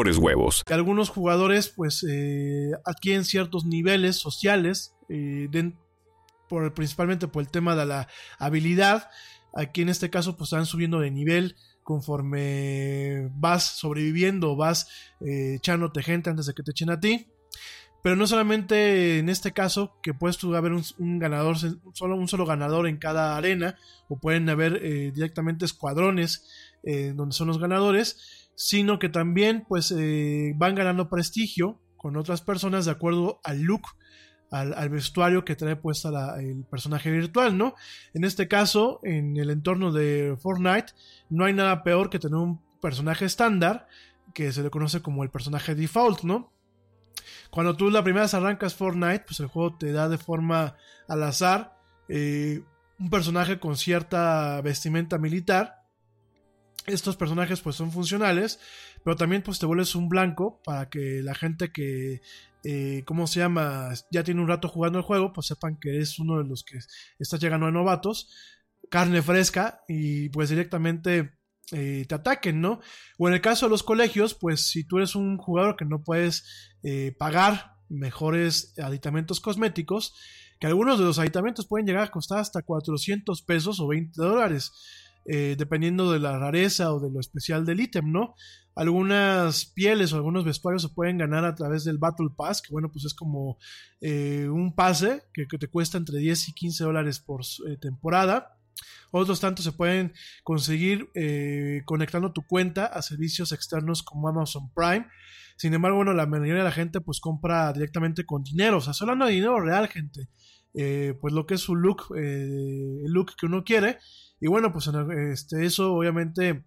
mejores algunos jugadores pues eh, adquieren ciertos niveles sociales eh, por, principalmente por el tema de la habilidad. Aquí en este caso pues están subiendo de nivel conforme vas sobreviviendo vas eh, echándote gente antes de que te echen a ti. Pero no solamente en este caso que puedes tú haber un, un ganador solo un solo ganador en cada arena o pueden haber eh, directamente escuadrones eh, donde son los ganadores sino que también pues eh, van ganando prestigio con otras personas de acuerdo al look, al, vestuario que trae puesta el personaje virtual, ¿no? En este caso, en el entorno de Fortnite, no hay nada peor que tener un personaje estándar que se le conoce como el personaje default, ¿no? Cuando tú la primera arrancas Fortnite, pues el juego te da de forma al azar eh, un personaje con cierta vestimenta militar estos personajes pues son funcionales, pero también pues te vuelves un blanco para que la gente que, eh, ¿cómo se llama? Ya tiene un rato jugando el juego, pues sepan que eres uno de los que estás llegando a novatos, carne fresca y pues directamente eh, te ataquen, ¿no? O en el caso de los colegios, pues si tú eres un jugador que no puedes eh, pagar mejores aditamentos cosméticos, que algunos de los aditamentos pueden llegar a costar hasta 400 pesos o 20 dólares eh, dependiendo de la rareza o de lo especial del ítem, ¿no? Algunas pieles o algunos vestuarios se pueden ganar a través del Battle Pass, que bueno, pues es como eh, un pase que, te cuesta entre 10 y 15 dólares por eh, temporada. Otros tantos se pueden conseguir conectando tu cuenta a servicios externos como Amazon Prime. Sin embargo, bueno, la mayoría de la gente pues compra directamente con dinero. O sea, solo de dinero real, gente. Pues lo que es su look, el look que uno quiere. Y bueno, pues este, eso obviamente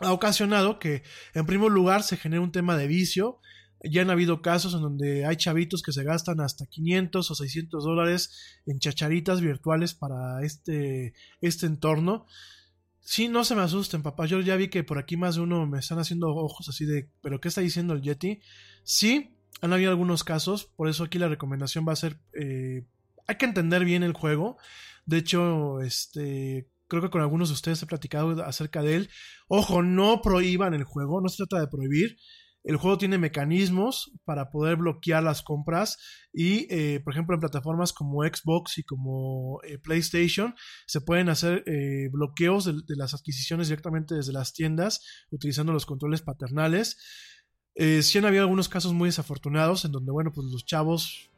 ha ocasionado que en primer lugar se genere un tema de vicio. Ya han habido casos en donde hay chavitos que se gastan hasta 500 o 600 dólares en chacharitas virtuales para este, este entorno. Sí, no se me asusten, papá. Yo ya vi que por aquí más de uno me están haciendo ojos así de, ¿pero qué está diciendo el Yeti? Sí, han habido algunos casos, por eso aquí la recomendación va a ser, eh, hay que entender bien el juego. De hecho, este, creo que con algunos de ustedes he platicado acerca de él. Ojo, no prohíban el juego, no se trata de prohibir. El juego tiene mecanismos para poder bloquear las compras y, eh, por ejemplo, en plataformas como Xbox y como eh, PlayStation se pueden hacer eh, bloqueos de, las adquisiciones directamente desde las tiendas utilizando los controles paternales. Sí han habido algunos casos muy desafortunados en donde, bueno, pues los chavos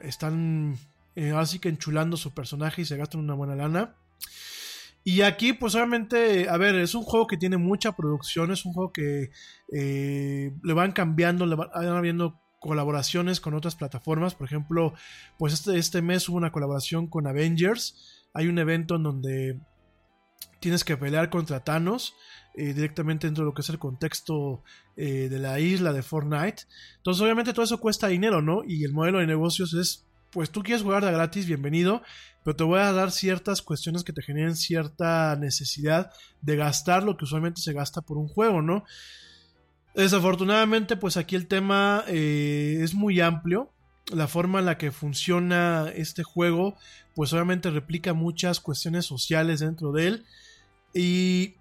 están eh, ahora sí que enchulando su personaje y se gastan una buena lana. Y aquí, pues obviamente, a ver, es un juego que tiene mucha producción, es un juego que eh, le van cambiando, le van, habiendo colaboraciones con otras plataformas. Por ejemplo, pues este, este mes hubo una colaboración con Avengers. Hay un evento en donde tienes que pelear contra Thanos eh, directamente dentro de lo que es el contexto de la isla de Fortnite. Entonces, obviamente, todo eso cuesta dinero, ¿no? Y el modelo de negocios es pues tú quieres jugar de gratis, bienvenido, pero te voy a dar ciertas cuestiones que te generen cierta necesidad de gastar lo que usualmente se gasta por un juego, ¿no? Desafortunadamente, pues aquí el tema eh, es muy amplio. La forma en la que funciona este juego, pues obviamente replica muchas cuestiones sociales dentro de él. Y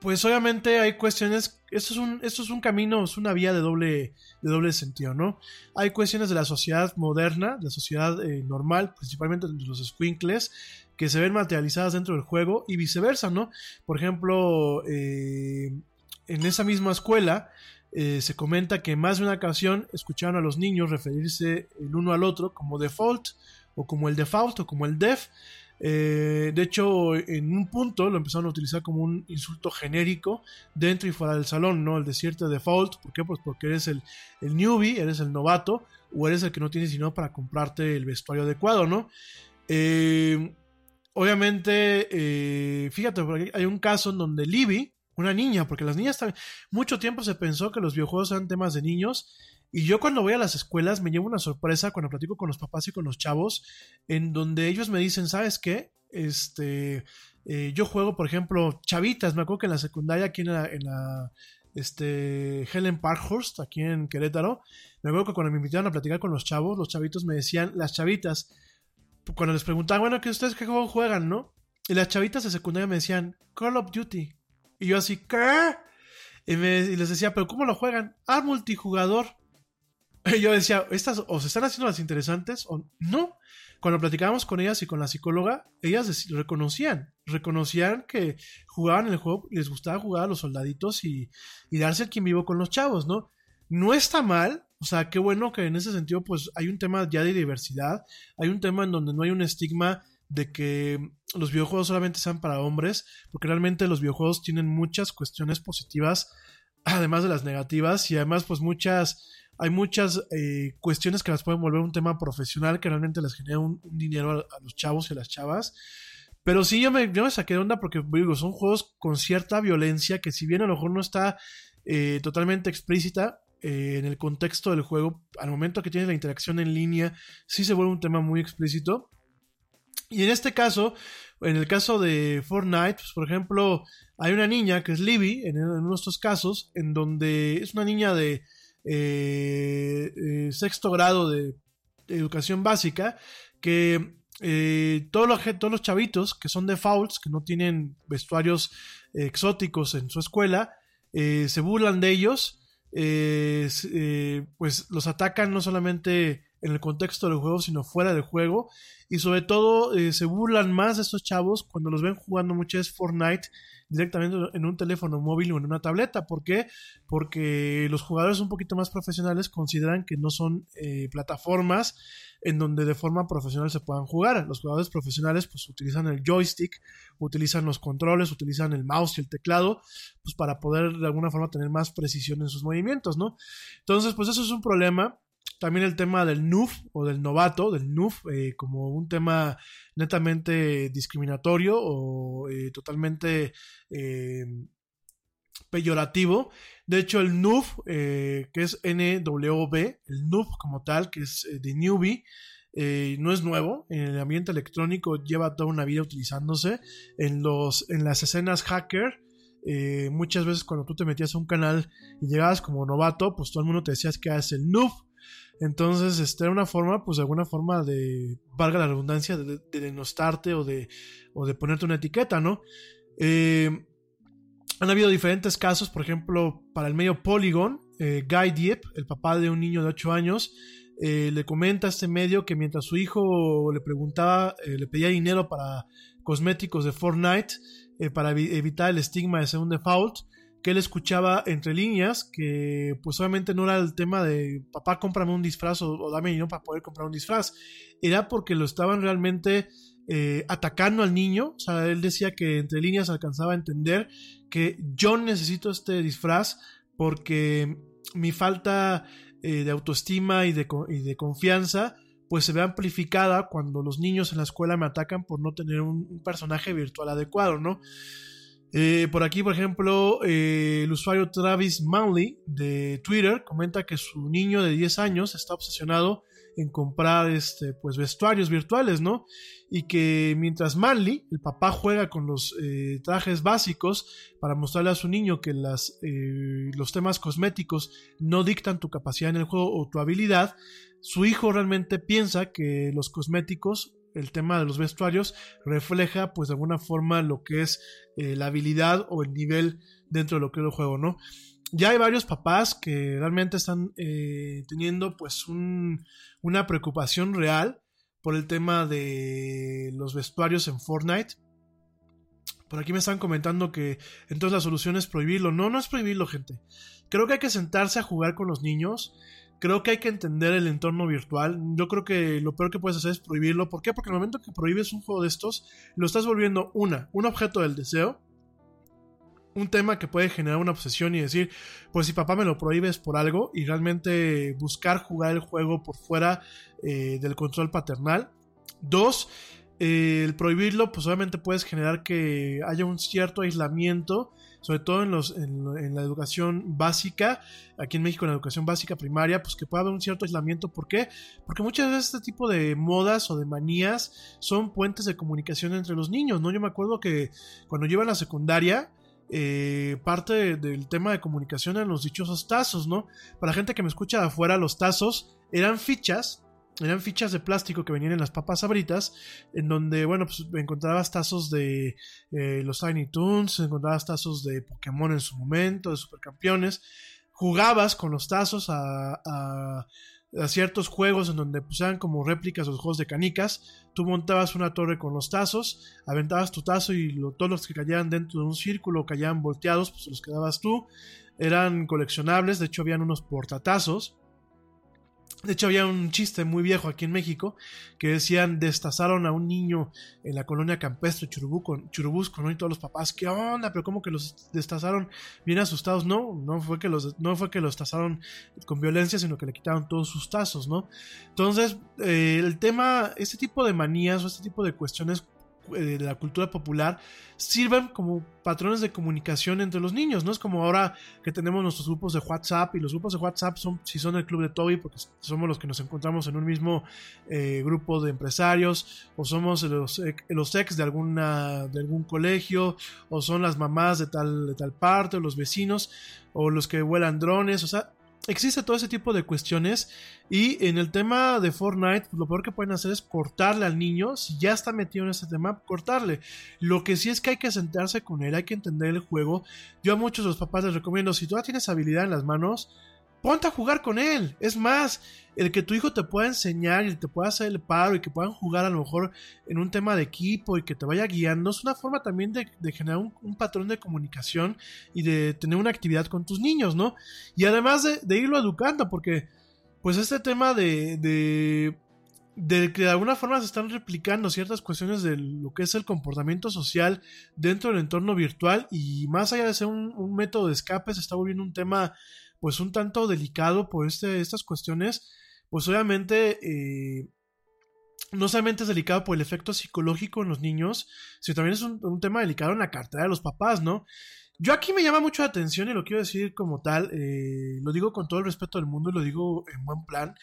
pues obviamente hay cuestiones, esto es un, esto es un camino, es una vía de doble, de doble sentido, ¿no? Hay cuestiones de la sociedad moderna, de la sociedad eh, normal, principalmente de los squinkles, que se ven materializadas dentro del juego y viceversa, ¿no? Por ejemplo, eh, en esa misma escuela eh, se comenta que más de una ocasión escucharon a los niños referirse el uno al otro como default o como el default o como el def. Eh, de hecho, en un punto lo empezaron a utilizar como un insulto genérico dentro y fuera del salón, ¿no? El decirte default, ¿por qué? Pues porque eres el, el newbie, eres el novato, o eres el que no tienes dinero para comprarte el vestuario adecuado, ¿no? Eh, obviamente, eh, fíjate, porque hay un caso en donde Libby, una niña, porque las niñas también, mucho tiempo se pensó que los videojuegos eran temas de niños, y yo cuando voy a las escuelas me llevo una sorpresa cuando platico con los papás y con los chavos, en donde ellos me dicen, ¿sabes qué? Este, eh, yo juego, por ejemplo, chavitas, me acuerdo que en la secundaria aquí en la, este, Helen Parkhurst, aquí en Querétaro, me acuerdo que cuando me invitaron a platicar con los chavos, los chavitos me decían, las chavitas, cuando les preguntaban, bueno, ¿que ustedes qué juego juegan, no? Y las chavitas de secundaria me decían, Call of Duty. Y yo así, ¿qué? Y, me- les decía, ¿pero cómo lo juegan? Ah, multijugador. Yo decía, ¿estas o se están haciendo las interesantes o no? Cuando platicábamos con ellas y con la psicóloga, ellas reconocían, reconocían que jugaban el juego, les gustaba jugar a los soldaditos y, y darse el quien vivo con los chavos, ¿no? No está mal, o sea, qué bueno que en ese sentido, pues hay un tema ya de diversidad, hay un tema en donde no hay un estigma de que los videojuegos solamente sean para hombres, porque realmente los videojuegos tienen muchas cuestiones positivas, además de las negativas, y además, pues muchas, hay muchas eh, cuestiones que las pueden volver un tema profesional que realmente les genera un, dinero a, los chavos y a las chavas. Pero sí, yo me, yo me saqué de onda porque digo, son juegos con cierta violencia que si bien a lo mejor no está eh, totalmente explícita eh, en el contexto del juego, al momento que tienes la interacción en línea, sí se vuelve un tema muy explícito. Y en este caso, en el caso de Fortnite, pues, por ejemplo, hay una niña que es Libby, en, en uno de estos casos, en donde es una niña de eh, eh, sexto grado de, de educación básica, que eh, todos, los, todos los chavitos que son defaults, que no tienen vestuarios exóticos en su escuela, eh, se burlan de ellos, pues los atacan no solamente en el contexto del juego, sino fuera del juego, y sobre todo eh, se burlan más de estos chavos cuando los ven jugando muchas veces Fortnite directamente en un teléfono móvil o en una tableta. ¿Por qué? Porque los jugadores un poquito más profesionales consideran que no son eh, plataformas en donde de forma profesional se puedan jugar. Los jugadores profesionales pues utilizan el joystick, utilizan los controles, utilizan el mouse y el teclado, pues para poder de alguna forma tener más precisión en sus movimientos, ¿no? Entonces, pues eso es un problema. También el tema del noob o del novato, del noob, eh, como un tema netamente discriminatorio o eh, totalmente eh, peyorativo. De hecho, el eh, que es N-W-B, el noob como tal, que es de newbie, no es nuevo. En el ambiente electrónico lleva toda una vida utilizándose. En, los, en las escenas hacker, muchas veces cuando tú te metías a un canal y llegabas como novato, pues todo el mundo te decía que eres el noob. Entonces, este era una forma, pues de alguna forma de, valga la redundancia, de, de denostarte o de, o de ponerte una etiqueta, ¿no? Eh, han habido diferentes casos, por ejemplo, para el medio Polygon, eh, Guy Diep, el papá de un niño de 8 años, eh, le comenta a este medio que mientras su hijo le preguntaba, eh, le pedía dinero para cosméticos de Fortnite, para evi- evitar el estigma de ser un default, que él escuchaba entre líneas que pues obviamente no era el tema de papá cómprame un disfraz o, dame dinero para poder comprar un disfraz, era porque lo estaban realmente eh, atacando al niño, o sea, él decía que entre líneas alcanzaba a entender que yo necesito este disfraz porque mi falta eh, de autoestima y de, y de confianza pues se ve amplificada cuando los niños en la escuela me atacan por no tener un, un personaje virtual adecuado, ¿no? Eh, por aquí, por ejemplo, eh, el usuario Travis Manley de Twitter comenta que su niño de 10 años está obsesionado en comprar este, pues, vestuarios virtuales, ¿no? Y que mientras Manley, el papá, juega con los eh, trajes básicos para mostrarle a su niño que las, eh, los temas cosméticos no dictan tu capacidad en el juego o tu habilidad, su hijo realmente piensa que los cosméticos el tema de los vestuarios refleja pues de alguna forma lo que es eh, la habilidad o el nivel dentro de lo que es el juego, ¿no? Ya hay varios papás que realmente están eh, teniendo pues un- una preocupación real por el tema de los vestuarios en Fortnite. Por aquí me están comentando que entonces la solución es prohibirlo. No, no es prohibirlo, gente. Creo que hay que sentarse a jugar con los niños. Creo que hay que entender el entorno virtual. Yo creo que lo peor que puedes hacer es prohibirlo. ¿Por qué? Porque el momento que prohíbes un juego de estos, lo estás volviendo una, un objeto del deseo. Un tema que puede generar una obsesión y decir, pues si papá me lo prohíbe es por algo. Y realmente buscar jugar el juego por fuera eh, del control paternal. Dos, eh, el prohibirlo, pues obviamente puedes generar que haya un cierto aislamiento, sobre todo en, los, en, en la educación básica, aquí en México en la educación básica primaria, pues que pueda haber un cierto aislamiento. ¿Por qué? Porque muchas veces este tipo de modas o de manías son puentes de comunicación entre los niños, ¿no? Yo me acuerdo que cuando yo iba a la secundaria, eh, parte de- del tema de comunicación eran los dichosos tazos, ¿no? Para la gente que me escucha de afuera, los tazos eran fichas eran fichas de plástico que venían en las papas sabritas, en donde, bueno, pues encontrabas tazos de eh, los Tiny Toons, encontrabas tazos de Pokémon en su momento, de Supercampeones, jugabas con los tazos a ciertos juegos en donde pues eran como réplicas de los juegos de canicas, tú montabas una torre con los tazos, aventabas tu tazo y lo- todos los que caían dentro de un círculo caían volteados, pues los quedabas tú, eran coleccionables, de hecho habían unos portatazos, de hecho, había un chiste muy viejo aquí en México que decían destazaron a un niño en la colonia campestre Churubusco, ¿no? Y todos los papás, ¿qué onda? Pero ¿cómo que los destazaron bien asustados? No, no fue que los, no fue que los tazaron con violencia, sino que le quitaron todos sus tazos, ¿no? Entonces, eh, el tema, este tipo de manías o este tipo de cuestiones de la cultura popular sirven como patrones de comunicación entre los niños, ¿no? Es como ahora que tenemos nuestros grupos de WhatsApp y los grupos de WhatsApp son, si son el club de Toby, porque somos los que nos encontramos en un mismo eh, grupo de empresarios, o somos los, los ex de, alguna, de algún colegio, o son las mamás de tal, de tal parte, o los vecinos, o los que vuelan drones, o sea, existe todo ese tipo de cuestiones y en el tema de Fortnite lo peor que pueden hacer es cortarle al niño si ya está metido en ese tema cortarle. Lo que sí es que hay que sentarse con él hay que entender el juego. Yo a muchos de los papás les recomiendo si tú ya tienes habilidad en las manos ponte a jugar con él es más el que tu hijo te pueda enseñar y te pueda hacer el paro y que puedan jugar a lo mejor en un tema de equipo y que te vaya guiando es una forma también de, generar un, patrón de comunicación y de tener una actividad con tus niños, ¿no? Y además de, irlo educando, porque pues este tema de, de, de que de alguna forma se están replicando ciertas cuestiones de lo que es el comportamiento social dentro del entorno virtual y más allá de ser un método de escape se está volviendo un tema pues un tanto delicado por este, estas cuestiones, pues obviamente eh, no solamente es delicado por el efecto psicológico en los niños, sino también es un, tema delicado en la cartera de los papás, ¿no? Yo aquí me llama mucho la atención y lo quiero decir como tal, eh, lo digo con todo el respeto del mundo y lo digo en buen plan.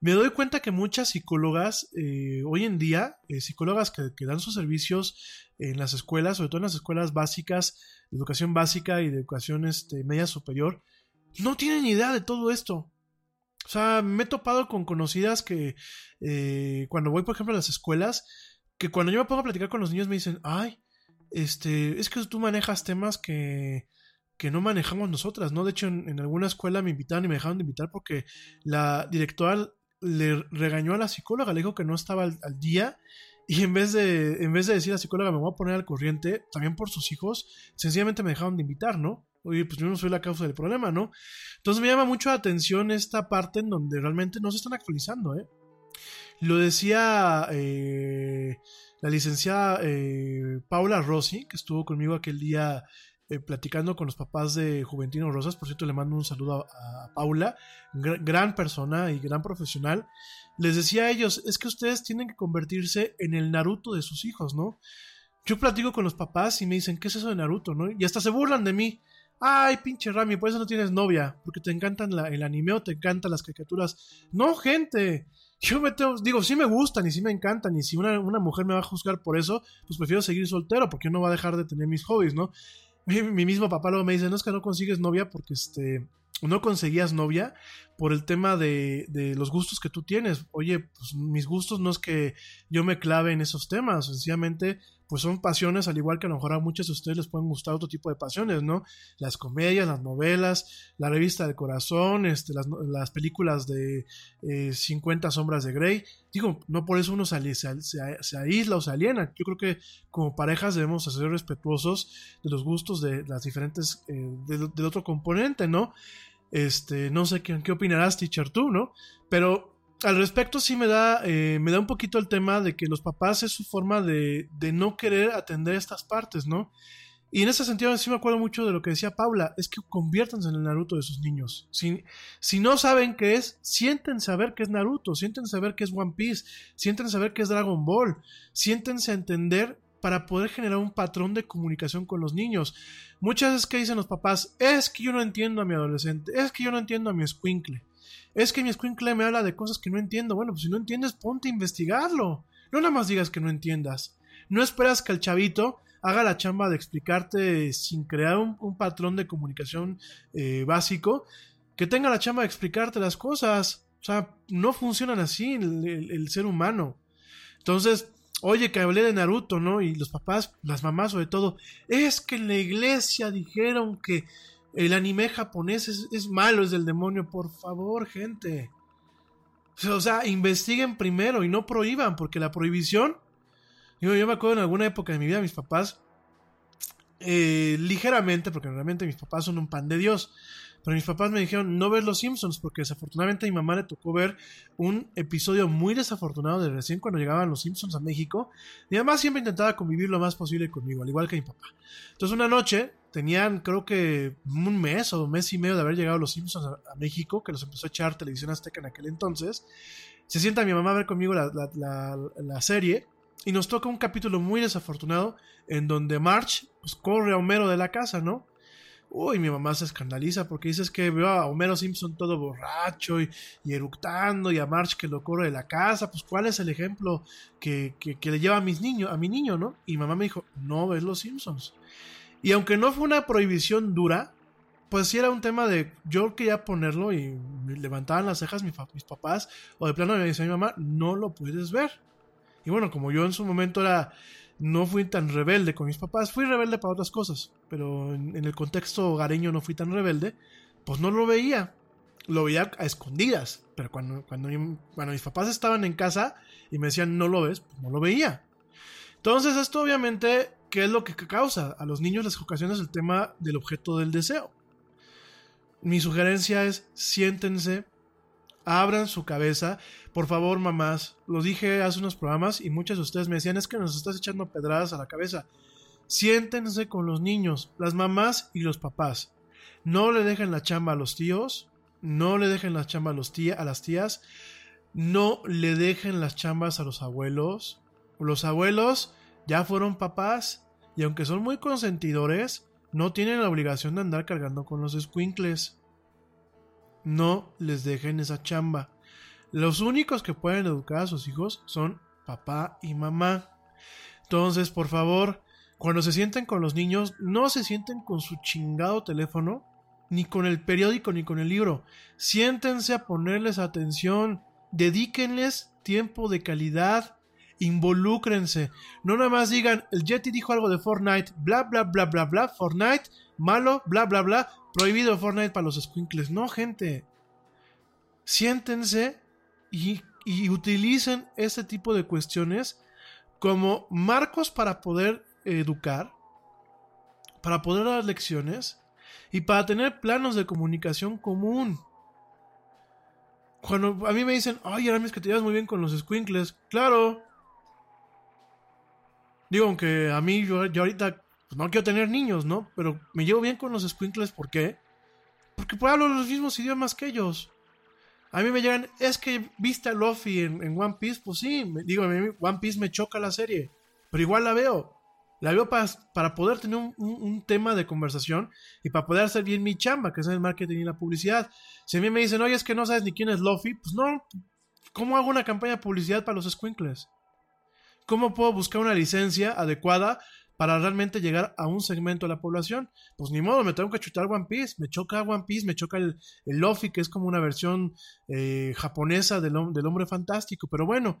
Me doy cuenta que muchas psicólogas eh, hoy en día, eh, psicólogas que, que dan sus servicios en las escuelas, sobre todo en las escuelas básicas, de educación básica y de educación este, media superior, no tienen idea de todo esto. O sea, me he topado con conocidas que eh, cuando voy, por ejemplo, a las escuelas, que cuando yo me pongo a platicar con los niños me dicen, ay, este, es que tú manejas temas que, que no manejamos nosotras, ¿no? De hecho, en, alguna escuela me invitaron y me dejaron de invitar porque la directora le regañó a la psicóloga, le dijo que no estaba al, al día y en vez de en vez de decir a la psicóloga me voy a poner al corriente, también por sus hijos, sencillamente me dejaron de invitar, ¿no? Oye, pues yo no soy la causa del problema, ¿no? Entonces me llama mucho la atención esta parte en donde realmente no se están actualizando, ¿eh? Lo decía eh, la licenciada eh, Paula Rossi, que estuvo conmigo aquel día eh, platicando con los papás de Juventino Rosas. Por cierto, le mando un saludo a, Paula, gr- gran persona y gran profesional. Les decía a ellos, es que ustedes tienen que convertirse en el Naruto de sus hijos, ¿no? Yo platico con los papás y me dicen, ¿qué es eso de Naruto, no? Y hasta se burlan de mí. Ay, pinche Rami, por eso no tienes novia, porque te encantan el anime o te encantan las caricaturas. No, gente. Yo me tengo- digo, sí me gustan y sí me encantan, y si una, una mujer me va a juzgar por eso, pues prefiero seguir soltero, porque no va a dejar de tener mis hobbies, ¿no? Mi, mi mismo papá luego me dice, no es que no consigues novia porque este, no conseguías novia, por el tema de, de los gustos que tú tienes. Oye, pues mis gustos no es que yo me clave en esos temas, sencillamente pues son pasiones, al igual que a lo mejor a muchos de ustedes les pueden gustar otro tipo de pasiones, ¿no? Las comedias, las novelas, la revista del corazón, este, las, las películas de eh, 50 sombras de Grey. Digo, no por eso uno se, se, se- aísla o se aliena. Yo creo que como parejas debemos ser respetuosos de los gustos de las diferentes, eh, del otro componente, ¿no? Este, no sé qué, qué opinarás, teacher, tú, ¿no? Pero al respecto sí me da, eh, me da un poquito el tema de que los papás es su forma de, de no querer atender estas partes, ¿no? Y en ese sentido sí me acuerdo mucho de lo que decía Paula, es que conviértanse en el Naruto de sus niños. Si, si no saben qué es, siéntense a ver qué es Naruto, siéntense a ver qué es One Piece, siéntense a ver qué es Dragon Ball, siéntense a entender para poder generar un patrón de comunicación con los niños. Muchas veces que dicen los papás, es que yo no entiendo a mi adolescente, es que yo no entiendo a mi escuincle, es que mi escuincle me habla de cosas que no entiendo. Bueno, pues si no entiendes, ponte a investigarlo. No nada más digas que no entiendas. No esperas que el chavito haga la chamba de explicarte sin crear un, patrón de comunicación eh, básico, que tenga la chamba de explicarte las cosas. O sea, no funcionan así el- el ser humano. Entonces, oye, que hablé de Naruto, ¿no? Y los papás, las mamás sobre todo, es que en la iglesia dijeron que el anime japonés es, malo, es del demonio. Por favor, gente. O sea, investiguen primero y no prohíban, porque la prohibición yo, yo me acuerdo en alguna época de mi vida, mis papás, eh, ligeramente, porque realmente mis papás son un pan de Dios, pero mis papás me dijeron no ver Los Simpsons, porque desafortunadamente a mi mamá le tocó ver un episodio muy desafortunado de recién cuando llegaban Los Simpsons a México. Mi mamá siempre intentaba convivir lo más posible conmigo, al igual que mi papá. Entonces una noche, tenían creo que un mes o un mes y medio de haber llegado Los Simpsons a, México, que los empezó a echar televisión azteca en aquel entonces. Se sienta mi mamá a ver conmigo la, la- la- la serie y nos toca un capítulo muy desafortunado en donde March pues, corre a Homero de la casa, ¿no? Uy, mi mamá se escandaliza porque dices que veo a Homero Simpson todo borracho y, y eructando y a March que lo corre de la casa. Pues, ¿cuál es el ejemplo que, que- que le lleva a mis niños, a mi niño, no? Y mamá me dijo, no ves los Simpsons. Y aunque no fue una prohibición dura, pues sí era un tema de yo quería ponerlo y me levantaban las cejas mis, mis papás o de plano me decía mi mamá, no lo puedes ver. Y bueno, como yo en su momento era, no fui tan rebelde con mis papás, fui rebelde para otras cosas, pero en, el contexto hogareño no fui tan rebelde, pues no lo veía. Lo veía a escondidas, pero cuando, cuando mis papás estaban en casa y me decían no lo ves, pues no lo veía. Entonces esto obviamente, ¿qué es lo que causa? A los niños les ocasiona el tema del objeto del deseo. Mi sugerencia es siéntense, abran su cabeza. Por favor, mamás, lo dije hace unos programas y muchas de ustedes me decían, es que nos estás echando pedradas a la cabeza. Siéntense con los niños, las mamás y los papás. No le dejen la chamba a los tíos, no le dejen la chamba a, las tías, no le dejen las chambas a los abuelos. Los abuelos ya fueron papás y aunque son muy consentidores, no tienen la obligación de andar cargando con los squinkles. No les dejen esa chamba. Los únicos que pueden educar a sus hijos son papá y mamá. Entonces, por favor, cuando se sienten con los niños, no se sienten con su chingado teléfono, ni con el periódico, ni con el libro. Siéntense a ponerles atención, dedíquenles tiempo de calidad, involúcrense. No nada más digan, el Yeti dijo algo de Fortnite, bla, bla, bla, bla, bla, Fortnite, malo, bla, bla, bla, prohibido Fortnite para los squinkles. No, gente. Siéntense y, y utilicen este tipo de cuestiones como marcos para poder educar, para poder dar lecciones y para tener planos de comunicación común. Cuando a mí me dicen, ay, Aramis, que te llevas muy bien con los squinkles, claro. Digo, aunque a mí yo, yo ahorita pues, no quiero tener niños, ¿no? Pero me llevo bien con los squinkles, ¿por qué? Porque pues, hablo los mismos idiomas que ellos. A mí me llegan, es que viste a Luffy en, en One Piece, pues sí, me- digo, a mí One Piece me choca la serie, pero igual la veo. La veo para, para poder tener un, un- un tema de conversación y para poder hacer bien mi chamba, que es el marketing y la publicidad. Si a mí me dicen, oye, es que no sabes ni quién es Luffy, pues no, ¿cómo hago una campaña de publicidad para los squinkles? ¿Cómo puedo buscar una licencia adecuada para realmente llegar a un segmento de la población. Pues ni modo, me tengo que chutar One Piece, me choca One Piece, me choca el, el que es como una versión eh, japonesa del, del hombre fantástico, pero bueno,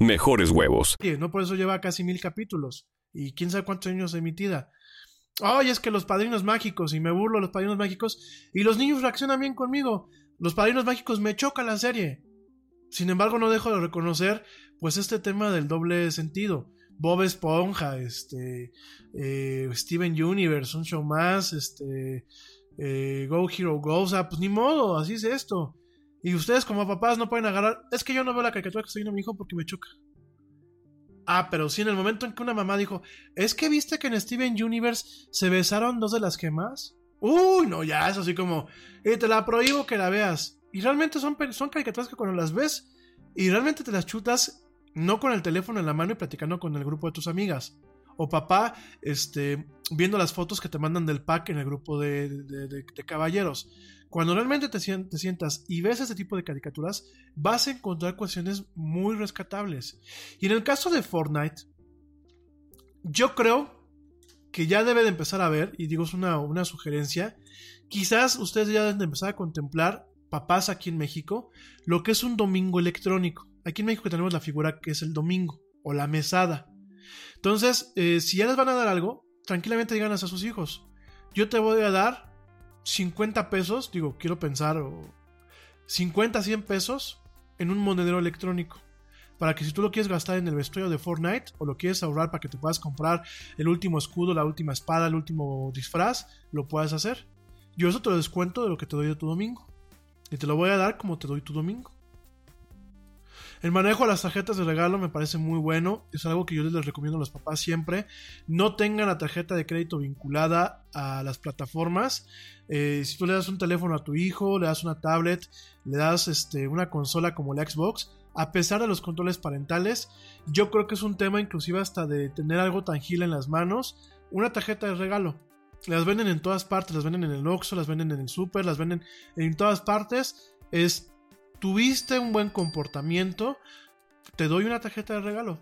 mejores huevos. no por eso lleva casi mil capítulos y quién sabe cuántos años emitida. Ay, es que los padrinos mágicos, y me burlo los padrinos mágicos, y los niños reaccionan bien conmigo. Los padrinos mágicos me choca la serie. Sin embargo, no dejo de reconocer, pues, este tema del doble sentido. Bob Esponja, este, eh, Steven Universe, un show más, este, eh, Go Hero Go, o pues ni modo, así es esto. Y ustedes como papás no pueden agarrar, es que yo no veo la caricatura que estoy viendo mi hijo porque me choca. Ah, pero sí, en el momento en que una mamá dijo, es que viste que en Steven Universe se besaron dos de las gemas. Uy, no, ya es así como, eh, te la prohíbo que la veas. Y realmente son, son caricaturas que cuando las ves y realmente te las chutas, no con el teléfono en la mano y platicando con el grupo de tus amigas. O papá, este, viendo las fotos que te mandan del pack en el grupo de, de- de- de caballeros. Cuando realmente te, sien- te sientas y ves ese tipo de caricaturas, vas a encontrar cuestiones muy rescatables. Y en el caso de Fortnite, yo creo que ya debe de empezar a ver, y digo es una, una sugerencia, quizás ustedes ya deben de empezar a contemplar, papás aquí en México, lo que es un domingo electrónico. Aquí en México tenemos la figura que es el domingo, o la mesada. Entonces, eh, si ya les van a dar algo, tranquilamente digan a sus hijos, yo te voy a dar 50 pesos, digo, quiero pensar, o 50, 100 pesos en un monedero electrónico. Para que si tú lo quieres gastar en el vestuario de Fortnite o lo quieres ahorrar para que te puedas comprar el último escudo, la última espada, el último disfraz, lo puedas hacer. Yo eso te lo descuento de lo que te doy de tu domingo. Y te lo voy a dar como te doy tu domingo. El manejo de las tarjetas de regalo me parece muy bueno. Es algo que yo les recomiendo a los papás siempre. No tengan la tarjeta de crédito vinculada a las plataformas. Eh, si tú le das un teléfono a tu hijo, le das una tablet, le das este, una consola como la Xbox, a pesar de los controles parentales, yo creo que es un tema inclusive hasta de tener algo tangible en las manos. Una tarjeta de regalo. Las venden en todas partes, las venden en el Oxxo, las venden en el Super, las venden en todas partes. Es tuviste un buen comportamiento, te doy una tarjeta de regalo.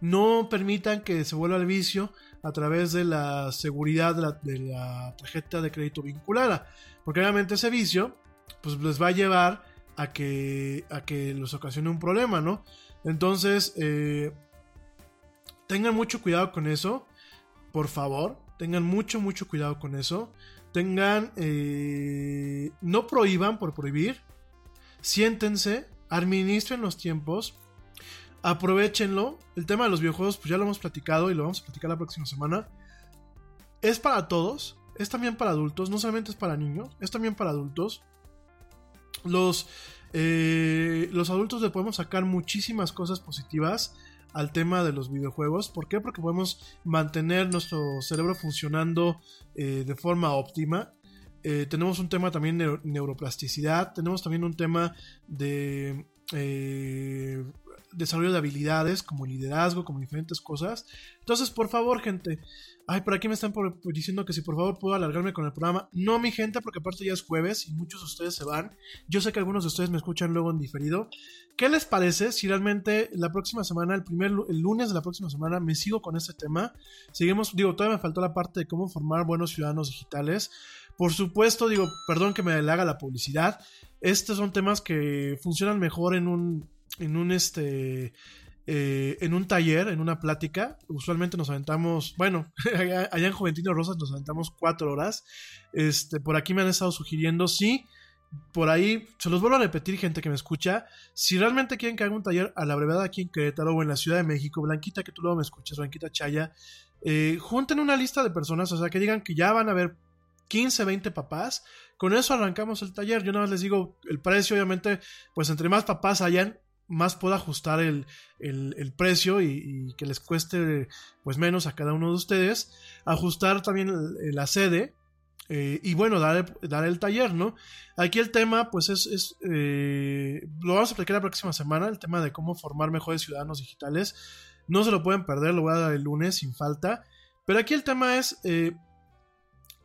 No permitan que se vuelva el vicio a través de la seguridad de la, de la tarjeta de crédito vinculada. Porque obviamente ese vicio pues les va a llevar a que, a que les ocasione un problema, ¿no? Entonces, eh, tengan mucho cuidado con eso, por favor, tengan mucho, mucho cuidado con eso. Tengan, eh, no prohíban por prohibir, siéntense, administren los tiempos, aprovechenlo. El tema de los videojuegos, pues ya lo hemos platicado y lo vamos a platicar la próxima semana. Es para todos, es también para adultos, no solamente es para niños, es también para adultos. Los, eh, los adultos le podemos sacar muchísimas cosas positivas al tema de los videojuegos. ¿Por qué? Porque podemos mantener nuestro cerebro funcionando eh, de forma óptima. Eh, tenemos un tema también de neuroplasticidad. Tenemos también un tema de eh, desarrollo de habilidades como liderazgo, como diferentes cosas. Entonces, por favor, gente. Ay, por aquí me están diciendo que si por favor puedo alargarme con el programa. No, mi gente, porque aparte ya es jueves y muchos de ustedes se van. Yo sé que algunos de ustedes me escuchan luego en diferido. ¿Qué les parece si realmente la próxima semana, el primer el lunes de la próxima semana, me sigo con este tema? Seguimos, digo, todavía me faltó la parte de cómo formar buenos ciudadanos digitales. Por supuesto, digo, perdón que me haga la publicidad. Estos son temas que funcionan mejor en un, en un este, eh, en un taller, en una plática. Usualmente nos aventamos, bueno, allá, en Juventino Rosas nos aventamos cuatro horas. Este, por aquí me han estado sugiriendo, sí, por ahí, se los vuelvo a repetir, gente que me escucha. Si realmente quieren que haga un taller a la brevedad aquí en Querétaro o en la Ciudad de México, Blanquita, que tú luego me escuchas, Blanquita Chaya, eh, junten una lista de personas, o sea, que digan que ya van a haber 15, 20 papás. Con eso arrancamos el taller. Yo nada más les digo el precio, obviamente, pues entre más papás hayan, más puedo ajustar el, el- precio y, y que les cueste pues menos a cada uno de ustedes. Ajustar también la sede. eh, y bueno, dar, dar el taller, ¿no? Aquí el tema, pues es, es, eh, lo vamos a explicar la próxima semana, el tema de cómo formar mejores ciudadanos digitales. No se lo pueden perder, lo voy a dar el lunes sin falta. Pero aquí el tema es, eh,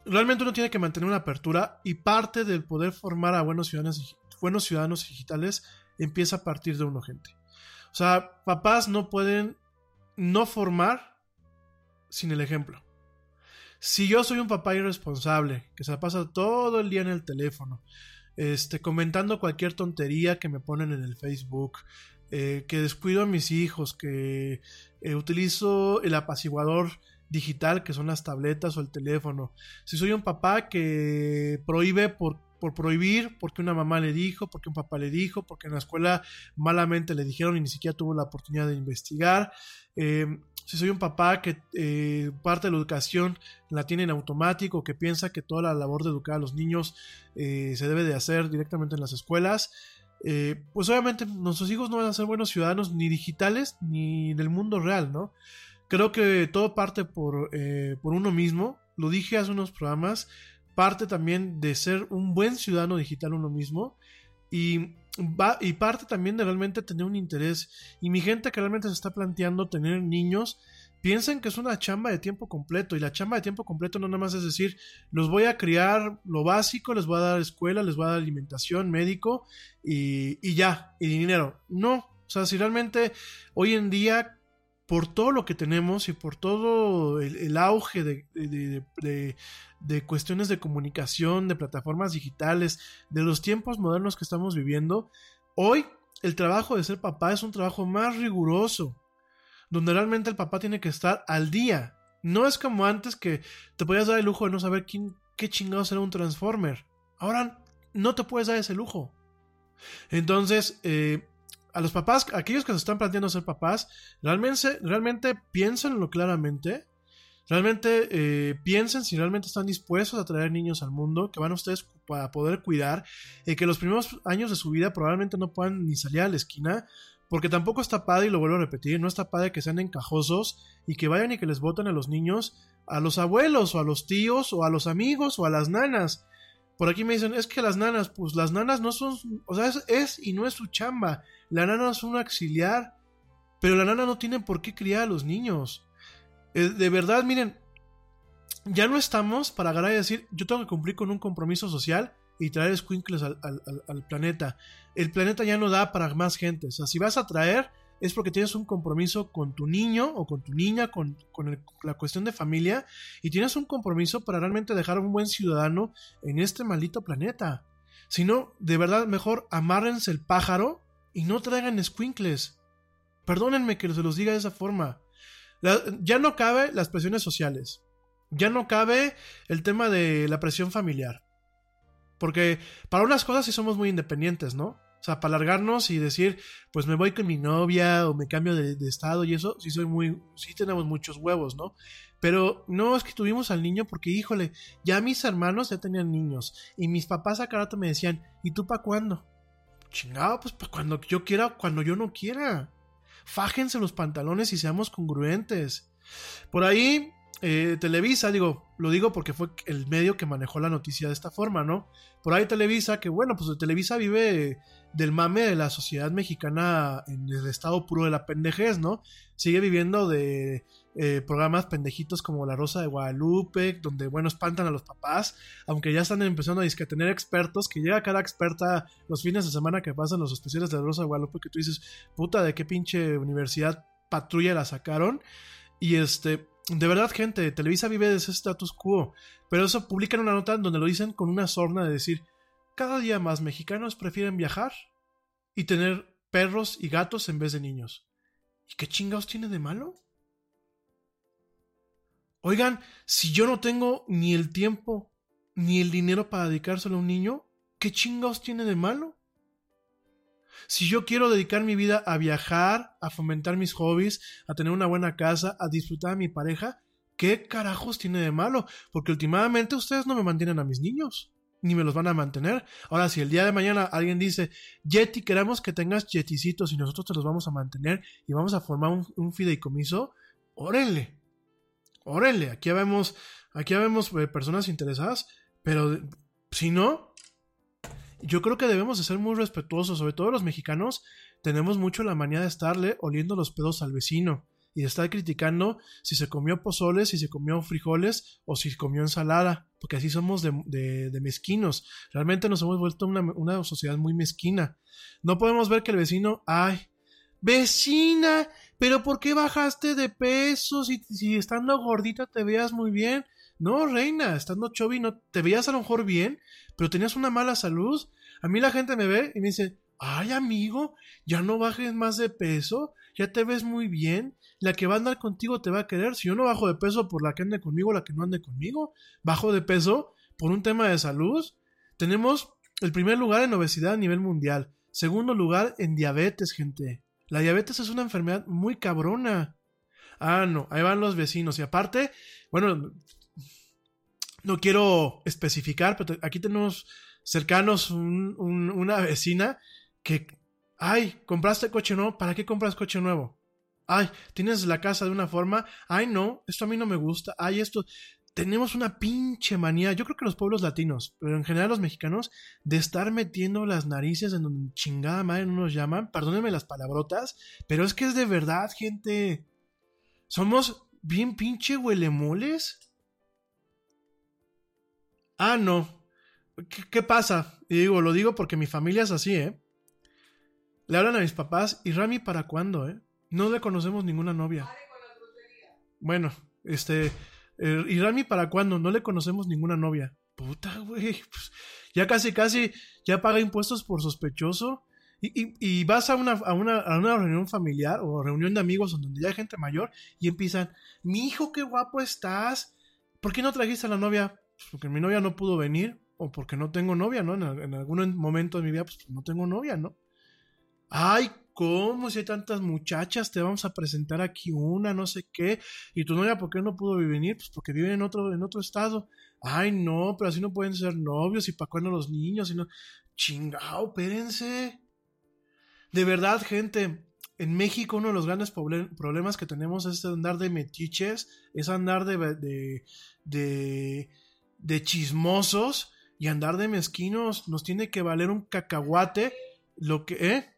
realmente uno tiene que mantener una apertura y parte del poder formar a buenos ciudadanos, buenos ciudadanos digitales empieza a partir de uno, gente. O sea, papás no pueden no formar sin el ejemplo. Si yo soy un papá irresponsable, que se pasa todo el día en el teléfono, este, comentando cualquier tontería que me ponen en el Facebook, eh, que descuido a mis hijos, que eh, utilizo el apaciguador digital, que son las tabletas o el teléfono. Si soy un papá que prohíbe por, por prohibir, porque una mamá le dijo, porque un papá le dijo, porque en la escuela malamente le dijeron y ni siquiera tuvo la oportunidad de investigar. Eh, si soy un papá que eh, parte de la educación la tiene en automático, que piensa que toda la labor de educar a los niños eh, se debe de hacer directamente en las escuelas, pues obviamente nuestros hijos no van a ser buenos ciudadanos ni digitales ni del mundo real, ¿no? Creo que todo parte por, eh, por uno mismo, lo dije hace unos programas, parte también de ser un buen ciudadano digital uno mismo y, va, y parte también de realmente tener un interés. Y mi gente que realmente se está planteando tener niños, piensen que es una chamba de tiempo completo. Y la chamba de tiempo completo no nada más es decir, los voy a criar lo básico, les voy a dar escuela, les voy a dar alimentación, médico y, y ya, y dinero. No, o sea, si realmente hoy en día por todo lo que tenemos y por todo el, auge de- de- de cuestiones de comunicación, de plataformas digitales, de los tiempos modernos que estamos viviendo, hoy el trabajo de ser papá es un trabajo más riguroso, donde realmente el papá tiene que estar al día. No es como antes que te podías dar el lujo de no saber quién, qué chingados era un Transformer. Ahora no te puedes dar ese lujo. Entonces, eh, a los papás, aquellos que se están planteando ser papás, realmente, realmente piénsenlo claramente. Realmente eh, piensen si realmente están dispuestos a traer niños al mundo, que van ustedes para poder cuidar, y que los primeros años de su vida probablemente no puedan ni salir a la esquina, porque tampoco está padre, y lo vuelvo a repetir, no está padre que sean encajosos y que vayan y que les voten a los niños, a los abuelos, o a los tíos, o a los amigos, o a las nanas. Por aquí me dicen, es que las nanas, pues las nanas no son, o sea, es, y no es su chamba. La nana es un auxiliar, pero la nana no tiene por qué criar a los niños. Eh, de verdad, miren, ya no estamos para agarrar y decir, yo tengo que cumplir con un compromiso social y traer squinkles al, al- al- al planeta. El planeta ya no da para más gente. O sea, si vas a traer, es porque tienes un compromiso con tu niño o con tu niña, con, la cuestión de familia, y tienes un compromiso para realmente dejar un buen ciudadano en este maldito planeta. Si no, de verdad, mejor amárrense el pájaro y no traigan squinkles. Perdónenme que se los diga de esa forma. Ya no cabe las presiones sociales. Ya no cabe el tema de la presión familiar. Porque para unas cosas sí somos muy independientes, ¿no? O sea, para alargarnos y decir, pues me voy con mi novia o me cambio de, estado y eso, sí soy muy, sí tenemos muchos huevos, ¿no? Pero no es que tuvimos al niño porque, híjole, ya mis hermanos ya tenían niños y mis papás a cada rato me decían, ¿y tú para cuándo? Chingado, pues para cuando yo quiera, cuando yo no quiera. Fájense los pantalones y seamos congruentes. Por ahí, eh, Televisa, digo, lo digo porque fue el medio que manejó la noticia de esta forma, ¿no? Por ahí Televisa, que bueno, pues Televisa vive del mame de la sociedad mexicana en el estado puro de la pendejez, ¿no? Sigue viviendo de eh, programas pendejitos como La Rosa de Guadalupe, donde, bueno, espantan a los papás, aunque ya están empezando a disque tener expertos, que llega cada experta los fines de semana que pasan los especiales de La Rosa de Guadalupe, que tú dices, puta, ¿de qué pinche universidad patrulla la sacaron? Y este, de verdad, gente, Televisa vive de ese status quo. Pero eso publican una nota donde lo dicen con una sorna de decir: cada día más mexicanos prefieren viajar y tener perros y gatos en vez de niños. ¿Y qué chingados tiene de malo? Oigan, si yo no tengo ni el tiempo ni el dinero para dedicárselo a un niño, ¿qué chingados tiene de malo? Si yo quiero dedicar mi vida a viajar, a fomentar mis hobbies, a tener una buena casa, a disfrutar a mi pareja, ¿qué carajos tiene de malo? Porque últimamente ustedes no me mantienen a mis niños, ni me los van a mantener. Ahora, si el día de mañana alguien dice, Yeti, queremos que tengas jeticitos y nosotros te los vamos a mantener y vamos a formar un, un fideicomiso, órenle, órenle, aquí vemos, aquí vemos eh, personas interesadas, pero si no, yo creo que debemos de ser muy respetuosos, sobre todo los mexicanos, tenemos mucho la manía de estarle oliendo los pedos al vecino y de estar criticando si se comió pozoles, si se comió frijoles o si comió ensalada, porque así somos de, mezquinos. Realmente nos hemos vuelto una, una sociedad muy mezquina. No podemos ver que el vecino, ay, vecina, pero ¿por qué bajaste de peso si, si estando gordita te veas muy bien? No, reina, estando chubby no te veías a lo mejor bien, pero tenías una mala salud. A mí la gente me ve y me dice, ay amigo, ya no bajes más de peso, ya te ves muy bien, la que va a andar contigo te va a querer. Si yo no bajo de peso por la que ande conmigo, la que no ande conmigo, bajo de peso por un tema de salud. Tenemos el primer lugar en obesidad a nivel mundial, segundo lugar en diabetes, gente. La diabetes es una enfermedad muy cabrona. Ah, no, ahí van los vecinos. Y aparte, bueno, no quiero especificar, pero aquí tenemos cercanos un- una vecina que, ay, compraste coche nuevo, ¿para qué compras coche nuevo? Ay, tienes la casa de una forma, ay, no, esto a mí no me gusta, ay, esto. Tenemos una pinche manía, yo creo que los pueblos latinos, pero en general los mexicanos, de estar metiendo las narices en donde chingada madre no nos llaman, perdónenme las palabrotas, pero es que es de verdad, gente. Somos bien pinche huelemoles. Ah, no. ¿Qué, qué pasa? Y digo, lo digo porque mi familia es así, ¿eh? Le hablan a mis papás y Rami, ¿para cuándo, eh? No le conocemos ninguna novia. Bueno, este. eh, ¿Y Rami para cuándo? No le conocemos ninguna novia. Puta, güey. pues, ya casi, casi, ya paga impuestos por sospechoso. Y, y- y vas a una, a, una, a una reunión familiar o reunión de amigos donde ya hay gente mayor y empiezan, mi hijo, qué guapo estás. ¿Por qué no trajiste a la novia? Pues porque mi novia no pudo venir o porque no tengo novia, ¿no? En, al- en algún momento de mi vida, pues no tengo novia, ¿no? Ay, ¿cómo? Si hay tantas muchachas, te vamos a presentar aquí una, no sé qué. Y tu novia, ¿por qué no pudo venir? Pues porque vive en otro, en otro estado. Ay, no, pero así no pueden ser novios y para cuándo los niños y. Chingao, espérense. De verdad, gente, en México uno de los grandes proble- problemas que tenemos es andar de metiches, es andar de, de, de chismosos y andar de mezquinos. Nos tiene que valer un cacahuate lo que, ¿eh?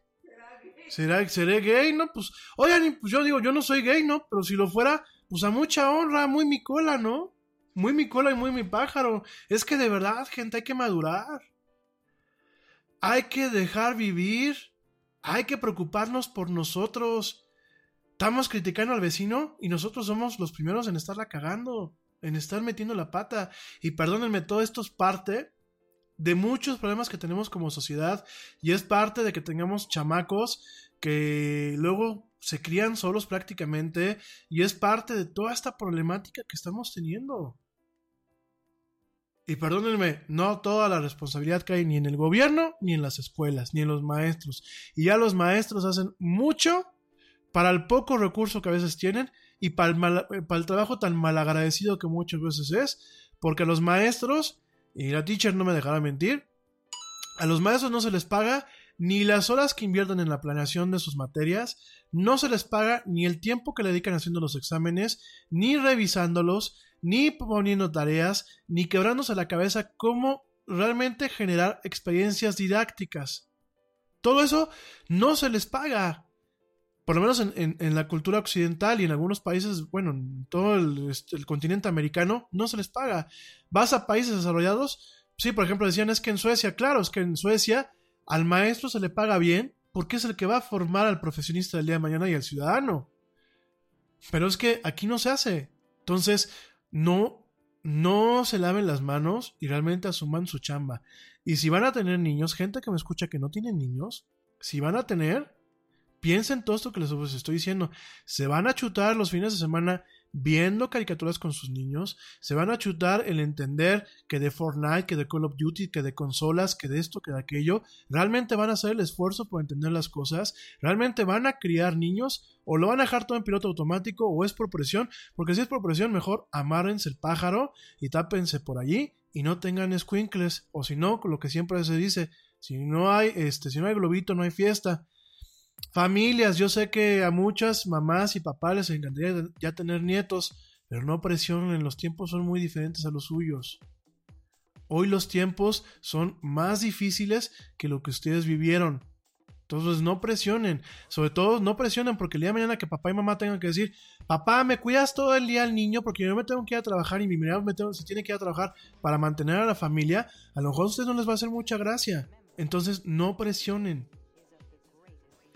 ¿Será, ¿Seré gay? No, pues, oigan, pues yo digo, yo no soy gay, ¿no? Pero si lo fuera, pues a mucha honra, muy mi cola, ¿no? Muy mi cola y muy mi pájaro. Es que de verdad, gente, hay que madurar. Hay que dejar vivir. Hay que preocuparnos por nosotros. Estamos criticando al vecino y nosotros somos los primeros en estarla cagando, en estar metiendo la pata. Y perdónenme, todo esto es parte de muchos problemas que tenemos como sociedad y es parte de que tengamos chamacos que luego se crían solos prácticamente y es parte de toda esta problemática que estamos teniendo. Y perdónenme, no toda la responsabilidad cae ni en el gobierno, ni en las escuelas, ni en los maestros. Y ya los maestros hacen mucho para el poco recurso que a veces tienen y para el, trabajo tan malagradecido que muchas veces es, porque a los maestros, y la teacher no me dejará mentir, a los maestros no se les paga ni las horas que invierten en la planeación de sus materias, no se les paga ni el tiempo que le dedican haciendo los exámenes, ni revisándolos, ni poniendo tareas, ni quebrándose la cabeza cómo realmente generar experiencias didácticas. Todo eso no se les paga. Por lo menos en, en- la cultura occidental y en algunos países, bueno, en todo el, este, el continente americano, no se les paga. Vas a países desarrollados, sí, por ejemplo, decían es que en Suecia, claro, es que en Suecia al maestro se le paga bien porque es el que va a formar al profesionista del día de mañana y al ciudadano. Pero es que aquí no se hace. Entonces, no, no se laven las manos y realmente asuman su chamba. Y si van a tener niños, gente que me escucha que no tiene niños, si van a tener, Piensen todo esto que les les estoy diciendo. Se van a chutar los fines de semana viendo caricaturas con sus niños. Se van a chutar el entender que de Fortnite, que de Call of Duty, que de consolas, que de esto, que de aquello. Realmente van a hacer el esfuerzo por entender las cosas. Realmente van a criar niños o lo van a dejar todo en piloto automático o es por presión. Porque si es por presión, mejor amárrense el pájaro y tápense por allí y no tengan squinkles. O si no, lo que siempre se dice, si no hay, este, si no hay globito, no hay fiesta. Familias, yo sé que a muchas mamás y papás les encantaría ya tener nietos, pero no presionen, los tiempos son muy diferentes a los suyos. Hoy los tiempos son más difíciles que lo que ustedes vivieron. Entonces no presionen, sobre todo no presionen porque el día de mañana que papá y mamá tengan que decir, papá, me cuidas todo el día al niño porque yo me tengo que ir a trabajar y mi mirada me tengo- se tiene que ir a trabajar para mantener a la familia, a lo mejor a ustedes no les va a hacer mucha gracia. Entonces no presionen.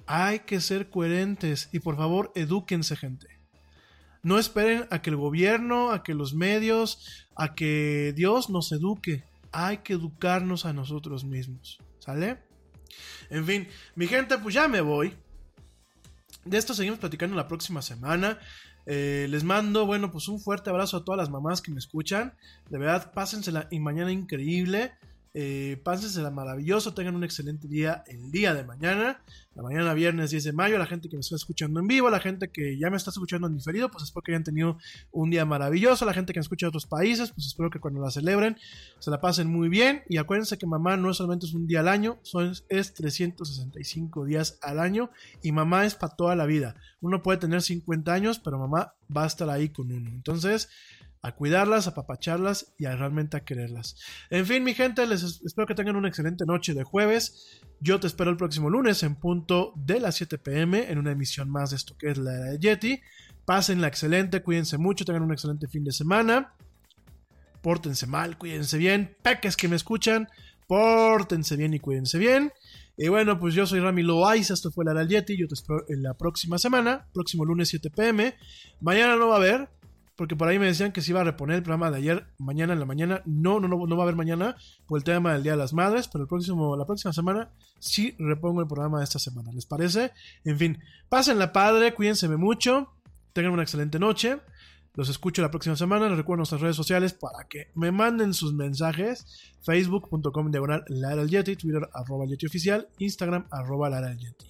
Hay que ser coherentes y por favor edúquense gente. No esperen a que el gobierno, a que los medios, a que Dios nos eduque. Hay que educarnos a nosotros mismos. ¿Sale? En fin, mi gente, pues ya me voy. De esto seguimos platicando la próxima semana. Eh, les mando, bueno, pues un fuerte abrazo a todas las mamás que me escuchan. De verdad, pásensela y mañana increíble. Eh, pásensela maravilloso. Tengan un excelente día el día de mañana. La mañana viernes 10 de mayo. La gente que me está escuchando en vivo. La gente que ya me está escuchando en diferido. Pues espero que hayan tenido un día maravilloso. La gente que me escucha de otros países. Pues espero que cuando la celebren se la pasen muy bien. Y acuérdense que mamá no solamente es un día al año. Son, es 365 días al año. Y mamá es para toda la vida. Uno puede tener 50 años. Pero mamá va a estar ahí con uno. Entonces a cuidarlas, a papacharlas y a realmente a quererlas. En fin, mi gente, les es- espero que tengan una excelente noche de jueves. Yo te espero el próximo lunes en punto de las 7 pm en una emisión más de esto que es la era de Yeti. Pásenla excelente, cuídense mucho, tengan un excelente fin de semana. Pórtense mal, cuídense bien. Peques que me escuchan, pórtense bien y cuídense bien. Y bueno, pues yo soy Rami Loaiza, esto fue la Yeti. Yo te espero en la próxima semana, próximo lunes 7 pm. Mañana no va a haber, porque por ahí me decían que se iba a reponer el programa de ayer, mañana en la mañana. No, no, no, va a haber mañana por el tema del Día de las Madres, pero el próximo, la próxima semana sí repongo el programa de esta semana. ¿Les parece? En fin, pásenla padre, cuídense mucho, tengan una excelente noche. Los escucho la próxima semana. Les recuerdo nuestras redes sociales para que me manden sus mensajes. Facebook.com diagonal Lara Yeti, Twitter arroba Yeti oficial, Instagram arroba Lara Yeti.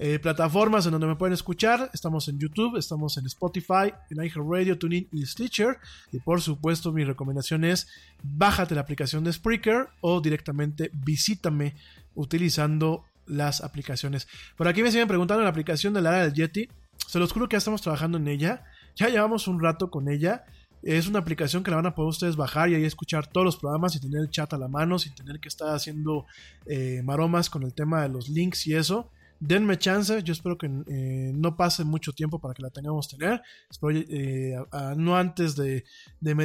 Eh, plataformas en donde me pueden escuchar. Estamos en YouTube, estamos en Spotify, en iHeartRadio, TuneIn y Stitcher. Y por supuesto, mi recomendación es bájate la aplicación de Spreaker o directamente visítame utilizando las aplicaciones. Por aquí me siguen preguntando la aplicación de la área del Yeti. Se los juro que ya estamos trabajando en ella. Ya llevamos un rato con ella. Es una aplicación que la van a poder ustedes bajar y ahí escuchar todos los programas y tener el chat a la mano sin tener que estar haciendo eh, maromas con el tema de los links y eso. Denme chance, yo espero que eh, no pase mucho tiempo para que la tengamos tener. Espero eh, no antes de,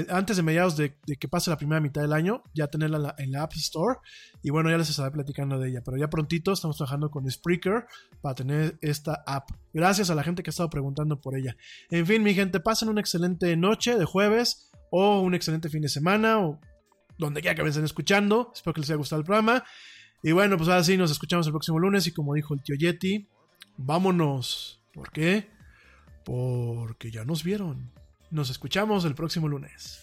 antes de mediados de, de que pase la primera mitad del año, ya tenerla en la, en la App Store. Y bueno, ya les estaré platicando de ella. Pero ya prontito estamos trabajando con Spreaker para tener esta app. Gracias a la gente que ha estado preguntando por ella. En fin, mi gente, pasen una excelente noche de jueves o un excelente fin de semana o donde quiera que me estén escuchando. Espero que les haya gustado el programa. Y bueno, pues ahora sí, nos escuchamos el próximo lunes. Y como dijo el tío Yeti, vámonos. ¿Por qué? Porque ya nos vieron. Nos escuchamos el próximo lunes.